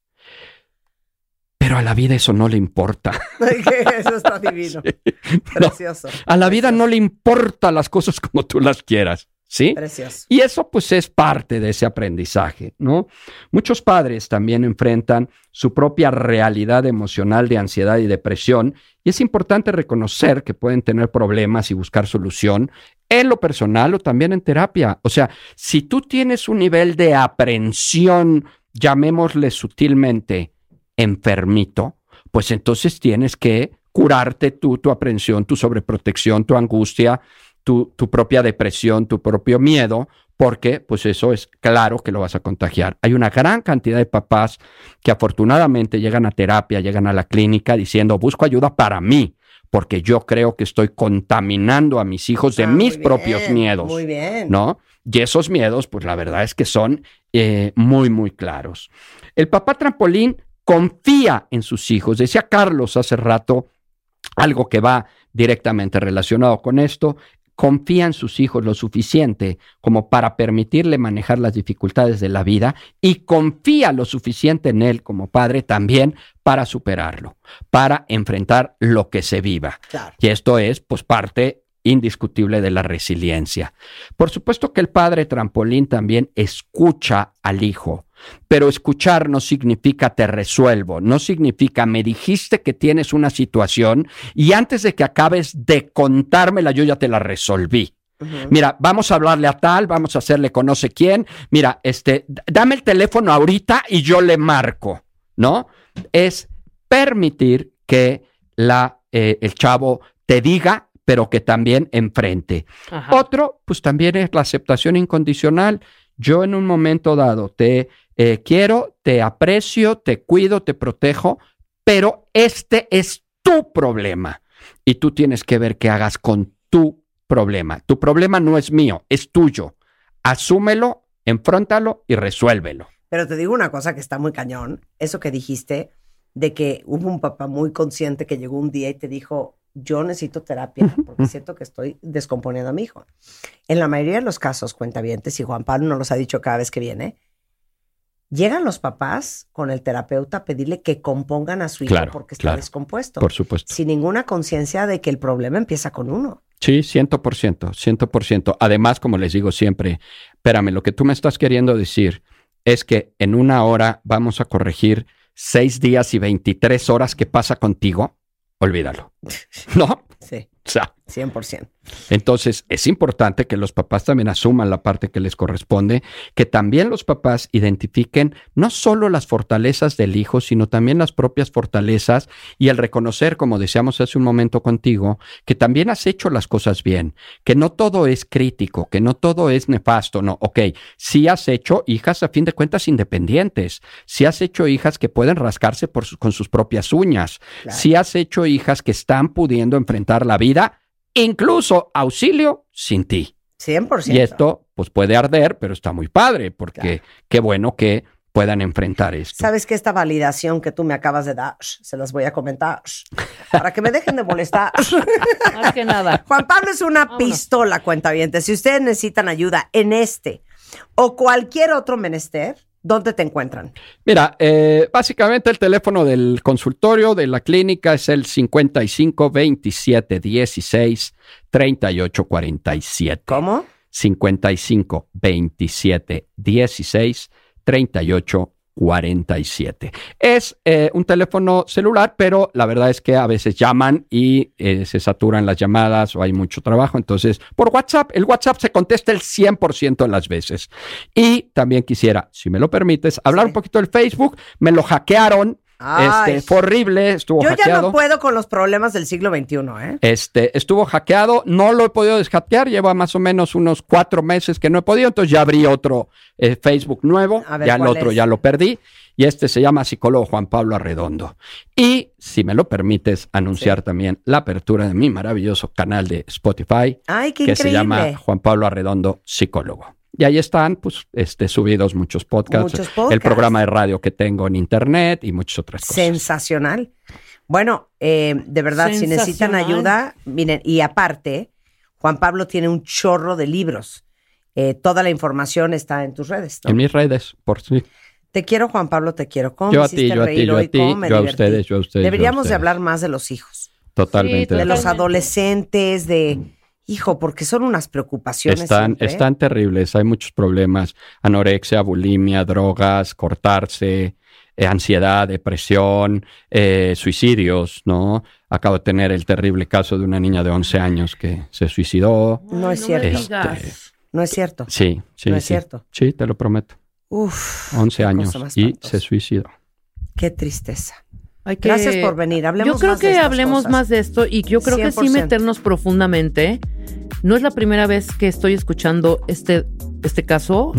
Pero a la vida eso no le importa.
eso está divino.
No,
Precioso.
a la vida no le importa las cosas como tú las quieras, ¿sí?
Precioso.
Y eso pues es parte de ese aprendizaje, ¿no? Muchos padres también enfrentan su propia realidad emocional de ansiedad y depresión y es importante reconocer que pueden tener problemas y buscar solución en lo personal o también en terapia. O sea, si tú tienes un nivel de aprensión, llamémosle sutilmente, enfermito, pues entonces tienes que curarte tú, tu aprensión, tu sobreprotección, tu angustia, tu, tu propia depresión, tu propio miedo, porque pues eso es claro que lo vas a contagiar. Hay una gran cantidad de papás que afortunadamente llegan a terapia, llegan a la clínica diciendo, busco ayuda para mí, porque yo creo que estoy contaminando a mis hijos de
Ah,
mis propios miedos.
Muy bien.
¿no? Y esos miedos, pues la verdad es que son eh, muy, muy claros. El papá trampolín confía en sus hijos. Decía Carlos hace rato algo que va directamente relacionado con esto. Confía en sus hijos lo suficiente como para permitirle manejar las dificultades de la vida y confía lo suficiente en él como padre también para superarlo, para enfrentar lo que se viva.
Claro.
Y esto es, pues, parte indiscutible de la resiliencia. Por supuesto que el padre trampolín también escucha al hijo, pero escuchar no significa te resuelvo, no significa me dijiste que tienes una situación y antes de que acabes de contármela yo ya te la resolví. Mira, vamos a hablarle a tal, vamos a hacerle conoce quién. Mira, este, dame el teléfono ahorita y yo le marco, ¿no? Es permitir que la, eh, el chavo te diga, pero que también enfrente.
Ajá.
Otro, pues también es la aceptación incondicional. Yo en un momento dado te eh, quiero, te aprecio, te cuido, te protejo, pero este es tu problema y tú tienes que ver qué hagas con tu problema. Tu problema no es mío, es tuyo. Asúmelo, enfróntalo y resuélvelo.
Pero te digo una cosa que está muy cañón. Eso que dijiste de que hubo un papá muy consciente que llegó un día y te dijo, yo necesito terapia porque siento que estoy descomponiendo a mi hijo. En la mayoría de los casos, cuentavientes, y Juan Pablo nos los ha dicho cada vez que viene, llegan los papás con el terapeuta a pedirle que compongan a su hijo
Claro,
porque está
claro.
descompuesto.
Por supuesto.
Sin ninguna conciencia de que el problema empieza con uno.
Sí, ciento por ciento, ciento por ciento. Además, como les digo siempre, espérame, lo que tú me estás queriendo decir es que en una hora vamos a corregir seis días y 23 horas que pasa contigo. Olvídalo. ¿No?
Sí,
O sea,
100%.
entonces, es importante que los papás también asuman la parte que les corresponde, que también los papás identifiquen no solo las fortalezas del hijo, sino también las propias fortalezas y el reconocer, como decíamos hace un momento contigo, que también has hecho las cosas bien, que no todo es crítico, que no todo es nefasto, no, ok, sí has hecho hijas a fin de cuentas independientes, sí has hecho hijas que pueden rascarse por su- con sus propias uñas,
Claro.
sí has hecho hijas que están pudiendo enfrentar la vida, incluso auxilio sin ti.
100%.
Y esto, pues puede arder, pero está muy padre, porque qué bueno que puedan enfrentar esto.
¿Sabes que esta validación que tú me acabas de dar, se las voy a comentar, para que me dejen de molestar?
Más que nada.
Juan Pablo es una pistola, cuenta Si ustedes necesitan ayuda en este o cualquier otro menester, ¿dónde te encuentran?
Mira, eh, básicamente el teléfono del consultorio de la clínica es el 55 27 16 38 47.
¿Cómo?
55 27 16 38 47. Es eh, un teléfono celular, pero la verdad es que a veces llaman y eh, se saturan las llamadas o hay mucho trabajo. Entonces, por WhatsApp, el WhatsApp se contesta el 100% de las veces. Y también quisiera, si me lo permites, hablar un poquito del Facebook. Me lo hackearon. Este, fue horrible, estuvo
Yo ya no puedo con los problemas del siglo XXI, ¿eh?
Este, estuvo hackeado, no lo he podido deshackear, lleva más o menos unos cuatro meses que no he podido, entonces ya abrí otro eh, Facebook nuevo,
ver,
ya el
¿cuál
otro
es?
ya lo perdí, y este se llama Psicólogo Juan Pablo Arredondo. Y si me lo permites, anunciar también la apertura de mi maravilloso canal de Spotify,
Ay, qué
que se llama Juan Pablo Arredondo Psicólogo. Y ahí están, pues, este, subidos muchos podcasts,
Muchos
el
podcasts.
programa de radio que tengo en internet y muchas otras cosas.
Sensacional. Bueno, eh, de verdad, si necesitan ayuda, miren, y aparte, Juan Pablo tiene un chorro de libros. Eh, toda la información está en tus redes. ¿no?
En mis redes, por si.
Te quiero, Juan Pablo, te quiero. ¿Cómo
Yo
me
a ti,
hiciste
yo a ti,
reír
yo a
hoy?
ti,
¿Cómo me
yo a ustedes, yo a ustedes, yo a
Deberíamos de hablar más de los hijos,
Totalmente.
de los
Totalmente.
adolescentes, de, hijo, porque son unas preocupaciones.
Están,
siempre.
están terribles, hay muchos problemas, anorexia, bulimia, drogas, cortarse, eh, ansiedad, depresión, eh, suicidios, ¿no? Acabo de tener el terrible caso de una niña de 11 años que se suicidó.
No es cierto.
digas.
No es cierto.
Sí, sí,
No es
sí.
cierto.
Sí, te lo prometo.
Uf.
11
qué
años y se suicidó.
Qué tristeza.
Hay que-
Gracias por venir. Hablemos
Yo creo
más
que hablemos
cosas.
más de esto y yo creo que sí
100%.
meternos profundamente. No es la primera vez que estoy escuchando este, este caso.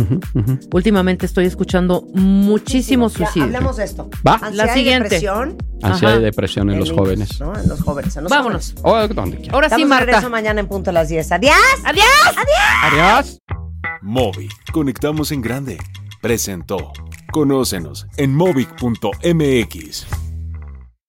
Últimamente estoy escuchando muchísimos
Ya,
suicidios.
hablemos de esto.
Va.
Ansiedad
La
y
siguiente.
depresión
Ansiedad
Ajá.
y depresión en los
niños,
jóvenes.
¿no? En los jóvenes. en los
Vámonos.
jóvenes.
O donde quiera.
Ahora sí,
Estamos
Marta.
regreso mañana en punto a las 10. ¡Adiós!
¡Adiós!
Adiós.
Móvil. Conectamos en grande. Presentó. Conócenos en movic.mx.